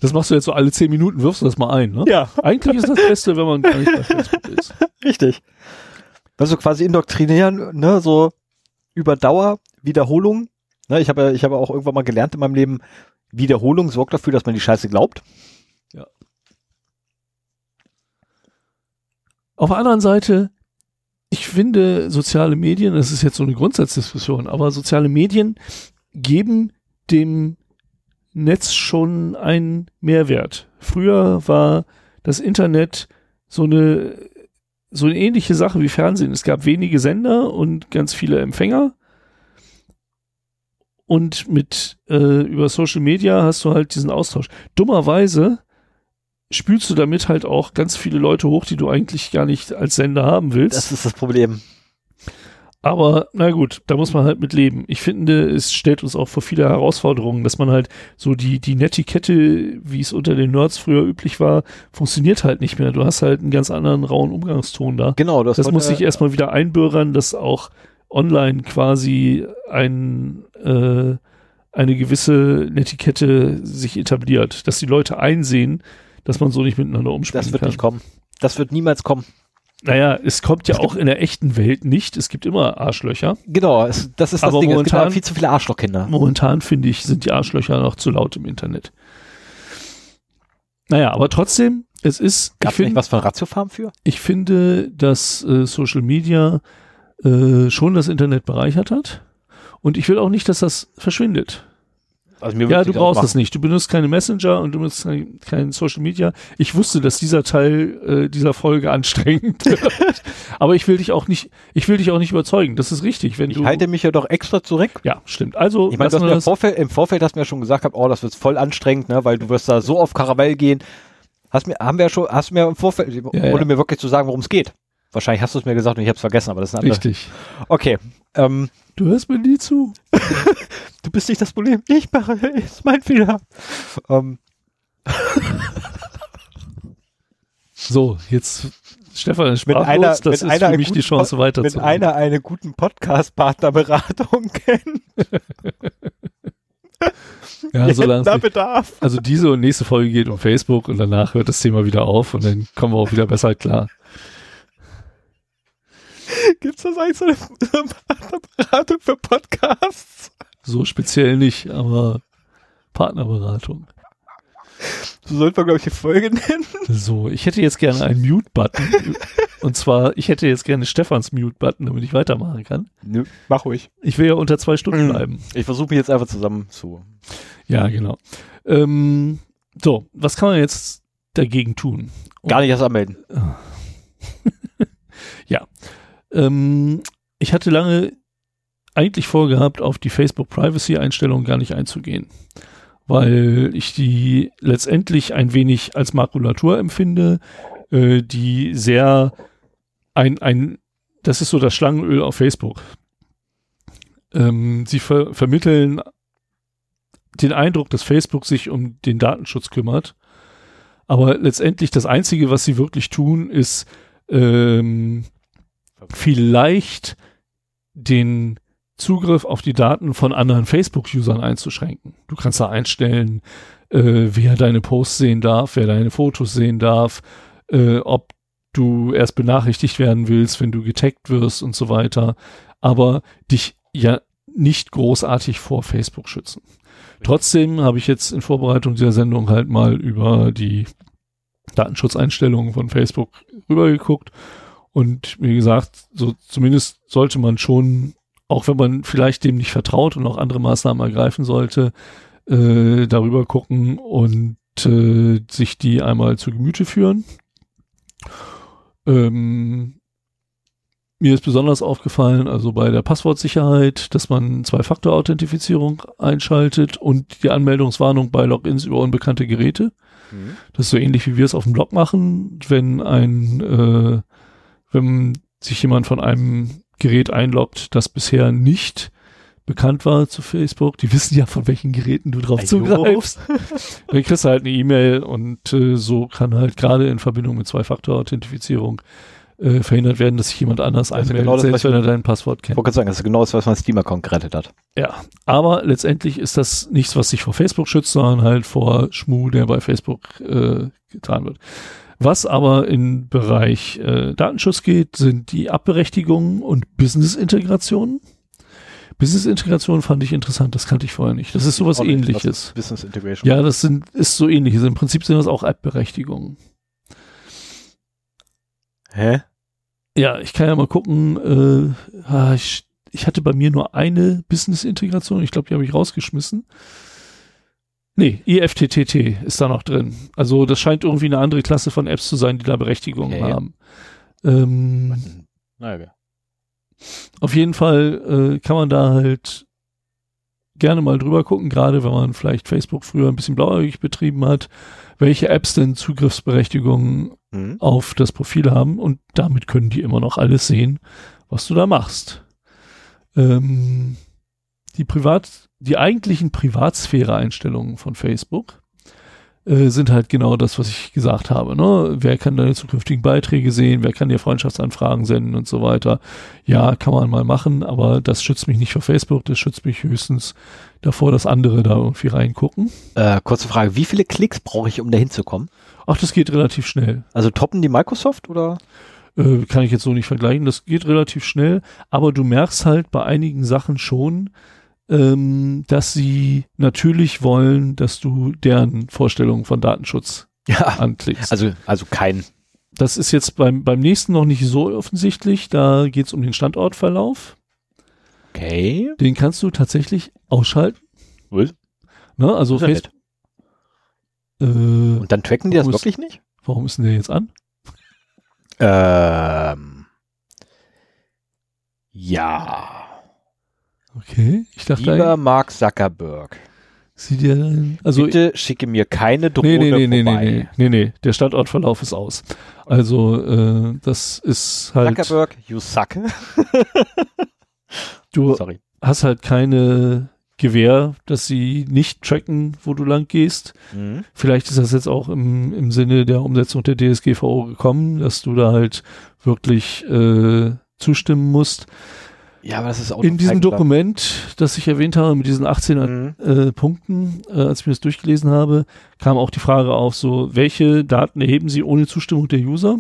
S2: Das machst du jetzt so alle zehn Minuten, wirfst du das mal ein, ne?
S1: Ja.
S2: Eigentlich ist das Beste, wenn man gar nicht bei Facebook ist.
S1: Richtig. Also quasi indoktrinieren, ne, so über Dauer, Wiederholung. Ne, ich habe ich habe auch irgendwann mal gelernt in meinem Leben, Wiederholung sorgt dafür, dass man die Scheiße glaubt.
S2: Ja. Auf der anderen Seite, ich finde, soziale Medien, das ist jetzt so eine Grundsatzdiskussion, aber soziale Medien geben dem Netz schon einen Mehrwert. Früher war das Internet so eine, so eine ähnliche Sache wie Fernsehen. Es gab wenige Sender und ganz viele Empfänger. Und mit äh, über Social Media hast du halt diesen Austausch. Dummerweise spülst du damit halt auch ganz viele Leute hoch, die du eigentlich gar nicht als Sender haben willst.
S1: Das ist das Problem.
S2: Aber na gut, da muss man halt mit leben. Ich finde, es stellt uns auch vor viele Herausforderungen, dass man halt so die, die Netiquette, wie es unter den Nerds früher üblich war, funktioniert halt nicht mehr. Du hast halt einen ganz anderen rauen Umgangston da.
S1: Genau,
S2: das, das muss sich erstmal wieder einbürgern, dass auch online quasi ein, äh, eine gewisse Netiquette sich etabliert, dass die Leute einsehen, dass man so nicht miteinander umspringen
S1: kann. Das wird
S2: kann.
S1: nicht kommen. Das wird niemals kommen.
S2: Naja, es kommt ja es auch in der echten Welt nicht. Es gibt immer Arschlöcher.
S1: Genau, es, das ist das
S2: Aber
S1: Ding.
S2: Momentan,
S1: es gibt viel zu viele Arschlochkinder.
S2: Momentan finde ich, sind die Arschlöcher noch zu laut im Internet. Naja, aber trotzdem, es ist.
S1: Gab es nicht was von Ratiofarm für?
S2: Ich finde, dass äh, Social Media äh, schon das Internet bereichert hat. Und ich will auch nicht, dass das verschwindet. Also mir ja, du brauchst das nicht. Du benutzt keine Messenger und du benutzt kein, kein Social Media. Ich wusste, dass dieser Teil äh, dieser Folge anstrengend wird. Aber ich will dich auch nicht, ich will dich auch nicht überzeugen. Das ist richtig. Wenn
S1: ich
S2: du,
S1: halte mich ja doch extra zurück.
S2: Ja, stimmt. Also,
S1: ich meine, im Vorfeld, im Vorfeld hast du mir ja schon gesagt, hab, oh, das wird voll anstrengend, ne, weil du wirst da so auf Karawell gehen. Hast mir, haben wir ja schon, hast du mir im Vorfeld, ja, ohne ja. mir wirklich zu sagen, worum es geht. Wahrscheinlich hast du es mir gesagt und ich habe es vergessen, aber das ist
S2: ein Richtig.
S1: Okay. Ähm,
S2: du hörst mir nie zu.
S1: du bist nicht das Problem. Ich mache, ist mein Fehler. Ähm.
S2: so, jetzt Stefan
S1: wenn einer,
S2: das
S1: wenn
S2: ist
S1: einer
S2: für mich die Chance weiter
S1: Wenn einer einen guten Podcast-Partnerberatung kennt.
S2: Ja, solange
S1: da
S2: es
S1: Bedarf.
S2: Also diese und nächste Folge geht um Facebook und danach hört das Thema wieder auf und dann kommen wir auch wieder besser klar.
S1: Gibt's das eigentlich so eine, so eine Beratung für Podcasts?
S2: So speziell nicht, aber Partnerberatung.
S1: So sollte man, glaube ich, die Folge nennen.
S2: So, ich hätte jetzt gerne einen Mute-Button. und zwar, ich hätte jetzt gerne Stefans Mute-Button, damit ich weitermachen kann.
S1: Nö, mach ruhig.
S2: Ich will ja unter zwei Stunden
S1: Mhm.
S2: bleiben.
S1: Ich versuche mich jetzt einfach zusammen zu.
S2: Ja, genau. Ähm, so, was kann man jetzt dagegen tun?
S1: Gar nicht erst anmelden.
S2: Ähm, ich hatte lange eigentlich vorgehabt, auf die Facebook Privacy Einstellungen gar nicht einzugehen, weil ich die letztendlich ein wenig als Makulatur empfinde, äh, die sehr ein, ein, das ist so das Schlangenöl auf Facebook. Ähm, sie ver vermitteln den Eindruck, dass Facebook sich um den Datenschutz kümmert. Aber letztendlich das Einzige, was sie wirklich tun, ist ähm, vielleicht den Zugriff auf die Daten von anderen Facebook-Usern einzuschränken. Du kannst da einstellen, äh, wer deine Posts sehen darf, wer deine Fotos sehen darf, äh, ob du erst benachrichtigt werden willst, wenn du getaggt wirst und so weiter. Aber dich ja nicht großartig vor Facebook schützen. Trotzdem habe ich jetzt in Vorbereitung dieser Sendung halt mal über die Datenschutzeinstellungen von Facebook rübergeguckt und wie gesagt, so zumindest sollte man schon, auch wenn man vielleicht dem nicht vertraut und auch andere Maßnahmen ergreifen sollte, äh, darüber gucken und äh, sich die einmal zu Gemüte führen. Ähm, mir ist besonders aufgefallen, also bei der Passwortsicherheit, dass man Zwei-Faktor-Authentifizierung einschaltet und die Anmeldungswarnung bei Logins über unbekannte Geräte.
S1: Mhm.
S2: Das ist so ähnlich wie wir es auf dem Blog machen, wenn ein, äh, wenn sich jemand von einem Gerät einloggt, das bisher nicht bekannt war zu Facebook. Die wissen ja, von welchen Geräten du drauf zugreifst. Dann kriegst du halt eine E-Mail und äh, so kann halt gerade in Verbindung mit Zwei-Faktor-Authentifizierung äh, verhindert werden, dass sich jemand anders
S1: Also
S2: einmeldet,
S1: genau das, was
S2: selbst wenn
S1: ich-
S2: er dein Passwort
S1: Ich
S2: kennt.
S1: wollte gerade sagen, das ist genau das, was mein Steam-Account gerettet hat.
S2: Ja, aber letztendlich ist das nichts, was sich vor Facebook schützt, sondern halt vor Schmu, der bei Facebook äh, getan wird. Was aber im Bereich äh, Datenschutz geht, sind die Abberechtigungen und Business-Integrationen. Business-Integration fand ich interessant, das kannte ich vorher nicht. Das ist sowas
S1: nicht,
S2: ähnliches.
S1: Business Integration.
S2: Ja, das sind, ist so ähnliches. Im Prinzip sind das auch App-Berechtigungen.
S1: Hä?
S2: Ja, ich kann ja mal gucken. Äh, ah, ich, ich hatte bei mir nur eine Business-Integration. Ich glaube, die habe ich rausgeschmissen. Nee, IFTTT ist da noch drin. Also das scheint irgendwie eine andere Klasse von Apps zu sein, die da Berechtigungen
S1: Okay.
S2: haben. Ähm,
S1: Naja.
S2: auf jeden Fall äh, kann man da halt gerne mal drüber gucken, gerade wenn man vielleicht Facebook früher ein bisschen blauäugig betrieben hat, welche Apps denn Zugriffsberechtigungen
S1: Mhm.
S2: auf das Profil haben und damit können die immer noch alles sehen, was du da machst. Ähm, die Privat, die eigentlichen Privatsphäre-Einstellungen von Facebook äh, sind halt genau das, was ich gesagt habe. Ne? Wer kann deine zukünftigen Beiträge sehen? Wer kann dir Freundschaftsanfragen senden und so weiter? Ja, kann man mal machen, aber das schützt mich nicht vor Facebook. Das schützt mich höchstens davor, dass andere da irgendwie reingucken.
S1: Äh, kurze Frage, wie viele Klicks brauche ich, um da hinzukommen?
S2: Ach, das geht relativ schnell.
S1: Also toppen die Microsoft oder?
S2: Äh, kann ich jetzt so nicht vergleichen. Das geht relativ schnell, aber du merkst halt bei einigen Sachen schon, ähm, dass sie natürlich wollen, dass du deren Vorstellungen von Datenschutz
S1: Ja.
S2: anklickst.
S1: Also, also kein.
S2: das ist jetzt beim, beim nächsten noch nicht so offensichtlich. Da geht es um den Standortverlauf.
S1: Okay.
S2: Den kannst du tatsächlich ausschalten.
S1: Was?
S2: Ne? Also Facebook. Äh,
S1: Und dann tracken die das
S2: Warum ist-
S1: wirklich nicht?
S2: warum ist denn der jetzt an?
S1: Ähm. Ja.
S2: Okay, ich dachte,
S1: Lieber Mark Zuckerberg,
S2: sieh dir also
S1: bitte schicke mir keine Drohne
S2: Nee, nee, nee, nee,
S1: vorbei.
S2: nee, nee, nee, der Standortverlauf ist aus. Also, äh, das ist halt,
S1: Zuckerberg, you suck.
S2: du
S1: Sorry.
S2: hast halt keine Gewähr, dass sie nicht tracken, wo du lang gehst.
S1: Mhm.
S2: Vielleicht ist das jetzt auch im, im Sinne der Umsetzung der DSGVO gekommen, dass du da halt wirklich äh, zustimmen musst.
S1: Ja, aber das ist auch
S2: In diesem Dokument, das ich erwähnt habe, mit diesen 18
S1: Mhm.
S2: äh, Punkten, äh, als ich mir das durchgelesen habe, kam auch die Frage auf, so, welche Daten erheben Sie ohne Zustimmung der User?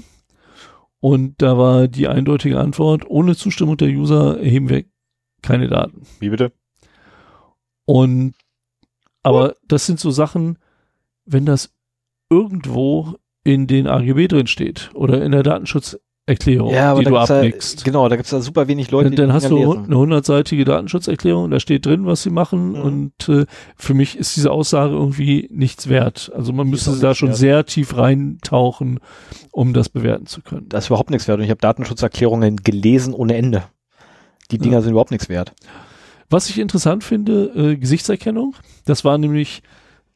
S2: Und da war die eindeutige Antwort, ohne Zustimmung der User erheben wir keine Daten.
S1: Wie bitte?
S2: Und, aber das sind so Sachen, wenn das irgendwo in den AGB drin steht oder in der Datenschutzerklärung, die
S1: da
S2: du abnickst.
S1: Da, genau, da gibt es da super wenig Leute,
S2: Dann, dann
S1: die
S2: hast
S1: Dinger
S2: du
S1: lesen.
S2: eine hundertseitige Datenschutzerklärung, da steht drin, was sie machen
S1: Mhm.
S2: und äh, für mich ist diese Aussage irgendwie nichts wert. Also man
S1: Die
S2: müsste da schon
S1: wert.
S2: sehr tief reintauchen, um das bewerten zu können.
S1: Das ist überhaupt nichts wert. Und ich habe Datenschutzerklärungen gelesen ohne Ende. Die Dinger
S2: Ja.
S1: sind überhaupt nichts wert.
S2: Was ich interessant finde, äh, Gesichtserkennung, das war nämlich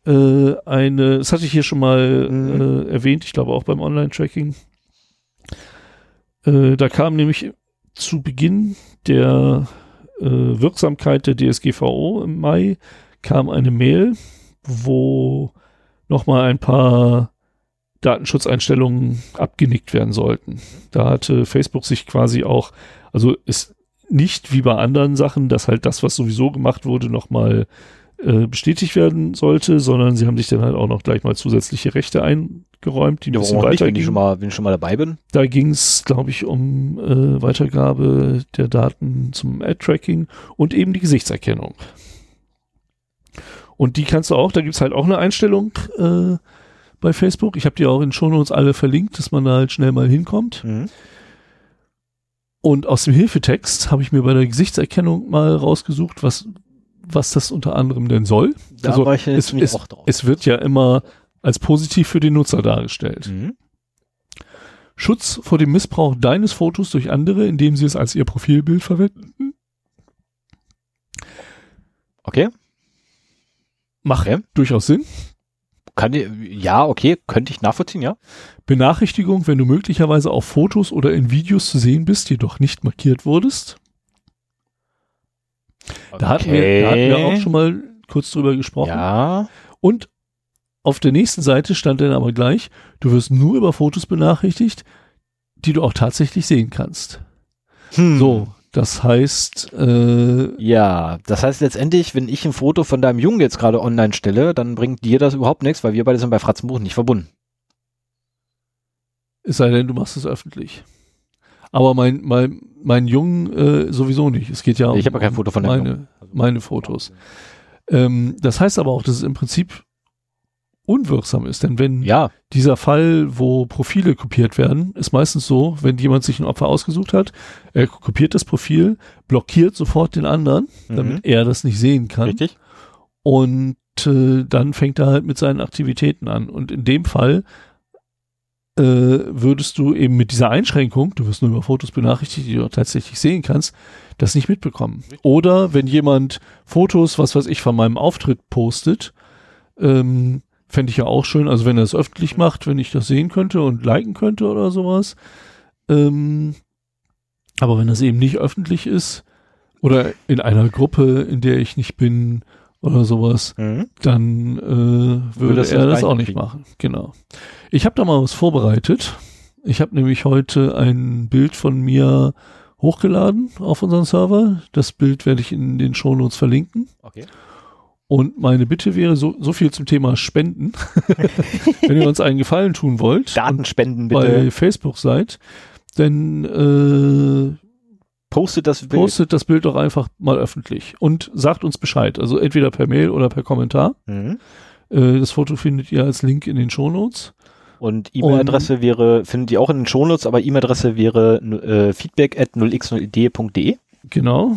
S2: äh, eine, das hatte ich hier schon mal
S1: Mhm.
S2: äh, erwähnt, ich glaube auch beim Online-Tracking. Äh, da kam nämlich zu Beginn der äh, Wirksamkeit der DSGVO im Mai kam eine Mail, wo nochmal ein paar Datenschutzeinstellungen abgenickt werden sollten. Da hatte Facebook sich quasi auch, also ist nicht wie bei anderen Sachen, dass halt das, was sowieso gemacht wurde, nochmal äh, bestätigt werden sollte, sondern sie haben sich dann halt auch noch gleich mal zusätzliche Rechte eingeräumt, die ein
S1: Ja,
S2: bisschen
S1: auch nicht,
S2: weiter
S1: wenn ich, schon mal, wenn ich schon mal dabei bin.
S2: da ging es, glaube ich, um äh, Weitergabe der Daten zum Ad-Tracking und eben die Gesichtserkennung. Und die kannst du auch, da gibt's halt auch eine Einstellung äh, bei Facebook. Ich habe die auch in Shownotes alle verlinkt, dass man da halt schnell mal hinkommt.
S1: Mhm.
S2: Und aus dem Hilfetext habe ich mir bei der Gesichtserkennung mal rausgesucht, was, was das unter anderem denn soll.
S1: Da
S2: Also, es- es-. Es wird ja immer als positiv für den Nutzer dargestellt.
S1: Mhm.
S2: Schutz vor dem Missbrauch deines Fotos durch andere, indem sie es als ihr Profilbild verwenden.
S1: Okay.
S2: Macht
S1: Okay.
S2: durchaus Sinn.
S1: Kann ja, okay, könnte ich nachvollziehen, ja.
S2: Benachrichtigung, wenn du möglicherweise auf Fotos oder in Videos zu sehen bist, jedoch nicht markiert wurdest. Da, hatten wir, da hatten wir auch schon mal kurz drüber gesprochen.
S1: Ja.
S2: Und auf der nächsten Seite stand dann aber gleich, du wirst nur über Fotos benachrichtigt, die du auch tatsächlich sehen kannst.
S1: Hm.
S2: So, das heißt, äh,
S1: Ja, das heißt letztendlich, wenn ich ein Foto von deinem Jungen jetzt gerade online stelle, dann bringt dir das überhaupt nichts, weil wir beide sind bei Fratzenbuch nicht verbunden.
S2: es sei denn, du machst es öffentlich. Aber mein, mein, mein Jungen äh, sowieso nicht. Es geht ja um
S1: ich habe ja kein Foto von
S2: meine,
S1: Jungen. Also,
S2: meine Fotos. Ähm, das heißt aber auch, dass es im Prinzip unwirksam ist, denn wenn
S1: Ja,
S2: dieser Fall, wo Profile kopiert werden, ist meistens so, wenn jemand sich ein Opfer ausgesucht hat, er kopiert das Profil, blockiert sofort den anderen,
S1: mhm.
S2: damit er das nicht sehen kann
S1: richtig.
S2: und äh, dann fängt er halt mit seinen Aktivitäten an. Und in dem Fall äh, würdest du eben mit dieser Einschränkung, du wirst nur über Fotos benachrichtigt, die du tatsächlich sehen kannst, das nicht mitbekommen. Oder wenn jemand Fotos, was weiß ich, von meinem Auftritt postet, ähm, fände ich ja auch schön, also wenn er es öffentlich macht, wenn ich das sehen könnte und liken könnte oder sowas. Ähm, aber wenn das eben nicht öffentlich ist oder in einer Gruppe, in der ich nicht bin oder sowas,
S1: Mhm.
S2: dann äh, würde
S1: das
S2: er
S1: das
S2: auch nicht machen. Genau. Ich habe da mal was vorbereitet. Ich habe nämlich heute ein Bild von mir hochgeladen auf unseren Server. Das Bild werde ich in den Shownotes verlinken.
S1: Okay.
S2: Und meine Bitte wäre so, so viel zum Thema Spenden. Wenn ihr uns einen Gefallen tun wollt
S1: Datenspenden
S2: bei
S1: bitte.
S2: Facebook seid, dann äh,
S1: Postet das Bild.
S2: postet das Bild doch einfach mal öffentlich und sagt uns Bescheid. Also entweder per Mail oder per Kommentar.
S1: Mhm.
S2: Äh, das Foto findet ihr als Link in den Shownotes.
S1: Und E-Mail-Adresse wäre, findet ihr auch in den Shownotes, aber E-Mail-Adresse wäre äh, feedback at 0x0id.de.
S2: Genau.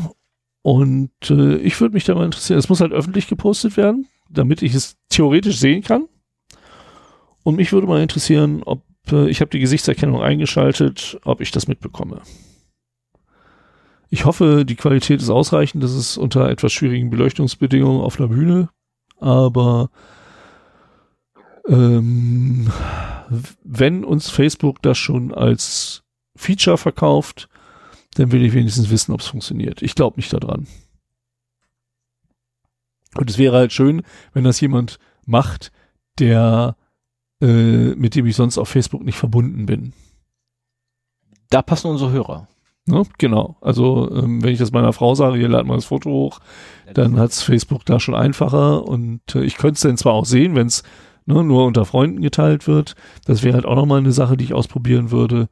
S2: Und äh, ich würde mich da mal interessieren. Es muss halt öffentlich gepostet werden, damit ich es theoretisch sehen kann. Und mich würde mal interessieren, ob äh, ich habe die Gesichtserkennung eingeschaltet, ob ich das mitbekomme. Ich hoffe, die Qualität ist ausreichend. Das ist unter etwas schwierigen Beleuchtungsbedingungen auf einer Bühne. Aber ähm, wenn uns Facebook das schon als Feature verkauft, dann will ich wenigstens wissen, ob es funktioniert. Ich glaube nicht daran. Und es wäre halt schön, wenn das jemand macht, der äh, mit dem ich sonst auf Facebook nicht verbunden bin.
S1: Da passen unsere Hörer.
S2: Ne? Genau. Also ähm, wenn ich das meiner Frau sage, hier lad mal das Foto hoch, dann hat's Facebook da schon einfacher und äh, ich könnte es dann zwar auch sehen, wenn es ne, nur unter Freunden geteilt wird. Das wäre halt auch nochmal eine Sache, die ich ausprobieren würde.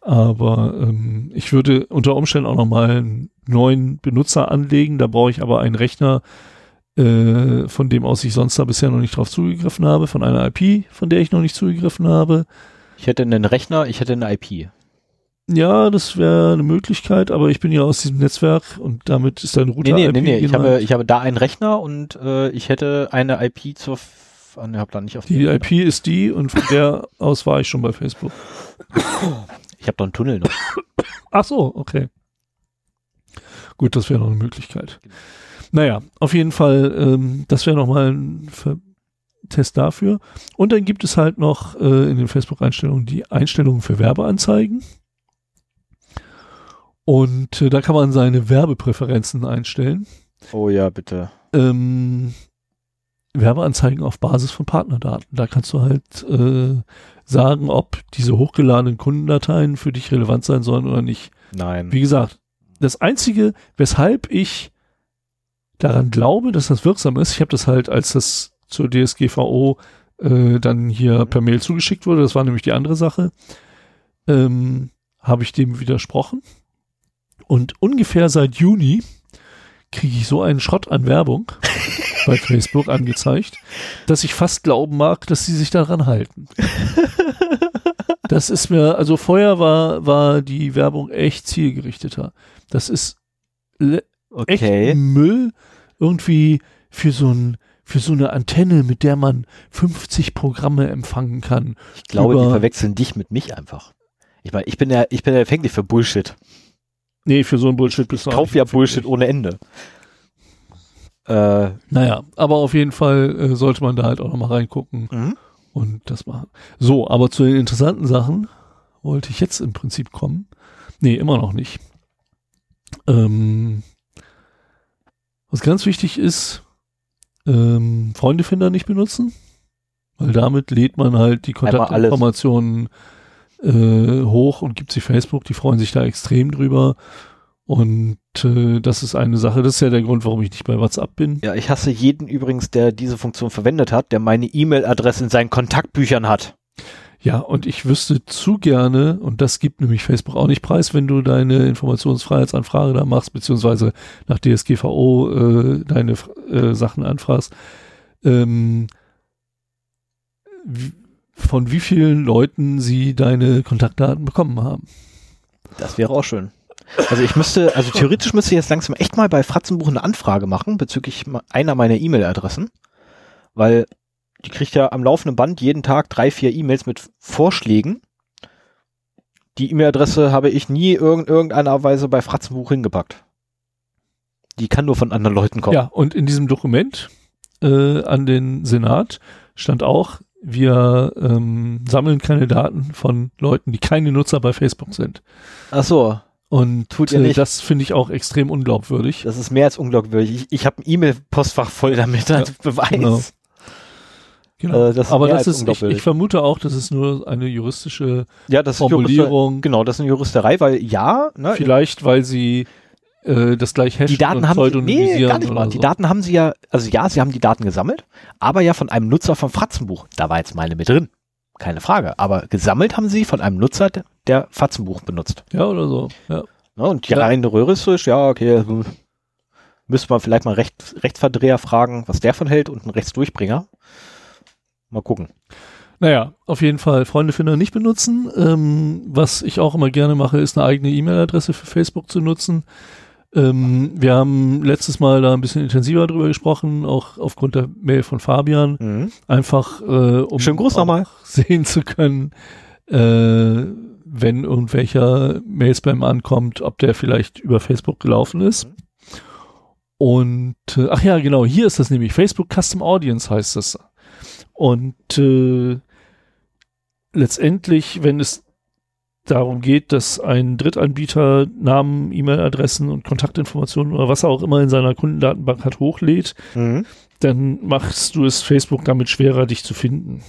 S2: Aber ähm, ich würde unter Umständen auch nochmal einen neuen Benutzer anlegen. Da brauche ich aber einen Rechner, äh, von dem aus ich sonst da bisher noch nicht drauf zugegriffen habe, von einer IP, von der ich noch nicht zugegriffen habe.
S1: Ich hätte einen Rechner, ich hätte eine IP.
S2: Ja, das wäre eine Möglichkeit, aber ich bin ja aus diesem Netzwerk und damit ist dein Router.
S1: Nee, nee,
S2: IP
S1: nee, nee. Ich habe, ich habe da einen Rechner und äh, ich hätte eine IP zur. F ah, nee, hab da nicht auf
S2: die IP ist die und von der aus war ich schon bei Facebook.
S1: Ich habe doch einen Tunnel noch.
S2: Ach so, okay. Gut, das wäre noch eine Möglichkeit.
S1: Genau.
S2: Naja, auf jeden Fall, ähm, das wäre nochmal ein Ver Test dafür. Und dann gibt es halt noch äh, in den Facebook-Einstellungen die Einstellungen für Werbeanzeigen. Und äh, da kann man seine Werbepräferenzen einstellen.
S1: Oh ja, bitte.
S2: Ähm, Werbeanzeigen auf Basis von Partnerdaten. Da kannst du halt äh, sagen, ob diese hochgeladenen Kundendateien für dich relevant sein sollen oder nicht.
S1: Nein.
S2: Wie gesagt, das Einzige, weshalb ich daran glaube, dass das wirksam ist, ich habe das halt, als das zur DSGVO äh, dann hier per Mail zugeschickt wurde, das war nämlich die andere Sache, ähm, habe ich dem widersprochen. Und ungefähr seit Juni kriege ich so einen Schrott an Werbung bei Facebook angezeigt, dass ich fast glauben mag, dass sie sich daran halten. Das ist mir, also vorher war, war die Werbung echt zielgerichteter. Das ist le- echt
S1: Okay.
S2: Müll irgendwie für so ein für so eine Antenne, mit der man 50 Programme empfangen kann.
S1: Ich glaube, die verwechseln dich mit mich einfach. Ich meine, ich bin ja, ich bin ja empfänglich für Bullshit.
S2: Nee, für so ein Bullshit bist du
S1: Ich kaufe ja. Bullshit ohne Ende. Äh,
S2: Naja, aber auf jeden Fall äh, sollte man da halt auch nochmal reingucken
S1: mhm.
S2: und das machen. So, aber zu den interessanten Sachen wollte ich jetzt im Prinzip kommen. Nee, immer noch nicht. Ähm, was ganz wichtig ist, ähm, Freundefinder nicht benutzen, weil damit lädt man halt die. Kontaktinformationen äh, hoch und gibt sie Facebook. Die freuen sich da extrem drüber. Und äh, das ist eine Sache, das ist ja der Grund, warum ich nicht bei WhatsApp bin.
S1: Ja, ich hasse jeden übrigens, der diese Funktion verwendet hat, der meine E-Mail-Adresse in seinen Kontaktbüchern hat.
S2: Ja, und ich wüsste zu gerne, und das gibt nämlich Facebook auch nicht preis, wenn du deine Informationsfreiheitsanfrage da machst, beziehungsweise nach DSGVO äh, deine äh, Sachen anfragst, ähm, wie, von wie vielen Leuten sie deine Kontaktdaten bekommen haben.
S1: Das wäre auch schön. Also ich müsste, also theoretisch müsste ich jetzt langsam echt mal bei Fratzenbuch eine Anfrage machen bezüglich einer meiner E-Mail-Adressen, weil die kriegt ja am laufenden Band jeden Tag drei, vier E-Mails mit Vorschlägen. Die E-Mail-Adresse habe ich nie irgend irgendeiner Weise bei Fratzenbuch hingepackt. Die kann nur von anderen Leuten kommen.
S2: Ja, und in diesem Dokument äh, an den Senat stand auch, wir ähm, sammeln keine Daten von Leuten, die keine Nutzer bei Facebook sind.
S1: Ach so,
S2: Und
S1: Tut ihr nicht.
S2: das finde ich auch extrem unglaubwürdig.
S1: das ist mehr als unglaubwürdig. Ich, ich habe ein E-Mail-Postfach voll damit als Beweis.
S2: genau. Genau.
S1: Äh, das ist
S2: Aber das ist, ich, ich vermute auch, das ist nur eine juristische
S1: Ja, das ist
S2: Formulierung.
S1: Juriste, genau, das ist eine Juristerei, weil ja, ne,
S2: Vielleicht, weil sie äh, das gleich hashen
S1: die Daten haben sie, nee,
S2: pseudonymisieren
S1: gar nicht mal. Die
S2: so.
S1: Daten haben sie ja, also ja, sie haben die Daten gesammelt, aber ja von einem Nutzer vom Fratzenbuch. Da war jetzt meine mit drin. Keine Frage. Aber gesammelt haben sie von einem Nutzer, der- Fratzenbuch benutzt.
S2: Ja, oder so. Ja.
S1: Ne, und die
S2: Ja.
S1: reine Röhre ist so, ja, okay, hm, müsste man vielleicht mal Recht, Rechtsverdreher fragen, was der von hält und einen Rechtsdurchbringer. Mal gucken.
S2: Naja, auf jeden Fall Freundefinder nicht benutzen. Ähm, was ich auch immer gerne mache, ist eine eigene E-Mail-Adresse für Facebook zu nutzen. Ähm, wir haben letztes Mal da ein bisschen intensiver drüber gesprochen, auch aufgrund der Mail von Fabian.
S1: Mhm.
S2: Einfach, äh, um
S1: Schönen Gruß
S2: auch
S1: nochmal.
S2: sehen zu können, äh, wenn irgendwelcher Mailspam ankommt, ob der vielleicht über Facebook gelaufen ist. Und äh, ach ja, genau, hier ist das nämlich. Facebook Custom Audience heißt das. Und äh, letztendlich, wenn es darum geht, dass ein Drittanbieter Namen, E-Mail-Adressen und Kontaktinformationen oder was er auch immer in seiner Kundendatenbank hat, hochlädt,
S1: Mhm.
S2: dann machst du es Facebook damit schwerer, dich zu finden.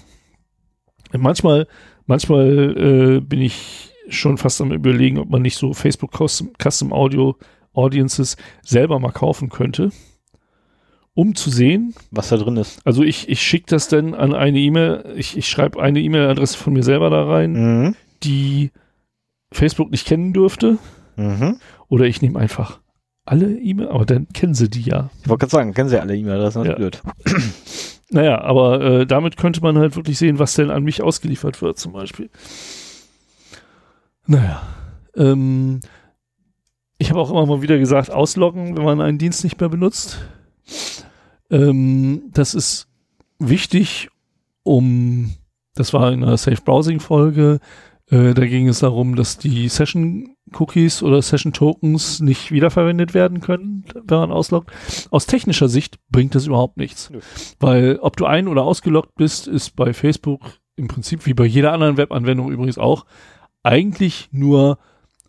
S2: Manchmal, manchmal äh, bin ich schon fast am überlegen, ob man nicht so Facebook Custom, Custom Audio Audiences selber mal kaufen könnte, um zu sehen,
S1: Was da drin ist.
S2: also ich, ich schicke das dann an eine E-Mail, ich, ich schreibe eine E-Mail-Adresse von mir selber da rein,
S1: Mhm.
S2: die Facebook nicht kennen dürfte,
S1: Mhm.
S2: oder ich nehme einfach alle E-Mail, aber dann kennen sie die ja.
S1: Ich wollte gerade sagen, kennen Sie ja alle E-Mail-Adressen, das
S2: Ja.
S1: ist blöd.
S2: Naja, aber äh, damit könnte man halt wirklich sehen, was denn an mich ausgeliefert wird, zum Beispiel. Naja, ähm, ich habe auch immer mal wieder gesagt, ausloggen, wenn man einen Dienst nicht mehr benutzt. Ähm, das ist wichtig, um, das war in einer Safe Browsing Folge, äh, da ging es darum, dass die Session Cookies oder Session Tokens nicht wiederverwendet werden können, wenn man ausloggt. Aus technischer Sicht bringt das überhaupt nichts.
S1: Nö.
S2: Weil ob du ein- oder ausgeloggt bist, ist bei Facebook im Prinzip wie bei jeder anderen Webanwendung übrigens auch eigentlich nur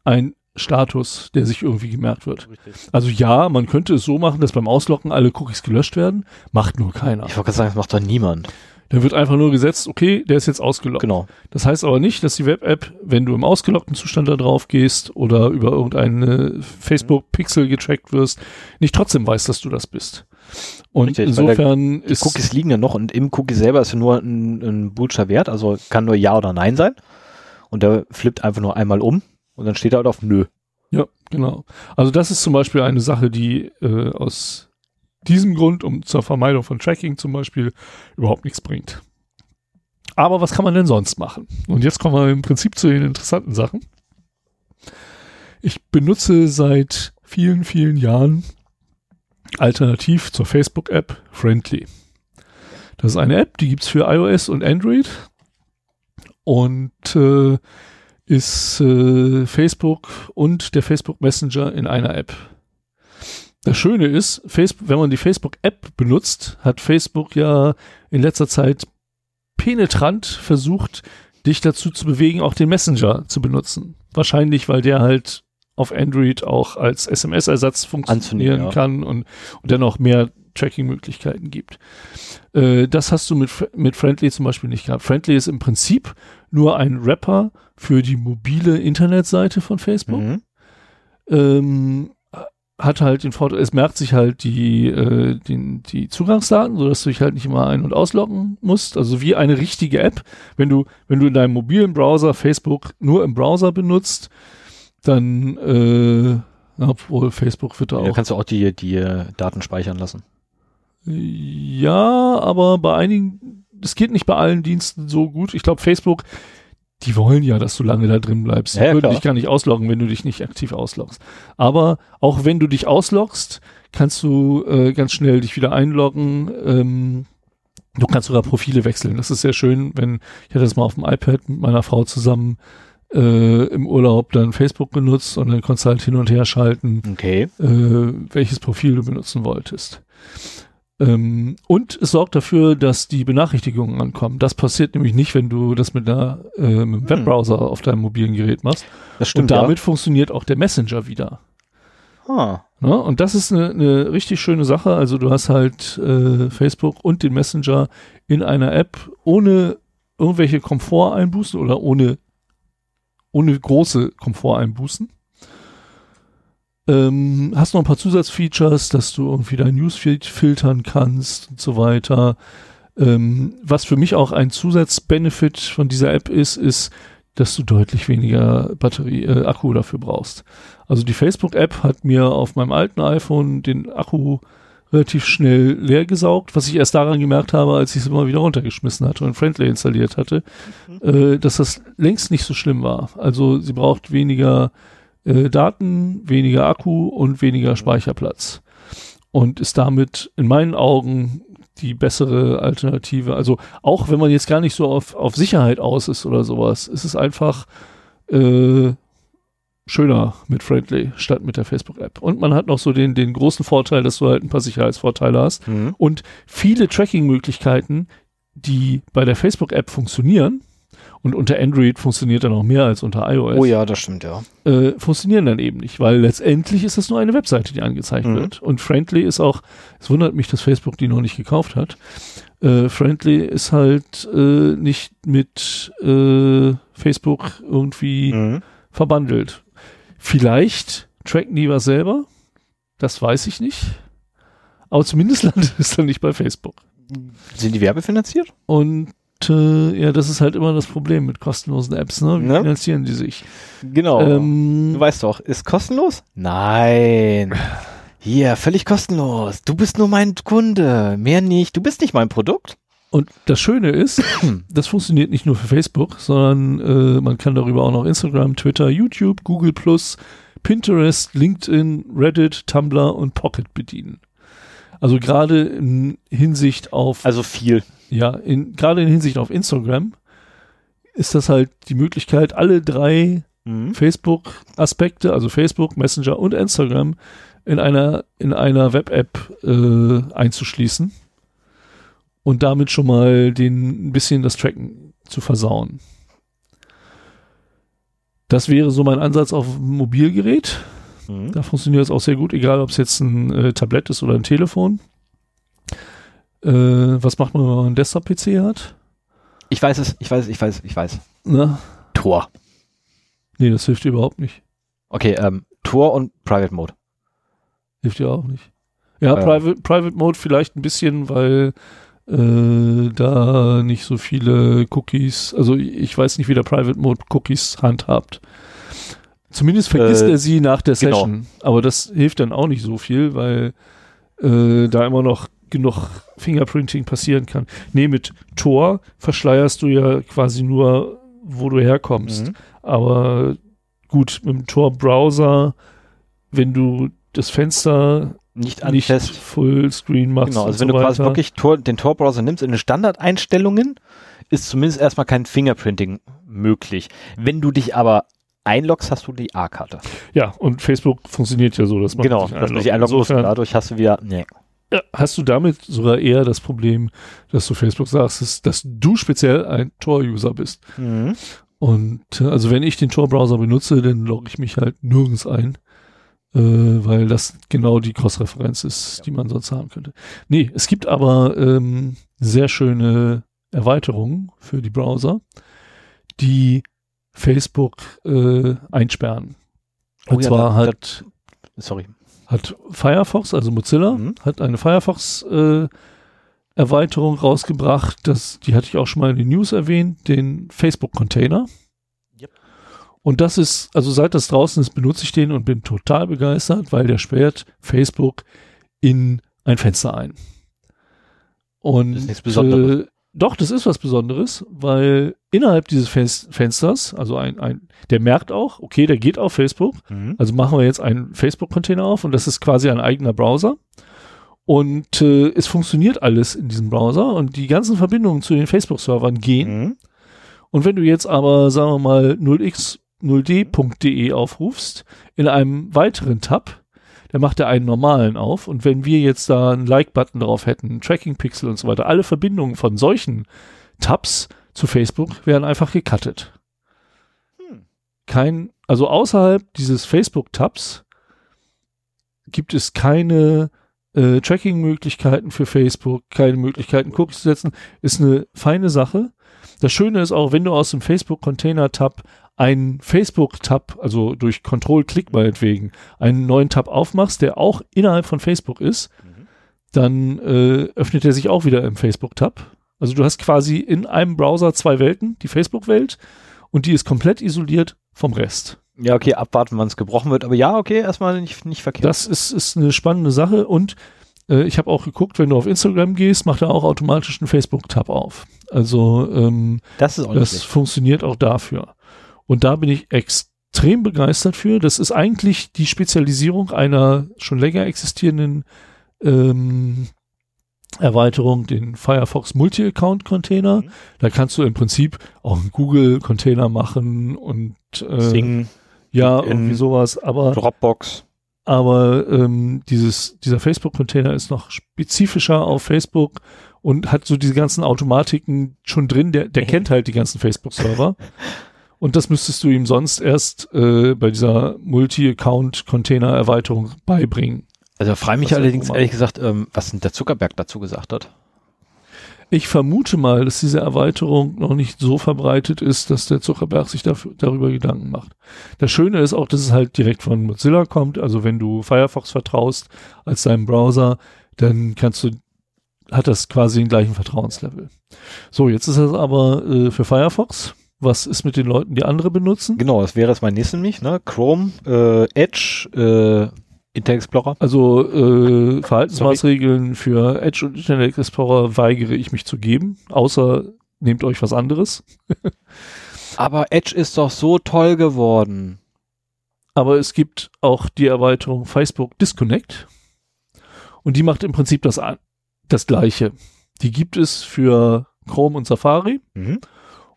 S2: ein Status, der sich irgendwie gemerkt wird.
S1: Richtig.
S2: Also ja, man könnte es so machen, dass beim Ausloggen alle Cookies gelöscht werden, macht nur keiner.
S1: Ich wollte gerade sagen, das macht doch niemand.
S2: Dann wird einfach nur gesetzt, okay, der ist jetzt ausgeloggt.
S1: Genau.
S2: Das heißt aber nicht, dass die Web-App, wenn du im ausgeloggten Zustand da drauf gehst oder über irgendeine Facebook-Pixel getrackt wirst, nicht trotzdem weiß, dass du das bist. Und
S1: Richtig,
S2: insofern
S1: Die
S2: ist
S1: Cookies liegen ja noch und im Cookie selber ist ja nur ein, ein Boolscher Wert, also kann nur Ja oder Nein sein. Und der flippt einfach nur einmal um und dann steht er halt auf Nö.
S2: Ja, genau. Also das ist zum Beispiel eine Sache, die äh, aus diesem Grund, um zur Vermeidung von Tracking zum Beispiel, überhaupt nichts bringt. Aber was kann man denn sonst machen? Und jetzt kommen wir im Prinzip zu den interessanten Sachen. Ich benutze seit vielen, vielen Jahren alternativ zur Facebook-App Friendly. Das ist eine App, die gibt's für iOS und Android und äh, ist äh, Facebook und der Facebook Messenger in einer App. Das Schöne ist, Facebook, wenn man die Facebook-App benutzt, hat Facebook ja in letzter Zeit penetrant versucht, dich dazu zu bewegen, auch den Messenger zu benutzen. Wahrscheinlich, weil der halt auf Android auch als SMS-Ersatz funktionieren
S1: ja.
S2: kann und, und dann auch mehr Tracking-Möglichkeiten gibt. Äh, das hast du mit, mit Friendly zum Beispiel nicht gehabt. Friendly ist im Prinzip nur ein Wrapper für die mobile Internetseite von Facebook
S1: Mhm.
S2: ähm, hat halt den Vorteil, es merkt sich halt die, äh, den, die Zugangsdaten, sodass du dich halt nicht immer ein- und ausloggen musst. Also wie eine richtige App. Wenn du, wenn du in deinem mobilen Browser Facebook nur im Browser benutzt, dann, äh, obwohl Facebook wird da
S1: Da
S2: auch.
S1: kannst du auch die, die äh, Daten speichern lassen.
S2: Ja, aber bei einigen, es geht nicht bei allen Diensten so gut. Ich glaube, Facebook, die wollen ja, dass du lange da drin bleibst. Die
S1: Ja,
S2: würden
S1: klar.
S2: dich gar nicht ausloggen, wenn du dich nicht aktiv ausloggst. Aber auch wenn du dich ausloggst, kannst du äh, ganz schnell dich wieder einloggen. Ähm, du kannst sogar Profile wechseln. Das ist sehr schön, wenn ich hatte das mal auf dem iPad mit meiner Frau zusammen äh, im Urlaub dann Facebook genutzt und dann konntest du halt hin und her schalten
S1: Okay.
S2: äh, welches Profil du benutzen wolltest. Ähm, und es sorgt dafür, dass die Benachrichtigungen ankommen. Das passiert nämlich nicht, wenn du das mit, einer, äh, mit einem Webbrowser auf deinem mobilen Gerät machst.
S1: Das stimmt.
S2: und damit funktioniert auch der Messenger wieder.
S1: ja. Ah.
S2: Ne? Und das ist eine, eine richtig schöne Sache. Also du hast halt äh, Facebook und den Messenger in einer App ohne irgendwelche Komforteinbußen oder ohne, ohne große Komforteinbußen. Ähm, hast noch ein paar Zusatzfeatures, dass du irgendwie dein Newsfeed filtern kannst und so weiter. Ähm, was für mich auch ein Zusatzbenefit von dieser App ist, ist, dass du deutlich weniger Batterie, äh, Akku dafür brauchst. Also die Facebook-App hat mir auf meinem alten iPhone den Akku relativ schnell leer gesaugt, was ich erst daran gemerkt habe, als ich es immer wieder runtergeschmissen hatte und Friendly installiert hatte, äh, dass das längst nicht so schlimm war. Also sie braucht weniger äh, Daten, weniger Akku und weniger Speicherplatz. Und ist damit in meinen Augen die bessere Alternative. Also auch wenn man jetzt gar nicht so auf, auf Sicherheit aus ist oder sowas, ist es einfach äh, schöner mit Friendly statt mit der Facebook-App. Und man hat noch so den, den großen Vorteil, dass du halt ein paar Sicherheitsvorteile hast.
S1: Mhm.
S2: Und viele Tracking-Möglichkeiten, die bei der Facebook-App funktionieren, und unter Android funktioniert dann auch mehr als unter iOS,
S1: Oh ja, das stimmt, ja.
S2: äh, funktionieren dann eben nicht, weil letztendlich ist das nur eine Webseite, die angezeigt
S1: Mhm.
S2: wird. Und Friendly ist auch, es wundert mich, dass Facebook die noch nicht gekauft hat. Äh, Friendly ist halt äh, nicht mit äh, Facebook irgendwie
S1: Mhm.
S2: verbandelt. Vielleicht tracken die was selber. Das weiß ich nicht. Aber zumindest landet es dann nicht bei Facebook.
S1: Sind die werbefinanziert?
S2: Und ja, das ist halt immer das Problem mit kostenlosen Apps. Ne? Wie
S1: Ne?
S2: finanzieren die sich?
S1: Genau.
S2: Ähm,
S1: du weißt doch, ist kostenlos? Nein. Hier, völlig kostenlos. Du bist nur mein Kunde. Mehr nicht. Du bist nicht mein Produkt.
S2: Und das Schöne ist, das funktioniert nicht nur für Facebook, sondern äh, man kann darüber auch noch Instagram, Twitter, YouTube, Google Pinterest, LinkedIn, Reddit, Tumblr und Pocket bedienen. Also gerade in Hinsicht auf,
S1: Also viel.
S2: Ja, in, gerade in Hinsicht auf Instagram ist das halt die Möglichkeit, alle drei
S1: Mhm.
S2: Facebook-Aspekte, also Facebook, Messenger und Instagram, in einer, in einer Web-App äh, einzuschließen und damit schon mal den, ein bisschen das Tracken zu versauen. Das wäre so mein Ansatz auf Mobilgerät.
S1: Mhm.
S2: Da funktioniert es auch sehr gut, egal ob es jetzt ein äh, Tablett ist oder ein Telefon. Äh, was macht man, wenn man einen Desktop-PC hat?
S1: Ich weiß es, ich weiß, ich weiß, ich weiß.
S2: Na,
S1: Tor.
S2: nee, das hilft dir überhaupt nicht.
S1: Okay, ähm, Tor und Private Mode.
S2: Hilft dir auch nicht. Ja,
S1: Ja.
S2: Private, Private Mode vielleicht ein bisschen, weil äh, da nicht so viele Cookies, also ich weiß nicht, wie der Private Mode Cookies handhabt. Zumindest vergisst
S1: Äh,
S2: er sie nach der
S1: genau.
S2: Session. Aber das hilft dann auch nicht so viel, weil äh, da immer noch genug Fingerprinting passieren kann. Nee, mit Tor verschleierst du ja quasi nur, wo du herkommst.
S1: Mhm.
S2: Aber gut, mit dem Tor-Browser, wenn du das Fenster
S1: Nicht
S2: nicht. Fullscreen machst.
S1: Genau, also wenn
S2: so
S1: du quasi
S2: weiter.
S1: wirklich Tor, den Tor-Browser nimmst in den Standardeinstellungen, ist zumindest erstmal kein Fingerprinting möglich. Wenn du dich aber einloggst, hast du die A-Karte.
S2: Ja, und Facebook funktioniert ja so, dass man
S1: Genau,
S2: sich
S1: dass du dich
S2: einloggt.
S1: einloggen musst dadurch hast du wieder, nee.
S2: Ja, hast du damit sogar eher das Problem, dass du Facebook sagst, dass, dass du speziell ein Tor-User bist.
S1: Mhm.
S2: Und äh, also wenn ich den Tor-Browser benutze, dann logge ich mich halt nirgends ein, äh, weil das genau die Cross-Referenz ist, die man sonst haben könnte. Nee, es gibt aber ähm, sehr schöne Erweiterungen für die Browser, die Facebook äh, einsperren.
S1: Oh
S2: Und
S1: ja,
S2: zwar
S1: da-
S2: hat,
S1: Sorry.
S2: Hat Firefox, also Mozilla,
S1: Mhm.
S2: hat eine Firefox äh, Erweiterung rausgebracht, das, die hatte ich auch schon mal in den News erwähnt, den Facebook-Container.
S1: Yep.
S2: Und das ist, also seit das draußen ist, benutze ich den und bin total begeistert, weil der sperrt Facebook in ein Fenster ein. Und. Äh, doch, das ist was Besonderes, weil innerhalb dieses Fen- Fensters, also ein, ein, der merkt auch, okay, der geht auf Facebook,
S1: Mhm.
S2: also machen wir jetzt einen Facebook-Container auf und das ist quasi ein eigener Browser. Und äh, es funktioniert alles in diesem Browser und die ganzen Verbindungen zu den Facebook-Servern gehen.
S1: Mhm.
S2: Und wenn du jetzt aber, sagen wir mal, 0x0d.de aufrufst, in einem weiteren Tab, dann macht er einen normalen auf. Und wenn wir jetzt da einen Like-Button drauf hätten, einen Tracking-Pixel und so weiter, alle Verbindungen von solchen Tabs zu Facebook werden einfach gecuttet.
S1: Hm.
S2: Kein, also außerhalb dieses Facebook-Tabs gibt es keine äh, Tracking-Möglichkeiten für Facebook, keine Möglichkeiten, Cookies zu setzen. Ist eine feine Sache. Das Schöne ist auch, wenn du aus dem Facebook-Container-Tab einen Facebook-Tab, also durch Control-Klick meinetwegen, einen neuen Tab aufmachst, der auch innerhalb von Facebook ist,
S1: Mhm.
S2: dann äh, öffnet er sich auch wieder im Facebook-Tab. Also du hast quasi in einem Browser zwei Welten, die Facebook-Welt und die ist komplett isoliert vom Rest.
S1: Ja, okay, abwarten, wann es gebrochen wird. Aber ja, okay, erstmal nicht, nicht verkehrt.
S2: Das ist, ist eine spannende Sache und äh, ich habe auch geguckt, wenn du auf Instagram gehst, macht er auch automatisch einen Facebook-Tab auf. Also ähm,
S1: das
S2: das funktioniert auch dafür. Und da bin ich extrem begeistert für. Das ist eigentlich die Spezialisierung einer schon länger existierenden ähm, Erweiterung, den Firefox Multi-Account-Container.
S1: Mhm.
S2: Da kannst du im Prinzip auch einen Google-Container machen und äh,
S1: Sing,
S2: ja, irgendwie sowas. Aber
S1: Dropbox.
S2: aber ähm, dieses, dieser Facebook-Container ist noch spezifischer auf Facebook und hat so diese ganzen Automatiken schon drin. Der, der kennt halt die ganzen Facebook-Server. Und das müsstest du ihm sonst erst äh, bei dieser Multi-Account-Container-Erweiterung beibringen.
S1: Also frage mich
S2: er
S1: allerdings ehrlich gesagt, ähm, was denn der Zuckerberg dazu gesagt hat.
S2: Ich vermute mal, dass diese Erweiterung noch nicht so verbreitet ist, dass der Zuckerberg sich dafür, darüber Gedanken macht. Das Schöne ist auch, dass es halt direkt von Mozilla kommt. Also wenn du Firefox vertraust als deinem Browser, dann kannst du, hat das quasi den gleichen Vertrauenslevel. So, jetzt ist es aber äh, für Firefox. Was ist mit den Leuten, die andere benutzen?
S1: Genau, das wäre jetzt mein nächstes nämlich, ne? Chrome, äh, Edge, äh, Internet Explorer.
S2: Also äh, Verhaltensmaßregeln für Edge und Internet Explorer weigere ich mich zu geben, außer nehmt euch was anderes.
S1: Aber Edge ist doch so toll geworden.
S2: Aber es gibt auch die Erweiterung Facebook Disconnect und die macht im Prinzip das, das gleiche. Die gibt es für Chrome und Safari
S1: Mhm.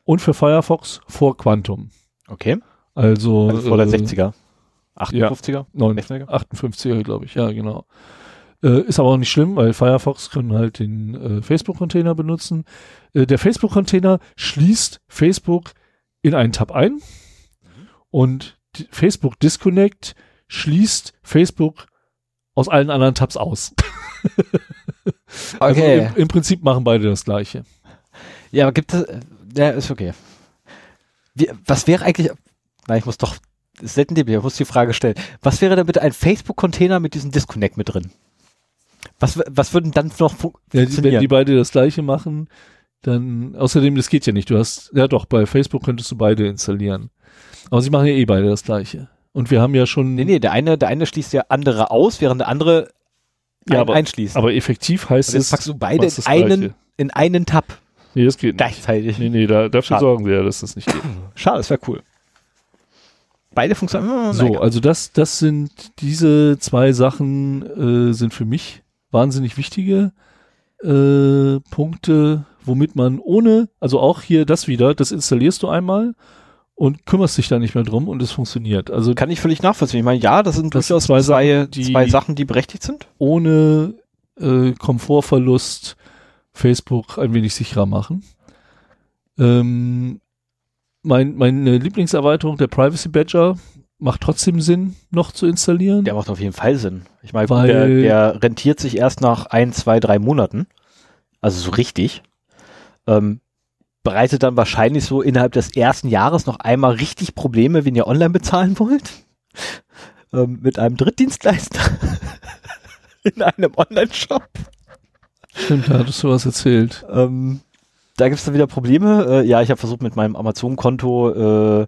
S2: Und für Firefox vor Quantum.
S1: Okay.
S2: Also,
S1: Also vor der
S2: äh,
S1: 60er. 58er?
S2: 9,
S1: 60er?
S2: 58er, glaube ich, ja, genau. Äh, ist aber auch nicht schlimm, weil Firefox können halt den äh, Facebook-Container benutzen. Äh, der Facebook-Container schließt Facebook in einen Tab ein und die Facebook Disconnect schließt Facebook aus allen anderen Tabs aus. Also
S1: Okay.
S2: im, im Prinzip machen beide das gleiche.
S1: Ja, aber gibt es, ja, ist okay. Wie, was wäre eigentlich, nein, ich muss doch, selten die, ich muss die Frage stellen. Was wäre denn bitte ein Facebook-Container mit diesem Disconnect mit drin? Was, was würden dann noch fun-
S2: Ja, die, wenn
S1: funktionieren?
S2: die beide das gleiche machen, dann, außerdem, das geht ja nicht. Du hast, ja doch, bei Facebook könntest du beide installieren. Aber sie machen ja eh beide das gleiche. Und wir haben ja schon,
S1: nee, nee, der eine, der eine schließt ja andere aus, während der andere
S2: Ja,
S1: einen
S2: aber-
S1: einschließt.
S2: aber effektiv heißt
S1: Und jetzt
S2: es,
S1: packst du beide in einen, in einen Tab
S2: nee, das geht nicht.
S1: gleichzeitig.
S2: Nee, nee, da, dafür
S1: Schade.
S2: sorgen wir ja, dass das nicht geht.
S1: Schade, das wäre cool. Beide funktionieren.
S2: So, also das, das sind diese zwei Sachen äh, sind für mich wahnsinnig wichtige äh, Punkte, womit man ohne, also auch hier das wieder, das installierst du einmal und kümmerst dich da nicht mehr drum und es funktioniert. Also
S1: Kann ich völlig nachvollziehen. Ich meine, ja, das sind
S2: Das
S1: durchaus
S2: zwei
S1: zwei,
S2: Sachen, die-
S1: zwei Sachen, die berechtigt sind.
S2: ohne äh, Komfortverlust Facebook ein wenig sicherer machen. Ähm, mein, meine Lieblingserweiterung, der Privacy Badger, macht trotzdem Sinn, noch zu installieren.
S1: Der macht auf jeden Fall Sinn. Ich meine, der, der rentiert sich erst nach ein, zwei, drei Monaten. Also so richtig. Ähm, bereitet dann wahrscheinlich so innerhalb des ersten Jahres noch einmal richtig Probleme, wenn ihr online bezahlen wollt. Ähm, mit einem Drittdienstleister. In einem Online-Shop.
S2: Stimmt, da hattest du was erzählt.
S1: Ähm, da gibt es dann wieder Probleme. Äh, ja, ich habe versucht, mit meinem Amazon-Konto äh,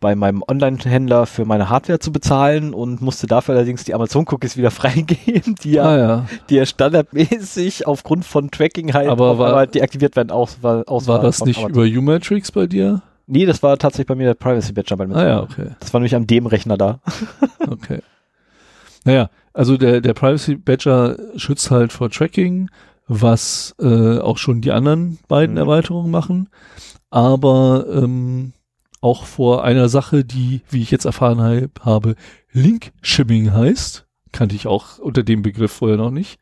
S1: bei meinem Online-Händler für meine Hardware zu bezahlen und musste dafür allerdings die Amazon-Cookies wieder freigeben, die ja,
S2: Ah ja.
S1: die ja standardmäßig aufgrund von Tracking halt
S2: Aber war-
S1: deaktiviert werden aus, war, aus
S2: War das nicht
S1: Amazon.
S2: über U-Matrix bei dir?
S1: Nee, das war tatsächlich bei mir der Privacy Badger bei mir.
S2: Ah ja, okay.
S1: Das war nämlich am dem Rechner da.
S2: Okay. Naja, also der, der Privacy Badger schützt halt vor Tracking, was äh, auch schon die anderen beiden
S1: Mhm.
S2: Erweiterungen machen, aber ähm, auch vor einer Sache, die, wie ich jetzt erfahren hab, habe, Link-Shimming heißt. Kannte ich auch unter dem Begriff vorher noch nicht.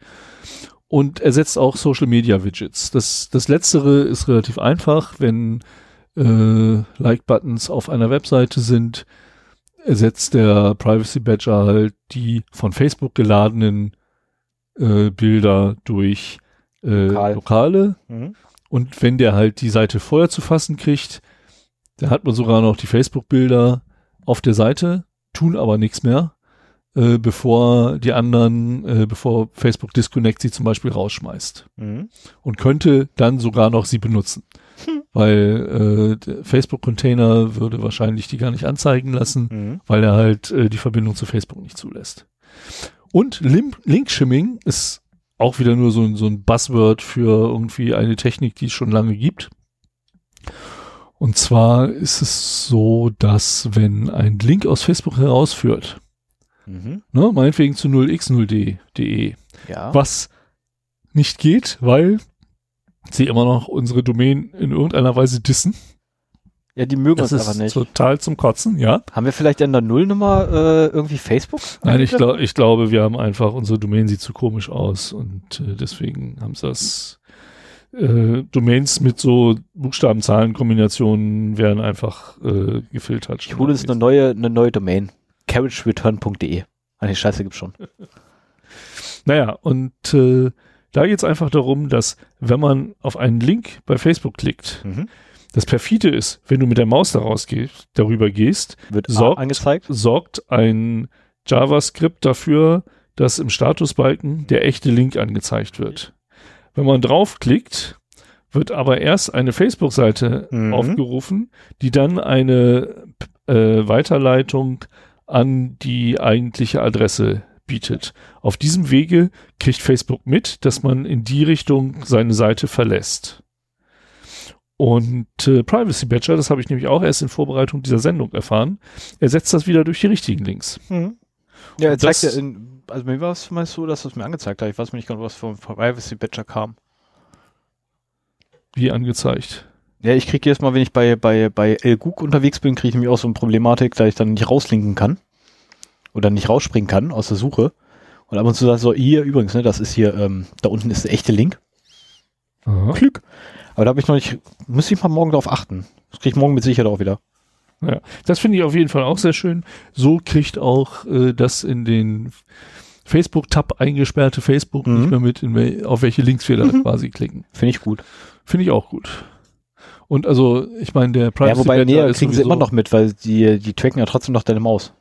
S2: Und ersetzt auch Social Media Widgets. Das, das letztere ist relativ einfach, wenn äh, Like-Buttons auf einer Webseite sind, ersetzt der Privacy Badger halt die von Facebook geladenen äh, Bilder durch äh,
S1: Lokal.
S2: lokale.
S1: Mhm.
S2: Und wenn der halt die Seite vorher zu fassen kriegt, dann hat man sogar noch die Facebook-Bilder auf der Seite, tun aber nichts mehr, äh, bevor die anderen, äh, bevor Facebook Disconnect sie zum Beispiel rausschmeißt
S1: Mhm.
S2: und könnte dann sogar noch sie benutzen. Weil äh, Facebook-Container würde wahrscheinlich die gar nicht anzeigen lassen,
S1: Mhm.
S2: weil er halt äh, die Verbindung zu Facebook nicht zulässt. Und Lim Link-Shimming ist auch wieder nur so, ein- so ein Buzzword für irgendwie eine Technik, die es schon lange gibt. Und zwar ist es so, dass wenn ein Link aus Facebook herausführt,
S1: Mhm.
S2: ne, meinetwegen zu 0x0d.de,
S1: Ja.
S2: was nicht geht, weil sie immer noch unsere Domain in irgendeiner Weise dissen.
S1: ja, die mögen
S2: Das
S1: uns
S2: ist
S1: aber nicht.
S2: total zum Kotzen, ja.
S1: Haben wir vielleicht in der Nullnummer äh, irgendwie Facebook?
S2: Nein, ich, glaub, ich glaube, wir haben einfach, unsere Domain sieht zu komisch aus und äh, deswegen haben sie das äh, Domains mit so Buchstaben-Zahlen-Kombinationen werden einfach äh, gefiltert.
S1: Ich hole uns eine neue, eine neue Domain. carriagereturn.de. Ah, nee, Scheiße gibt's schon.
S2: Naja, und äh, Da geht es einfach darum, dass wenn man auf einen Link bei Facebook klickt,
S1: Mhm.
S2: das perfide ist, wenn du mit der Maus daraus gehst, darüber gehst,
S1: Wird
S2: Sorgt-
S1: angezeigt.
S2: sorgt ein JavaScript dafür, dass im Statusbalken der echte Link angezeigt wird. Wenn man draufklickt, wird aber erst eine Facebook-Seite
S1: Mhm.
S2: aufgerufen, die dann eine äh, Weiterleitung an die eigentliche Adresse bietet. Auf diesem Wege kriegt Facebook mit, dass man in die Richtung seine Seite verlässt. Und äh, Privacy Badger, das habe ich nämlich auch erst in Vorbereitung dieser Sendung erfahren, ersetzt das wieder durch die richtigen Links.
S1: Mhm. Ja, er zeigt ja
S2: das-
S1: in, also mir war es meist so, dass es mir angezeigt hat. Ich weiß mir nicht genau, was vom Privacy Badger kam.
S2: Wie angezeigt.
S1: Ja, ich kriege jedes Mal, wenn ich bei, bei, bei El Gug unterwegs bin, kriege ich nämlich auch so eine Problematik, dass ich dann nicht rauslinken kann. Oder nicht rausspringen kann aus der Suche. Und ab und zu sagt so, hier übrigens, ne, das ist hier, ähm, da unten ist der echte Link. Glück. Aber da habe ich noch nicht, muss ich mal morgen drauf achten. Das kriege ich morgen mit Sicherheit auch wieder.
S2: Ja, das finde ich auf jeden Fall auch sehr schön. So kriegt auch äh, das in den Facebook-Tab eingesperrte Facebook
S1: Mhm.
S2: nicht mehr mit, in auf welche Links wir da
S1: Mhm.
S2: quasi klicken.
S1: Finde ich gut.
S2: Finde ich auch gut. Und also, ich meine, der Privacy
S1: ja, wobei, nee, kriegen sie immer noch mit, weil die, die tracken ja trotzdem noch deine Maus.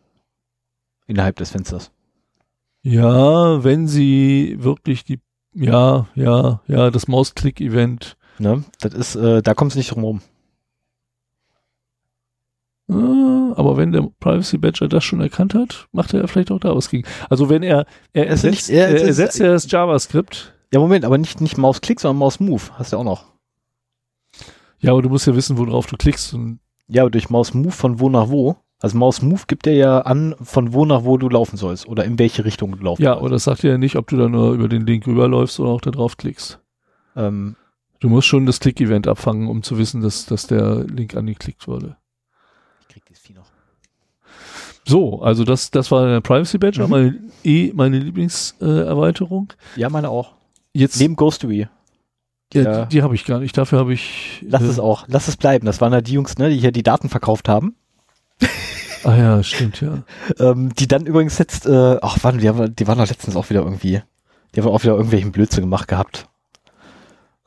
S1: Innerhalb des Fensters.
S2: Ja, wenn sie wirklich die, ja, ja, ja, das Mausklick-Event.
S1: Ne? Das ist, äh, da kommst du nicht drum rum.
S2: Äh, aber wenn der Privacy Badger das schon erkannt hat, macht er ja vielleicht auch da was gegen. Also wenn er, er
S1: Es
S2: ersetzt,
S1: er-
S2: er
S1: es
S2: ersetzt ja das JavaScript.
S1: Ja, Moment, aber nicht, nicht Mausklick, sondern Mausmove. Hast du auch noch.
S2: Ja, aber du musst ja wissen, worauf du klickst
S1: Ja, aber durch Mausmove von wo nach wo. Also Mausmove gibt dir ja an, von wo nach wo du laufen sollst oder in welche Richtung du laufen
S2: Ja,
S1: sollst.
S2: aber das sagt ja nicht, ob du da nur über den Link rüberläufst oder auch da drauf klickst.
S1: Ähm,
S2: Du musst schon das Klick-Event abfangen, um zu wissen, dass, dass der Link angeklickt wurde.
S1: ich krieg dieses Vieh noch.
S2: So, also das, das war der Privacy Badger,
S1: Mhm.
S2: meine, eh meine Lieblingserweiterung. Äh, Erweiterung.
S1: Ja, meine auch.
S2: Jetzt,
S1: Neben Ghostery.
S2: ja,
S1: ja.
S2: die, die habe ich gar nicht. Dafür habe ich.
S1: Lass
S2: äh,
S1: es auch. Lass es bleiben. Das waren ja die Jungs, ne, die hier die Daten verkauft haben.
S2: Ah ja, stimmt, ja.
S1: Ähm, die dann übrigens jetzt, äh, ach, wann, die, haben, die waren doch letztens auch wieder irgendwie, die haben auch wieder irgendwelchen Blödsinn gemacht gehabt.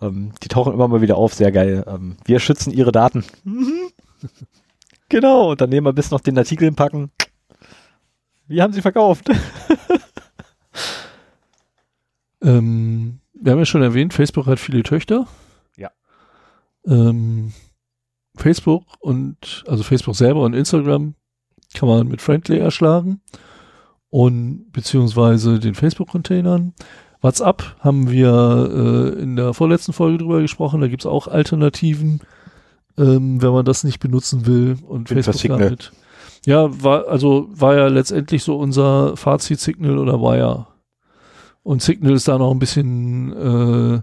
S1: Ähm, die tauchen immer mal wieder auf, sehr geil. Ähm, wir schützen ihre Daten. Genau, und dann nehmen wir bis noch den Artikel packen. Wie haben sie verkauft?
S2: Ähm, wir haben ja schon erwähnt, Facebook hat viele Töchter.
S1: Ja.
S2: Ähm, Facebook und, also Facebook selber und Instagram kann man mit Friendly erschlagen und beziehungsweise den Facebook-Containern. WhatsApp haben wir äh, in der vorletzten Folge drüber gesprochen, da gibt es auch Alternativen, ähm, wenn man das nicht benutzen will und
S1: für
S2: Facebook
S1: Signal.
S2: damit. Ja, war, also war ja letztendlich so unser Fazit Signal oder Wire. Und Signal ist da noch ein bisschen äh,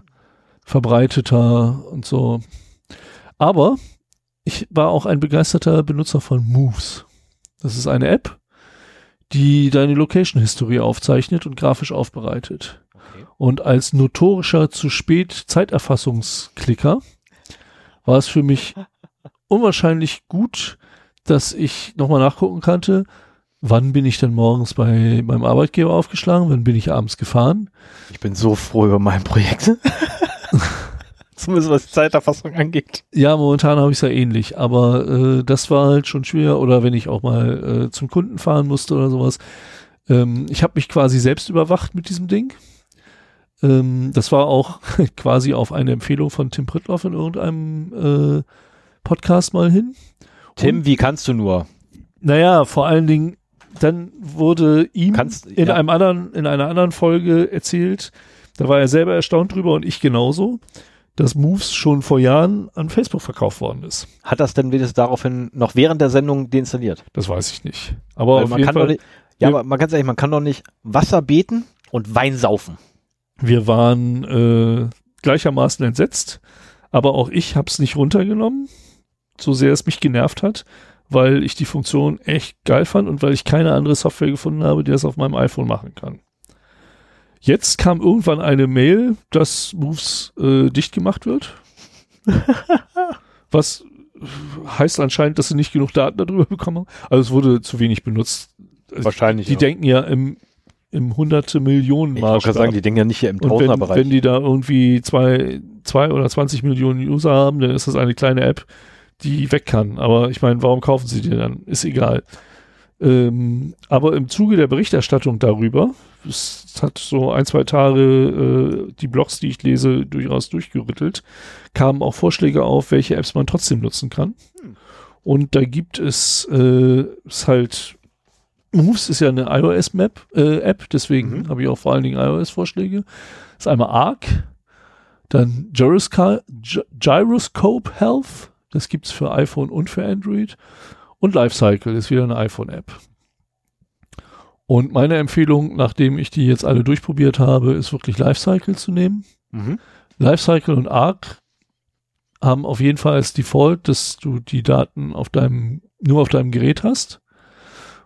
S2: verbreiteter und so. Aber ich war auch ein begeisterter Benutzer von Moves. Das ist eine App, die deine Location-Historie aufzeichnet und grafisch aufbereitet. Und als notorischer zu spät Zeiterfassungsklicker war es für mich unwahrscheinlich gut, dass ich nochmal nachgucken konnte, wann bin ich denn morgens bei meinem Arbeitgeber aufgeschlagen, wann bin ich abends gefahren.
S1: Ich bin so froh über mein Projekt. Zumindest was die Zeiterfassung angeht.
S2: Ja, momentan habe ich es ja ähnlich, aber äh, das war halt schon schwer. Oder wenn ich auch mal äh, zum Kunden fahren musste oder sowas. Ähm, ich habe mich quasi selbst überwacht mit diesem Ding. Ähm, das war auch quasi auf eine Empfehlung von Tim Pritloff in irgendeinem äh, Podcast mal hin.
S1: Tim, wie kannst du nur?
S2: Naja, vor allen Dingen, dann wurde ihm
S1: Kannst-
S2: in
S1: ja.
S2: einem anderen, in einer anderen Folge erzählt, da war er selber erstaunt drüber und ich genauso, dass Moves schon vor Jahren an Facebook verkauft worden ist.
S1: Hat das denn wenigstens daraufhin noch während der Sendung deinstalliert?
S2: Das weiß ich nicht. Aber
S1: Weil
S2: auf
S1: man
S2: jeden
S1: kann
S2: Fall,
S1: doch nicht, ja, aber man kann ehrlich, man kann doch nicht Wasser beten und Wein saufen.
S2: wir waren äh, gleichermaßen entsetzt, aber auch ich habe es nicht runtergenommen, so sehr es mich genervt hat, weil ich die Funktion echt geil fand und weil ich keine andere Software gefunden habe, die das auf meinem iPhone machen kann. Jetzt kam irgendwann eine Mail, dass Moves äh, dicht gemacht wird. Was heißt anscheinend, dass sie nicht genug Daten darüber bekommen haben. Also es wurde zu wenig benutzt.
S1: Wahrscheinlich.
S2: Die denken ja im im hunderte Millionen
S1: Ich wollte gerade sagen, die denken ja nicht hier im
S2: Und wenn,
S1: Tausenderbereich.
S2: wenn die da irgendwie zwei, zwei oder 20 Millionen User haben, dann ist das eine kleine App, die weg kann. Aber ich meine, warum kaufen sie die dann? Ist egal. Ähm, aber im Zuge der Berichterstattung darüber, es hat so ein, zwei Tage äh, die Blogs, die ich lese, durchaus durchgerüttelt, kamen auch Vorschläge auf, welche Apps man trotzdem nutzen kann. Und da gibt es, äh, ist halt, Moves ist ja eine iOS-Map, äh, App, deswegen
S1: Mhm.
S2: habe ich auch vor allen Dingen iOS-Vorschläge. Ist einmal Arc, dann Gyrosca Gy- Gyroscope Health, das gibt's für iPhone und für Android. Und Lifecycle ist wieder eine iPhone-App. Und meine Empfehlung, nachdem ich die jetzt alle durchprobiert habe, ist wirklich Lifecycle zu nehmen.
S1: mhm.
S2: Lifecycle und Arc haben auf jeden Fall als Default, dass du die Daten auf deinem, nur auf deinem Gerät hast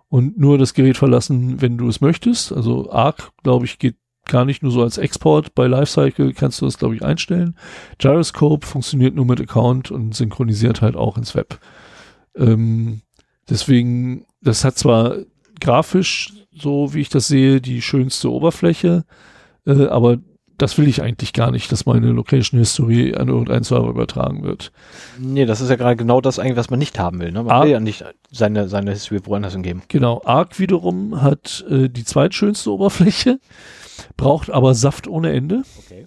S2: und nur das Gerät verlassen, wenn du es möchtest. Also Arc, glaube ich, geht gar nicht nur so als Export. Bei Lifecycle kannst du das, glaube ich, einstellen. Gyroscope funktioniert nur mit Account und synchronisiert halt auch ins Web. Ähm, deswegen, das hat zwar grafisch, so wie ich das sehe, die schönste Oberfläche, äh, aber das will ich eigentlich gar nicht, dass meine Location History an irgendeinen Server übertragen wird.
S1: Nee, das ist ja gerade genau das eigentlich, was man nicht haben will. Ne? Man
S2: Ah.
S1: will ja nicht seine, seine History woanders hingeben.
S2: Genau, Arc wiederum hat äh, die zweitschönste Oberfläche, braucht aber Saft ohne Ende
S1: Okay.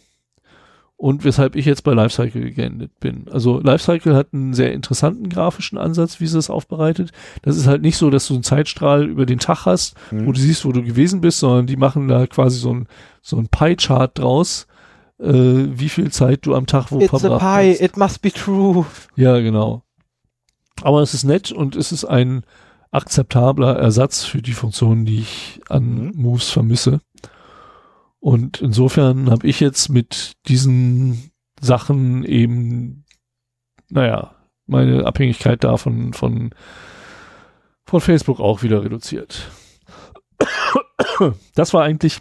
S2: Und weshalb ich jetzt bei Lifecycle geendet bin. Also Lifecycle hat einen sehr interessanten grafischen Ansatz, wie sie es aufbereitet. Das ist halt nicht so, dass du einen Zeitstrahl über den Tag hast, wo du siehst, wo du gewesen bist, sondern die machen da quasi so ein, so ein Pie-Chart draus, äh, wie viel Zeit du am Tag wo
S1: It's a
S2: verbracht
S1: pie,
S2: hast.
S1: it must be true.
S2: Ja, genau. Aber es ist nett und es ist ein akzeptabler Ersatz für die Funktionen, die ich an
S1: Mhm.
S2: Moves vermisse. Und insofern habe ich jetzt mit diesen Sachen eben, naja, meine Abhängigkeit davon von, von Facebook auch wieder reduziert. Das war eigentlich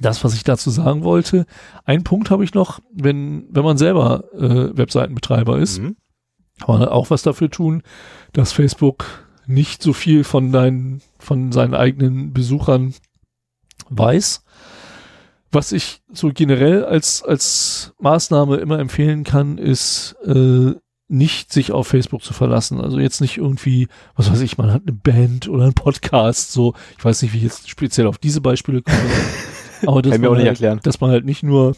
S2: das, was ich dazu sagen wollte. Ein Punkt habe ich noch, wenn, wenn man selber äh, Webseitenbetreiber ist,
S1: Mhm.
S2: kann man auch was dafür tun, dass Facebook nicht so viel von deinen, von seinen eigenen Besuchern weiß. Was ich so generell als, als Maßnahme immer empfehlen kann, ist, äh, nicht sich auf Facebook zu verlassen. Also jetzt nicht irgendwie, was weiß ich, man hat eine Band oder einen Podcast, so, ich weiß nicht, wie ich jetzt speziell auf diese Beispiele komme. aber das
S1: Kann ich mir auch nicht erklären.
S2: dass man halt nicht nur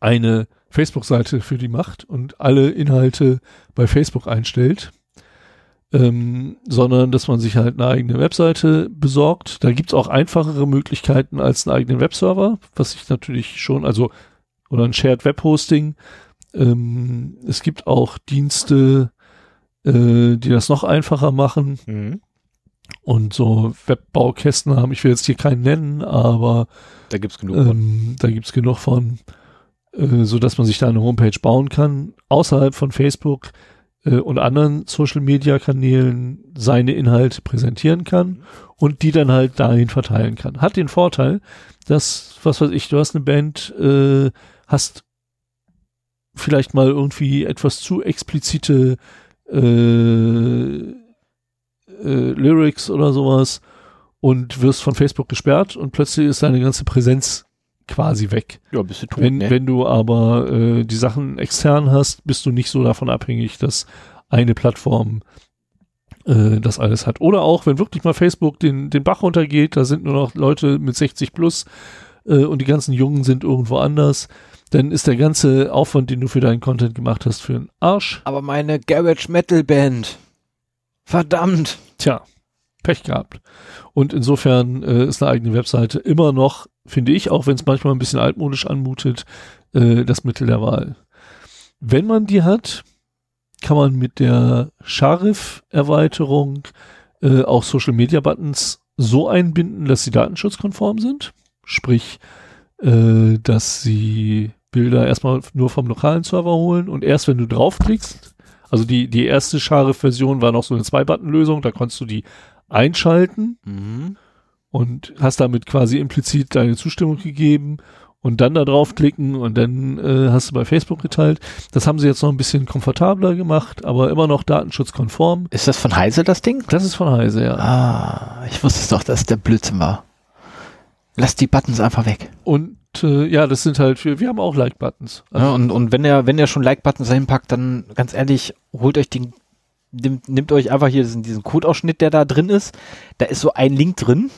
S2: eine Facebook-Seite für die macht und alle Inhalte bei Facebook einstellt, ähm, sondern dass man sich halt eine eigene Webseite besorgt. Da gibt's auch einfachere Möglichkeiten als einen eigenen Webserver, was ich natürlich schon, also oder ein Shared Web Hosting. Ähm, es gibt auch Dienste, äh, die das noch einfacher machen
S1: Mhm.
S2: und so Webbaukästen haben. Ich will jetzt hier keinen nennen, aber
S1: Da gibt's genug. von.
S2: ähm, da gibt's genug von, äh, so dass man sich da eine Homepage bauen kann, außerhalb von Facebook äh, und anderen Social Media Kanälen seine Inhalte präsentieren kann und die dann halt dahin verteilen kann. Hat den Vorteil, dass, was weiß ich, du hast eine Band, äh, hast vielleicht mal irgendwie etwas zu explizite äh, äh, Lyrics oder sowas und wirst von Facebook gesperrt und plötzlich ist deine ganze Präsenz quasi weg.
S1: Ja, bist du tot,
S2: Wenn,
S1: ne?
S2: wenn du aber äh, die Sachen extern hast, bist du nicht so davon abhängig, dass eine Plattform äh, das alles hat. Oder auch, wenn wirklich mal Facebook den, den Bach runtergeht, da sind nur noch Leute mit 60 plus äh, und die ganzen Jungen sind irgendwo anders, dann ist der ganze Aufwand, den du für deinen Content gemacht hast, für einen Arsch.
S1: Aber meine Garage Metal Band. Verdammt.
S2: Tja, Pech gehabt. Und insofern äh, ist eine eigene Webseite immer noch, finde ich, auch wenn es manchmal ein bisschen altmodisch anmutet, äh, das Mittel der Wahl. Wenn man die hat, kann man mit der Sharif-Erweiterung äh, auch Social-Media-Buttons so einbinden, dass sie datenschutzkonform sind. Sprich, äh, dass sie Bilder erstmal nur vom lokalen Server holen und erst wenn du draufklickst, also die, die erste Sharif-Version war noch so eine Zwei-Button-Lösung, da konntest du die einschalten
S1: Mhm.
S2: und hast damit quasi implizit deine Zustimmung gegeben und dann da draufklicken und dann äh, hast du bei Facebook geteilt. Das haben sie jetzt noch ein bisschen komfortabler gemacht, aber immer noch datenschutzkonform.
S1: Ist das von Heise das Ding?
S2: Das ist von Heise, ja.
S1: Ah, ich wusste es doch, dass es der Blödsinn war. Lass die Buttons einfach weg.
S2: Und äh, ja, das sind halt für, wir haben auch Like-Buttons.
S1: Also ja, und, und wenn ihr, wenn ihr schon Like-Buttons reinpackt, dann ganz ehrlich, holt euch den, nimmt, nimmt euch einfach hier diesen, diesen Codeausschnitt, der da drin ist. Da ist so ein Link drin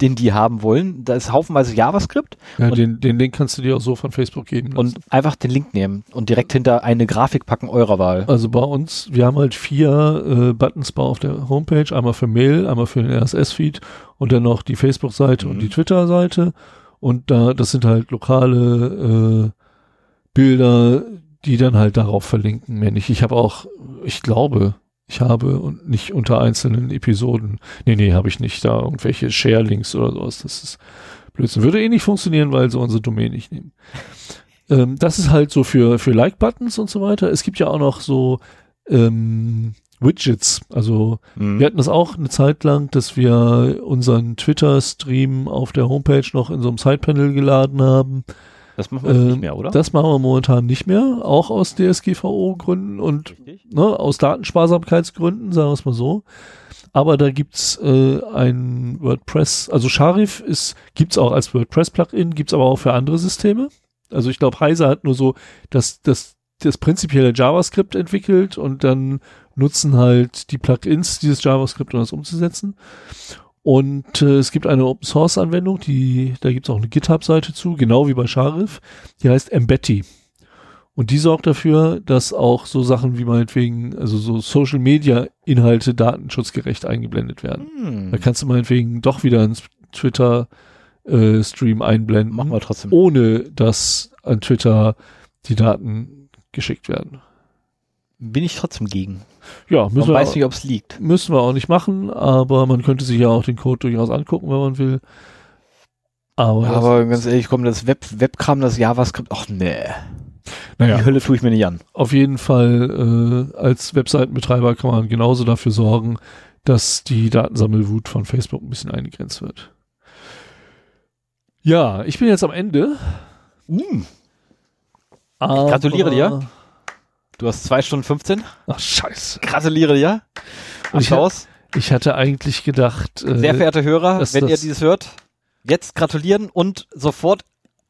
S1: den die haben wollen. Da ist haufenweise JavaScript.
S2: Ja, den, den Link kannst du dir auch so von Facebook geben.
S1: Lassen. Und einfach den Link nehmen und direkt hinter eine Grafik packen eurer Wahl.
S2: Also bei uns, wir haben halt vier äh, Buttons auf der Homepage. Einmal für Mail, einmal für den RSS-Feed und dann noch die Facebook-Seite mhm. und die Twitter-Seite. Und da, das sind halt lokale äh, Bilder, die dann halt darauf verlinken, mehr nicht. Ich habe auch, ich glaube, ich habe und nicht unter einzelnen Episoden. Nee, nee, habe ich nicht da irgendwelche Share-Links oder sowas. Das ist Blödsinn. Würde eh nicht funktionieren, weil sie unsere Domain nicht nehmen. Ähm, das ist halt so für, für Like-Buttons und so weiter. Es gibt ja auch noch so ähm, Widgets. Also mhm. wir hatten das auch eine Zeit lang, dass wir unseren Twitter-Stream auf der Homepage noch in so einem Side-Panel geladen haben.
S1: Das machen wir ähm, nicht mehr, oder?
S2: Das machen wir momentan nicht mehr, auch aus DSGVO-Gründen und ne, aus Datensparsamkeitsgründen, sagen wir es mal so. Aber da gibt's äh, ein WordPress, also Sharif ist, gibt's auch als WordPress-Plugin, gibt's aber auch für andere Systeme. Also ich glaube, Heise hat nur so das, das, das prinzipielle JavaScript entwickelt und dann nutzen halt die Plugins dieses JavaScript, um das umzusetzen. Und äh, es gibt eine Open Source Anwendung, die, da gibt es auch eine GitHub-Seite zu, genau wie bei Sharif, die heißt Embeddy. Und die sorgt dafür, dass auch so Sachen wie meinetwegen, also so Social Media Inhalte datenschutzgerecht eingeblendet werden. Hm. Da kannst du meinetwegen doch wieder ins Twitter äh, Stream einblenden.
S1: Machen wir trotzdem.
S2: Ohne dass an Twitter die Daten geschickt werden.
S1: Bin ich trotzdem gegen.
S2: Ja, müssen man wir
S1: weiß nicht, ob es liegt.
S2: Müssen wir auch nicht machen, aber man könnte sich ja auch den Code durchaus angucken, wenn man will.
S1: Aber, aber ganz ehrlich, komm, das Web, Webkram, das JavaScript, ach nee. Naja, Die Hölle tue ich mir nicht an.
S2: Auf jeden Fall, äh, als Webseitenbetreiber kann man genauso dafür sorgen, dass die Datensammelwut von Facebook ein bisschen eingegrenzt wird. Ja, ich bin jetzt am Ende.
S1: Mm. gratuliere dir. Du hast zwei Stunden 15.
S2: Ach, scheiße.
S1: Gratuliere dir.
S2: Applaus. Ich, ich hatte eigentlich gedacht.
S1: Äh, Sehr verehrte Hörer, wenn ihr dieses hört, jetzt gratulieren und sofort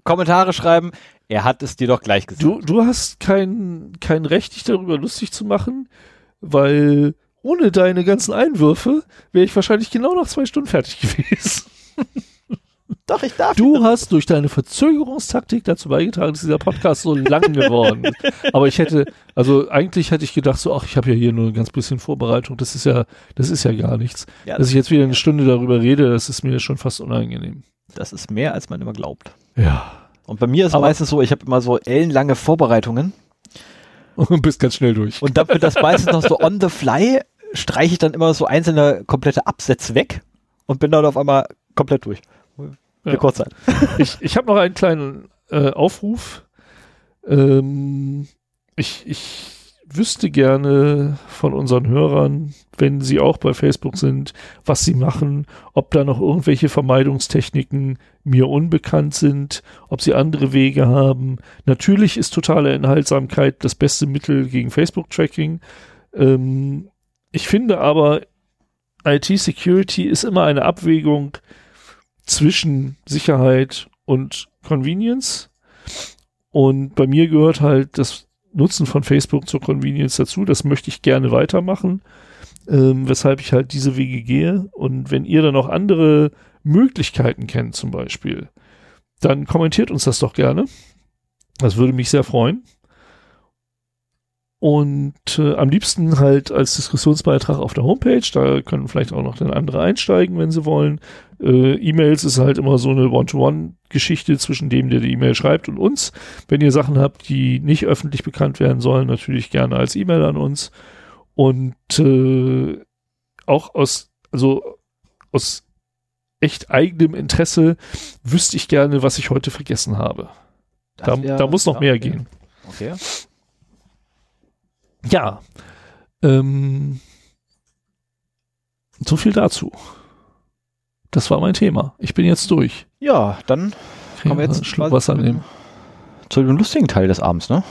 S1: Kommentare schreiben. Er hat es dir doch gleich gesagt.
S2: Du, du hast kein, kein Recht, dich darüber lustig zu machen, weil ohne deine ganzen Einwürfe wäre ich wahrscheinlich genau nach zwei Stunden fertig gewesen.
S1: Doch, ich darf.
S2: Du hast durch deine Verzögerungstaktik dazu beigetragen, dass dieser Podcast so lang geworden ist. Aber ich hätte, also eigentlich hätte ich gedacht, so, ach, ich habe ja hier nur ein ganz bisschen Vorbereitung. Das ist ja, das ist ja gar nichts. Ja, Dass ich jetzt wieder eine Stunde darüber rede, das ist mir schon fast unangenehm.
S1: Das ist mehr, als man immer glaubt.
S2: Ja.
S1: Und bei mir ist es meistens so, ich habe immer so ellenlange Vorbereitungen.
S2: Und bist ganz schnell durch.
S1: Und dafür das meistens noch so on the fly, streiche ich dann immer so einzelne komplette Absätze weg und bin dann auf einmal komplett durch.
S2: Ja. Kurzzeit. ich ich habe noch einen kleinen äh, Aufruf. Ähm, ich, ich wüsste gerne von unseren Hörern, wenn sie auch bei Facebook sind, was sie machen, ob da noch irgendwelche Vermeidungstechniken mir unbekannt sind, ob sie andere Wege haben. Natürlich ist totale Enthaltsamkeit das beste Mittel gegen Facebook-Tracking. Ähm, ich finde aber, IT-Security ist immer eine Abwägung zwischen Sicherheit und Convenience. Und bei mir gehört halt das Nutzen von Facebook zur Convenience dazu. Das möchte ich gerne weitermachen, ähm, weshalb ich halt diese Wege gehe. Und wenn ihr dann noch andere Möglichkeiten kennt, zum Beispiel, dann kommentiert uns das doch gerne. Das würde mich sehr freuen. Und äh, am liebsten halt als Diskussionsbeitrag auf der Homepage. Da können vielleicht auch noch dann andere einsteigen, wenn sie wollen. Äh, E-Mails ist halt immer so eine One-to-One-Geschichte zwischen dem, der die E-Mail schreibt und uns. Wenn ihr Sachen habt, die nicht öffentlich bekannt werden sollen, natürlich gerne als E-Mail an uns. Und äh, auch aus, also aus echt eigenem Interesse wüsste ich gerne, was ich heute vergessen habe. Da, da, muss noch mehr gehen.
S1: Okay.
S2: Ja. Ähm, so viel dazu. Das war mein Thema. Ich bin jetzt durch.
S1: Ja, dann
S2: okay, kommen wir jetzt Schluck Wasser nehmen.
S1: Zu dem lustigen Teil des Abends, ne?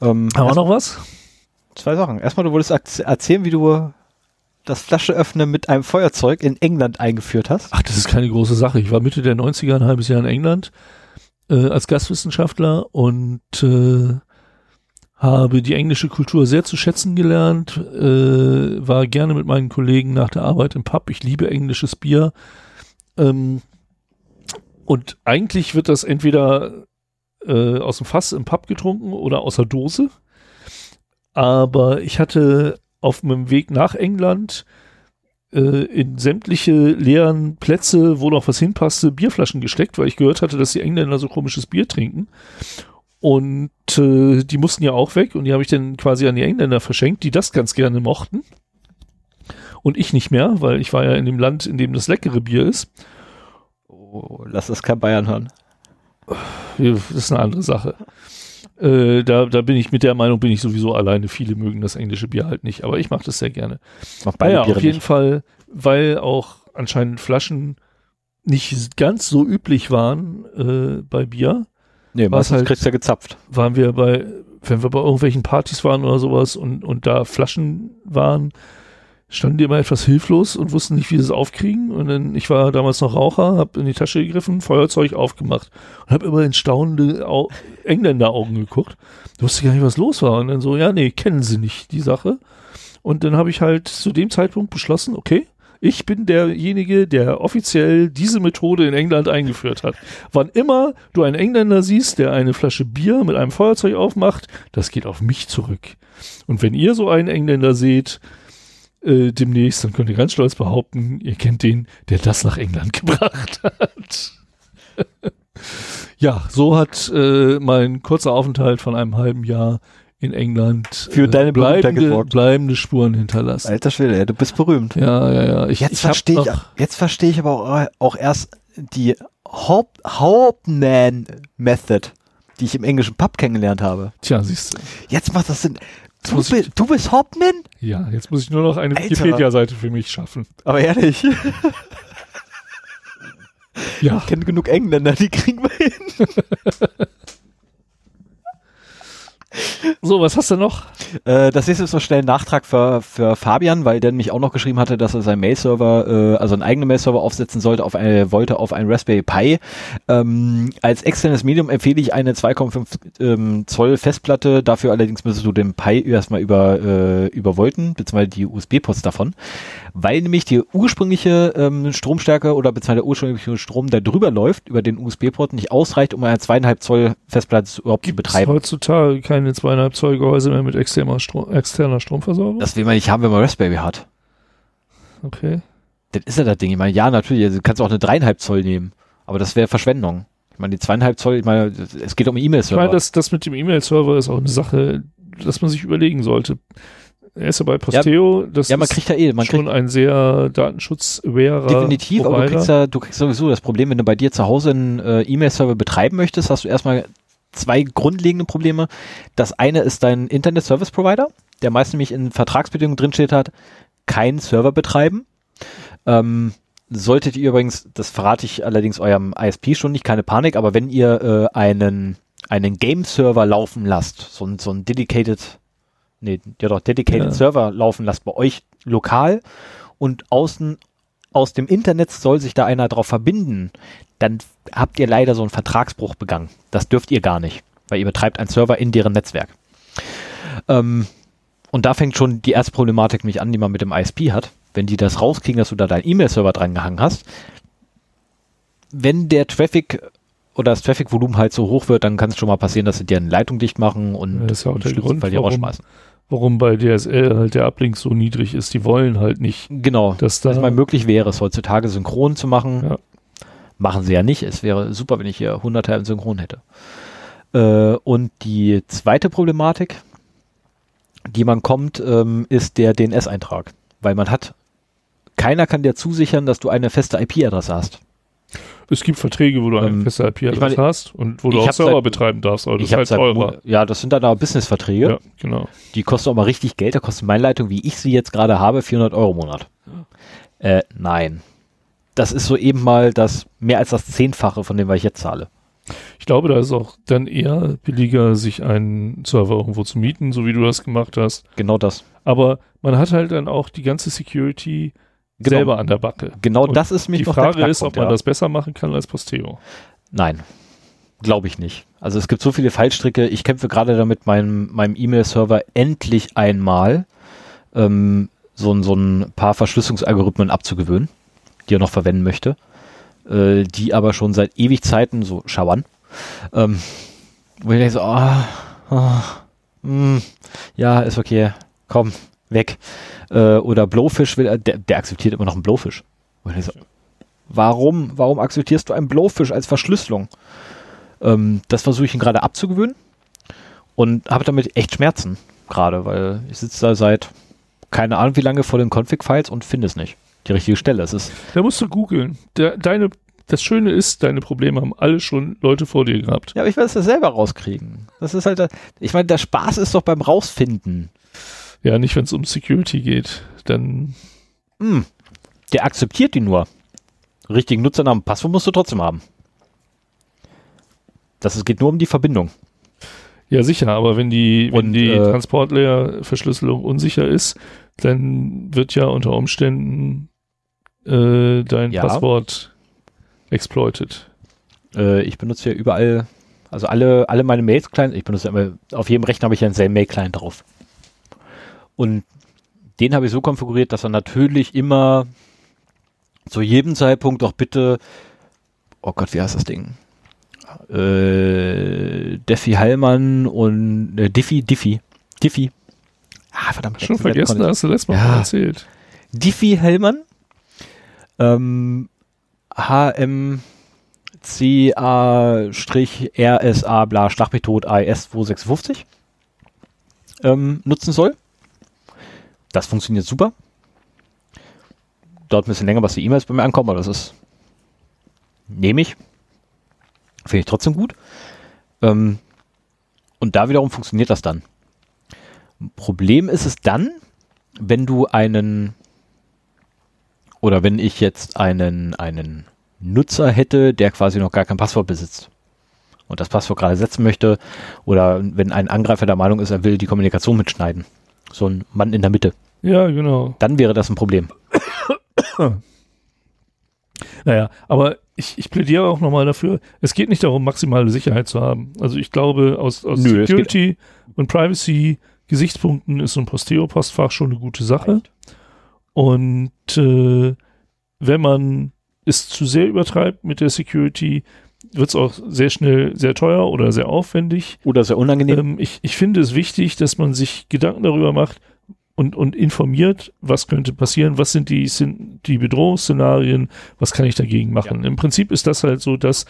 S2: Ähm, Haben wir noch was?
S1: Zwei Sachen. Erstmal, du wolltest erzählen, wie du das Flascheöffnen mit einem Feuerzeug in England eingeführt hast?
S2: Ach, das ist keine große Sache. Ich war Mitte der 90er ein halbes Jahr in England äh, als Gastwissenschaftler und äh, habe die englische Kultur sehr zu schätzen gelernt, äh, war gerne mit meinen Kollegen nach der Arbeit im Pub. Ich liebe englisches Bier. Ähm, und eigentlich wird das entweder äh, aus dem Fass im Pub getrunken oder aus der Dose. Aber ich hatte auf meinem Weg nach England äh, in sämtliche leeren Plätze, wo noch was hinpasste, Bierflaschen gesteckt, weil ich gehört hatte, dass die Engländer so komisches Bier trinken. Und äh, die mussten ja auch weg und die habe ich dann quasi an die Engländer verschenkt, die das ganz gerne mochten. Und ich nicht mehr, weil ich war ja in dem Land, in dem das leckere Bier ist.
S1: Oh, lass das kein Bayern hören.
S2: Das ist eine andere Sache. Äh, da, da bin ich mit der Meinung, bin ich sowieso alleine. Viele mögen das englische Bier halt nicht, aber ich mache das sehr gerne.
S1: Mach beide
S2: naja,
S1: Biere
S2: auf jeden
S1: nicht.
S2: Fall, weil auch anscheinend Flaschen nicht ganz so üblich waren äh, bei Bier,
S1: Nee, meistens
S2: halt-
S1: kriegst du ja gezapft.
S2: waren wir bei, wenn wir bei irgendwelchen Partys waren oder sowas und, und da Flaschen waren, standen die immer etwas hilflos und wussten nicht, wie sie es aufkriegen. Und dann, ich war damals noch Raucher, habe in die Tasche gegriffen, Feuerzeug aufgemacht und habe immer in staunende Au Engländer-Augen geguckt. Ich wusste gar nicht, was los war. Und dann so, ja, nee, kennen sie nicht, die Sache. Und dann habe ich halt zu dem Zeitpunkt beschlossen, okay, ich bin derjenige, der offiziell diese Methode in England eingeführt hat. Wann immer du einen Engländer siehst, der eine Flasche Bier mit einem Feuerzeug aufmacht, das geht auf mich zurück. Und wenn ihr so einen Engländer seht, äh, demnächst, dann könnt ihr ganz stolz behaupten, ihr kennt den, der das nach England gebracht hat. ja, so hat äh, mein kurzer Aufenthalt von einem halben Jahr in England
S1: Für
S2: äh,
S1: deine
S2: bleibende, bleibende Spuren hinterlassen.
S1: Alter Schwede, du bist berühmt.
S2: Ja, ja, ja. Ich,
S1: Jetzt
S2: ich
S1: verstehe ich, jetzt verstehe ich aber auch, auch erst die Haupt, Hauptman-Method, die ich im englischen Pub kennengelernt habe.
S2: Tja, siehst du.
S1: Jetzt macht das Sinn. Du,
S2: muss
S1: bi- du bist Hauptman?
S2: Ja, jetzt muss ich nur noch eine. Wikipedia-Seite für mich schaffen.
S1: Aber ehrlich, ich
S2: Ja.
S1: kenne genug Engländer, die kriegen wir hin.
S2: So, was hast du noch?
S1: Äh, das ist jetzt noch schnell ein Nachtrag für, für Fabian, weil der mich auch noch geschrieben hatte, dass er seinen Mail-Server, äh, also einen eigenen Mail-Server aufsetzen sollte, auf eine, wollte auf einen Raspberry Pi. Ähm, als externes Medium empfehle ich eine 2,5 ähm, Zoll Festplatte. Dafür allerdings müsstest du den Pi erstmal über, äh, übervolten, beziehungsweise die USB-Ports davon, weil nämlich die ursprüngliche ähm, Stromstärke oder beziehungsweise der ursprüngliche Strom, der drüber läuft, über den USB-Port nicht ausreicht, um eine zweieinhalb Zoll Festplatte überhaupt zu
S2: Gibt's
S1: betreiben.
S2: heutzutage keine zweieinhalb Zoll Gehäuse mehr mit externer, Strom, externer Stromversorgung?
S1: Das will man nicht haben, wenn man Raspberry hat.
S2: okay.
S1: Das ist ja das Ding. Ich meine, ja, natürlich, also du kannst auch eine dreieinhalb Zoll nehmen, aber das wäre Verschwendung. Ich meine, die zweieinhalb Zoll, ich meine, es geht um
S2: Ich
S1: E-Mail-Server.
S2: meine, das, das mit dem E-Mail-Server ist auch eine Sache, dass man sich überlegen sollte. Er ist ja bei Posteo, das
S1: ja, man
S2: ist
S1: kriegt ja eh, man
S2: schon
S1: kriegt
S2: ein sehr datenschutz-awarer
S1: definitiv, aber du
S2: Provider.
S1: kriegst ja, du kriegst sowieso das Problem, wenn du bei dir zu Hause einen äh, E-Mail-Server betreiben möchtest, hast du erstmal zwei grundlegende Probleme. Das eine ist dein Internet-Service-Provider, der meist nämlich in Vertragsbedingungen drinsteht hat, keinen Server betreiben. Ähm, solltet ihr übrigens, das verrate ich allerdings eurem ISP schon nicht, keine Panik, aber wenn ihr äh, einen, einen Game-Server laufen lasst, so ein, so ein dedicated, nee, ja doch, dedicated
S2: Ja.
S1: Server laufen lasst bei euch lokal und außen aus dem Internet soll sich da einer drauf verbinden, dann habt ihr leider so einen Vertragsbruch begangen. Das dürft ihr gar nicht, weil ihr betreibt einen Server in deren Netzwerk. Ähm, und da fängt schon die erste Problematik nämlich an, die man mit dem ISP hat. Wenn die das rauskriegen, dass du da deinen E-Mail-Server dran gehangen hast, wenn der Traffic oder das Traffic-Volumen halt so hoch wird, dann kann es schon mal passieren, dass sie dir eine Leitung dicht machen und
S2: das ist ja auch der Grund,
S1: Fall die rausschmeißen.
S2: Warum bei DSL halt der Uplink so niedrig ist. Die wollen halt nicht,
S1: Genau,
S2: dass da
S1: dass mal möglich wäre, es heutzutage synchron zu machen.
S2: Ja.
S1: Machen sie ja nicht. Es wäre super, wenn ich hier 100 im Synchron hätte. Äh, und die zweite Problematik, die man kommt, ähm, ist der DNS-Eintrag. Weil man hat, keiner kann dir zusichern, dass du eine feste IP-Adresse hast.
S2: Es gibt Verträge, wo du eine
S1: Ähm,
S2: feste IP-Adresse hast und wo du auch Server
S1: seit-
S2: betreiben darfst, aber das
S1: ich
S2: ist halt teurer.
S1: Ja, das sind dann aber Business-Verträge.
S2: Ja, genau.
S1: Die kosten auch mal richtig Geld. Da kostet meine Leitung, wie ich sie jetzt gerade habe, 400 Euro im Monat. Äh, nein. Das ist so eben mal das mehr als das Zehnfache von dem, was ich jetzt zahle.
S2: Ich glaube, da ist auch dann eher billiger, sich einen Server irgendwo zu mieten, so wie du das gemacht hast.
S1: Genau das.
S2: Aber man hat halt dann auch die ganze Security
S1: Genau.
S2: selber an der Backe.
S1: Genau
S2: Und
S1: das ist mich
S2: Die
S1: noch der
S2: Frage ist, ob man
S1: ja.
S2: das besser machen kann als Posteo.
S1: Nein, glaube ich nicht. Also es gibt so viele Fallstricke. Ich kämpfe gerade damit, meinem, meinem E-Mail-Server endlich einmal ähm, so, ein- so ein paar Verschlüsselungsalgorithmen abzugewöhnen, die er noch verwenden möchte, äh, die aber schon seit ewig Zeiten so schauern. Ähm, wo ich denke so, ah, ah, hm, ja, ist okay, komm, weg. Äh, oder Blowfish will, er- der, der akzeptiert immer noch einen Blowfish. So, warum, warum akzeptierst du einen Blowfish als Verschlüsselung? Ähm, das versuche ich ihn gerade abzugewöhnen und habe damit echt Schmerzen gerade, weil ich sitze da seit keine Ahnung wie lange vor den Config-Files und finde es nicht. Die richtige Stelle. Es ist,
S2: Da musst du googeln. Deine, das Schöne ist, deine Probleme haben alle schon Leute vor dir gehabt.
S1: ja, aber ich will es ja selber rauskriegen. Das ist halt, ich meine, der Spaß ist doch beim Rausfinden.
S2: Ja, nicht, wenn es um Security geht. Dann,
S1: Hm, der akzeptiert die nur. Richtigen Nutzernamen, Passwort musst du trotzdem haben. Das ist, geht nur um die Verbindung.
S2: ja sicher, aber wenn die, wenn die
S1: äh,
S2: Transportlayer-Verschlüsselung unsicher ist, dann wird ja unter Umständen äh, dein
S1: Ja.
S2: Passwort exploited.
S1: Äh, ich benutze ja überall, also alle, alle meine Mails-Clients, ich benutze immer, auf jedem Rechner habe ich ja einen selben Mail-Client drauf. Und den habe ich so konfiguriert, dass er natürlich immer zu jedem Zeitpunkt doch bitte, oh Gott, wie heißt das Ding? Äh, Diffie Hallmann und äh, Diffie, Diffie, Diffie. Ah, verdammt.
S2: Schon vergessen, hast du letztes Mal
S1: Ja.
S2: erzählt.
S1: Diffie Hellmann. Ähm, HMCA-RSA bla Schlag mich tot AES 256 ähm, nutzen soll. Das funktioniert super. Dauert ein bisschen länger, was die E-Mails bei mir ankommen, aber das ist nehme ich. Finde ich trotzdem gut. Ähm, und da wiederum funktioniert das dann. Problem ist es dann, wenn du einen oder wenn ich jetzt einen, einen Nutzer hätte, der quasi noch gar kein Passwort besitzt und das Passwort gerade setzen möchte oder wenn ein Angreifer der Meinung ist, er will die Kommunikation mitschneiden, so ein Mann in der Mitte,
S2: Ja, genau.
S1: dann wäre das ein Problem.
S2: Naja, aber ich, ich plädiere auch nochmal dafür, es geht nicht darum, maximale Sicherheit zu haben. Also ich glaube, aus, aus
S1: Nö,
S2: Security und Privacy-Gesichtspunkten ist so ein Posteo-Postfach schon eine gute Sache. Und äh, wenn man es zu sehr übertreibt mit der Security, wird es auch sehr schnell sehr teuer oder sehr aufwendig.
S1: Oder sehr unangenehm.
S2: Ähm, ich, ich finde es wichtig, dass man sich Gedanken darüber macht und, und informiert, was könnte passieren, was sind die, sind die Bedrohungsszenarien, was kann ich dagegen machen. Im Prinzip ist das halt so, dass,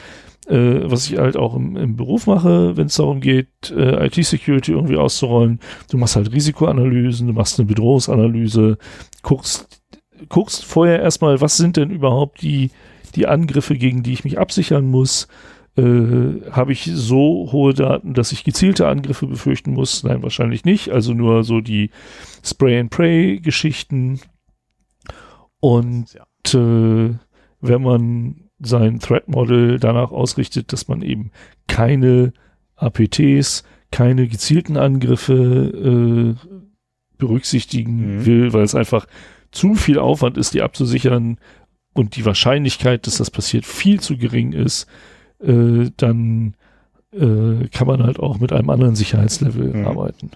S2: äh, was ich halt auch im, im Beruf mache, wenn es darum geht, äh, IT-Security irgendwie auszurollen. Du machst halt Risikoanalysen, du machst eine Bedrohungsanalyse, guckst, guckst vorher erstmal, was sind denn überhaupt die, die Angriffe, gegen die ich mich absichern muss. Äh, Habe ich so hohe Daten, dass ich gezielte Angriffe befürchten muss? Nein, wahrscheinlich nicht. Also nur so die Spray-and-Pray-Geschichten. Und äh, wenn man sein Threat-Model danach ausrichtet, dass man eben keine APTs, keine gezielten Angriffe äh, berücksichtigen
S1: Mhm.
S2: will, weil es einfach zu viel Aufwand ist, die abzusichern und die Wahrscheinlichkeit, dass das passiert, viel zu gering ist, äh, dann äh, kann man halt auch mit einem anderen Sicherheitslevel
S1: Mhm.
S2: arbeiten.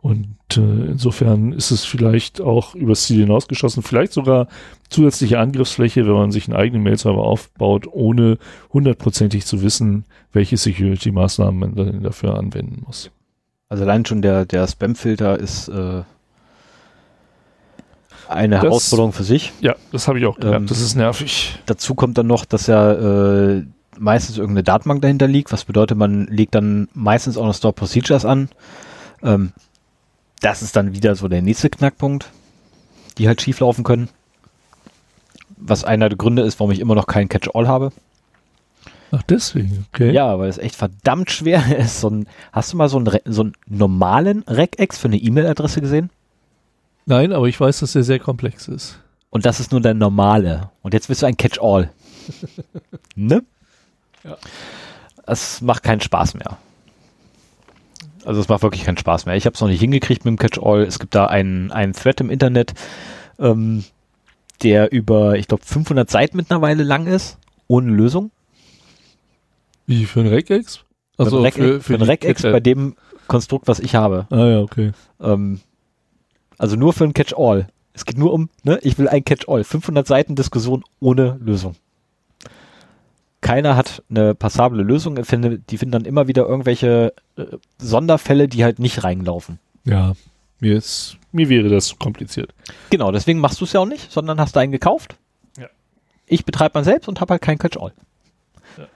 S2: Und äh, insofern ist es vielleicht auch übers Ziel hinausgeschossen, vielleicht sogar zusätzliche Angriffsfläche, wenn man sich einen eigenen Mail-Server aufbaut, ohne hundertprozentig zu wissen, welche Security-Maßnahmen man dann dafür anwenden muss.
S1: Also allein schon der, der Spam-Filter ist äh, eine
S2: Das-
S1: Herausforderung für sich.
S2: Ja, das habe ich auch gemerkt.
S1: Ähm,
S2: das ist nervig.
S1: Dazu kommt dann noch, dass ja äh, meistens irgendeine Datenbank dahinter liegt, was bedeutet, man legt dann meistens auch noch Store Procedures an. Ähm, das ist dann wieder so der nächste Knackpunkt, die halt schief laufen können. Was einer der Gründe ist, warum ich immer noch keinen Catch-all habe.
S2: Ach, deswegen, okay.
S1: Ja, weil es echt verdammt schwer ist. So ein, hast du mal so einen, so einen normalen Regex für eine E-Mail-Adresse gesehen?
S2: Nein, aber ich weiß, dass der sehr komplex ist.
S1: Und das ist nur der normale. Und jetzt willst du ein Catch-all. ne?
S2: Ja.
S1: es macht keinen Spaß mehr. Also es macht wirklich keinen Spaß mehr. Ich habe es noch nicht hingekriegt mit dem Catch-all. Es gibt da einen, einen Thread im Internet, ähm, der über, ich glaube, 500 Seiten mittlerweile lang ist, ohne Lösung.
S2: Wie für ein Regex?
S1: Also für, für, für ein Regex bei dem Konstrukt, was ich habe.
S2: Ah ja, okay.
S1: Ähm, also nur für ein Catch-all. Es geht nur um, ne, ich will ein Catch-all. 500 Seiten Diskussion ohne Lösung. Keiner hat eine passable Lösung. Die finden dann immer wieder irgendwelche äh, Sonderfälle, die halt nicht reinlaufen.
S2: Ja, mir ist, mir wäre das zu kompliziert.
S1: Genau, deswegen machst du es ja auch nicht, sondern hast einen gekauft.
S2: Ja.
S1: Ich betreibe man selbst und habe halt kein Catch-all. Ja.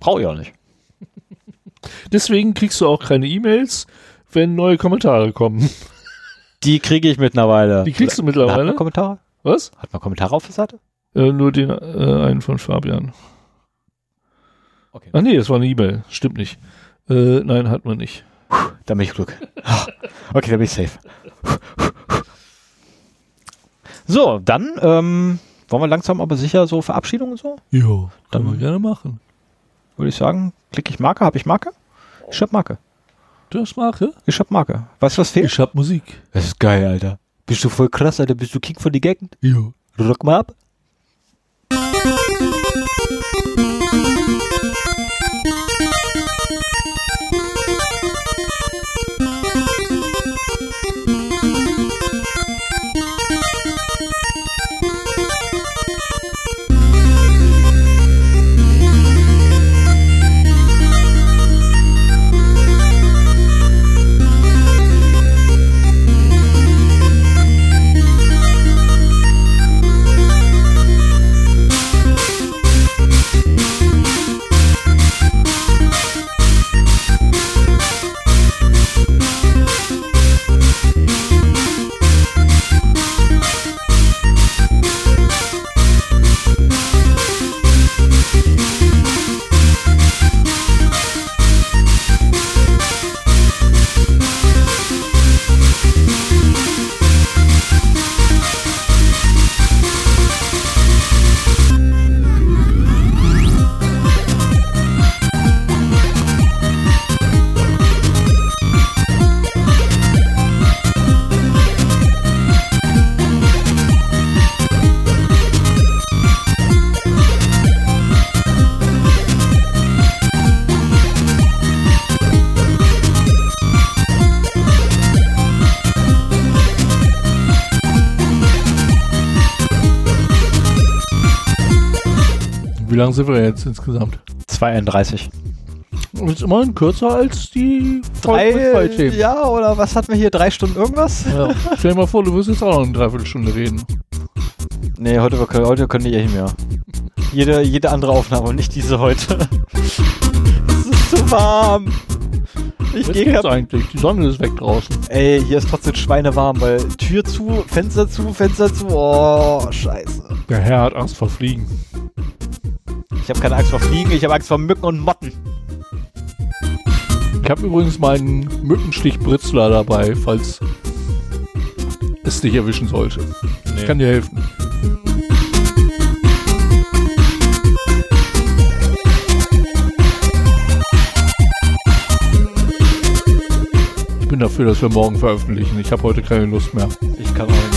S1: Brauche ich auch nicht.
S2: Deswegen kriegst du auch keine E-Mails, wenn neue Kommentare kommen.
S1: Die kriege ich mittlerweile.
S2: Die kriegst du mittlerweile? Hat
S1: man Kommentare?
S2: Was?
S1: Hat man Kommentare auf der Seite?
S2: Äh, nur den äh, einen von Fabian.
S1: Okay.
S2: Ah nee, das war eine E-Mail. Stimmt nicht. Äh, nein, hat man nicht.
S1: Puh, da bin ich Glück. okay, da bin ich safe. so, dann ähm, wollen wir langsam aber sicher so Verabschiedungen und so?
S2: Jo, können wir gerne machen.
S1: Würde ich sagen, klicke ich Marke, habe ich Marke? Ich hab Marke.
S2: Du hast Marke?
S1: Ich hab Marke. Weißt du, was fehlt?
S2: Ich hab Musik.
S1: Das ist geil, Alter. Bist du voll krass, Alter? Bist du King von die Gegend?
S2: Jo.
S1: Rock mal ab.
S2: Wie lange sind wir jetzt insgesamt?
S1: 2,31.
S2: Das ist immerhin kürzer als die
S1: Drei, Themen. Ja, oder was hatten wir hier? Drei Stunden irgendwas?
S2: Ja. Stell dir mal vor, du wirst jetzt auch noch eine Dreiviertelstunde reden.
S1: Nee, heute, heute können wir eh nicht mehr. Jede, jede andere Aufnahme und nicht diese heute. es ist zu warm.
S2: Ich gehe eigentlich. Die Sonne ist weg draußen.
S1: Ey, hier ist trotzdem schweinewarm, weil Tür zu, Fenster zu, Fenster zu. Oh, scheiße.
S2: Der Herr hat Angst vor Fliegen.
S1: Ich habe keine Angst vor Fliegen, ich habe Angst vor Mücken und Motten.
S2: Ich habe übrigens meinen Mückenstich-Britzler dabei, falls es dich erwischen sollte. Nee. Ich kann dir helfen. Ich bin dafür, dass wir morgen veröffentlichen. Ich habe heute keine Lust mehr.
S1: Ich kann auch nicht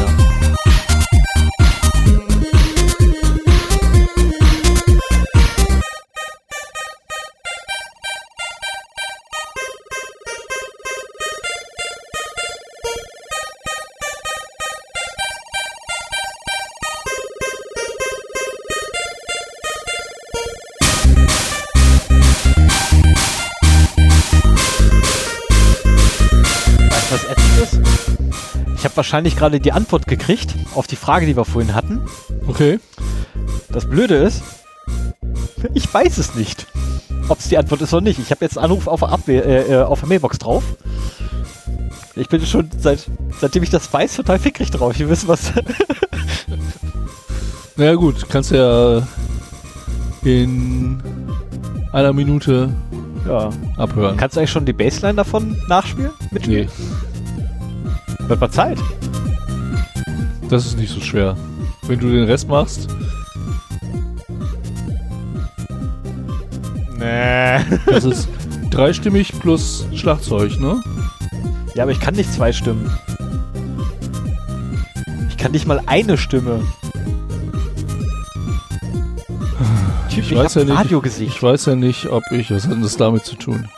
S1: wahrscheinlich gerade die Antwort gekriegt auf die Frage, die wir vorhin hatten.
S2: Okay.
S1: Das Blöde ist, ich weiß es nicht, ob es die Antwort ist oder nicht. Ich habe jetzt einen Anruf auf der, Abwehr, äh, äh, auf der Mailbox drauf. Ich bin schon seit, seitdem ich das weiß, total fickrig drauf. Ich wissen was.
S2: naja gut, kannst ja in einer Minute ja. abhören.
S1: Kannst du eigentlich schon die Baseline davon nachspielen?
S2: Mitspielen? Nee.
S1: Wird mal Zeit.
S2: Das ist nicht so schwer. Wenn du den Rest machst.
S1: Nee.
S2: Das ist dreistimmig plus Schlagzeug, ne?
S1: Ja, aber ich kann nicht zwei Stimmen. Ich kann nicht mal eine Stimme. Typ,
S2: Ich weiß ja nicht.
S1: Radiogesicht.
S2: Ich weiß ja nicht, ob ich, was hat denn das damit zu tun?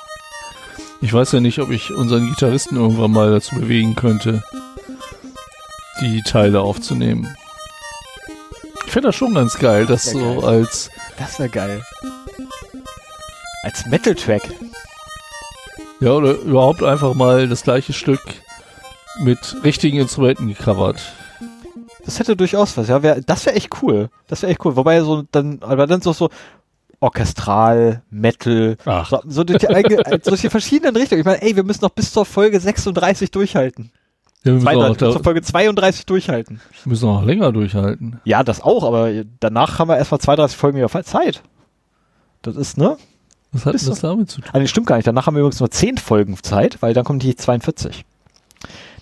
S2: Ich weiß ja nicht, ob ich unseren Gitarristen irgendwann mal dazu bewegen könnte, die Teile aufzunehmen. Ich finde das schon ganz geil, das
S1: Ja,
S2: so
S1: geil.
S2: als,
S1: Das wäre geil. Als Metal-Track.
S2: ja, oder überhaupt einfach mal das gleiche Stück mit richtigen Instrumenten gecovert.
S1: Das hätte durchaus was, ja. Wär, das wäre echt cool. Das wäre echt cool. Wobei so dann, aber dann so, so orchestral, Metal,
S2: Ach,
S1: so, so durch die, eigene- durch die verschiedenen Richtungen. Ich meine, ey, wir müssen noch bis zur Folge 36 durchhalten.
S2: ja, wir müssen auch,
S1: 32, bis
S2: da,
S1: zur Folge 32 durchhalten.
S2: müssen auch länger durchhalten.
S1: Ja, das auch, aber danach haben wir erstmal 32 Folgen wieder Zeit. Das ist, ne?
S2: Was hat denn das damit zu tun?
S1: Nee, stimmt gar nicht. Danach haben wir übrigens nur 10 Folgen Zeit, weil dann kommt die 42.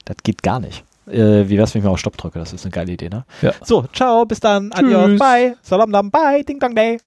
S1: Das geht gar nicht. Äh, wie wär's, wenn ich mal auf Stopp drücke? Das ist eine geile Idee, ne?
S2: Ja.
S1: So, ciao, bis dann, adios,
S2: Tschüss.
S1: bye, salam dam, bye, ding dong day.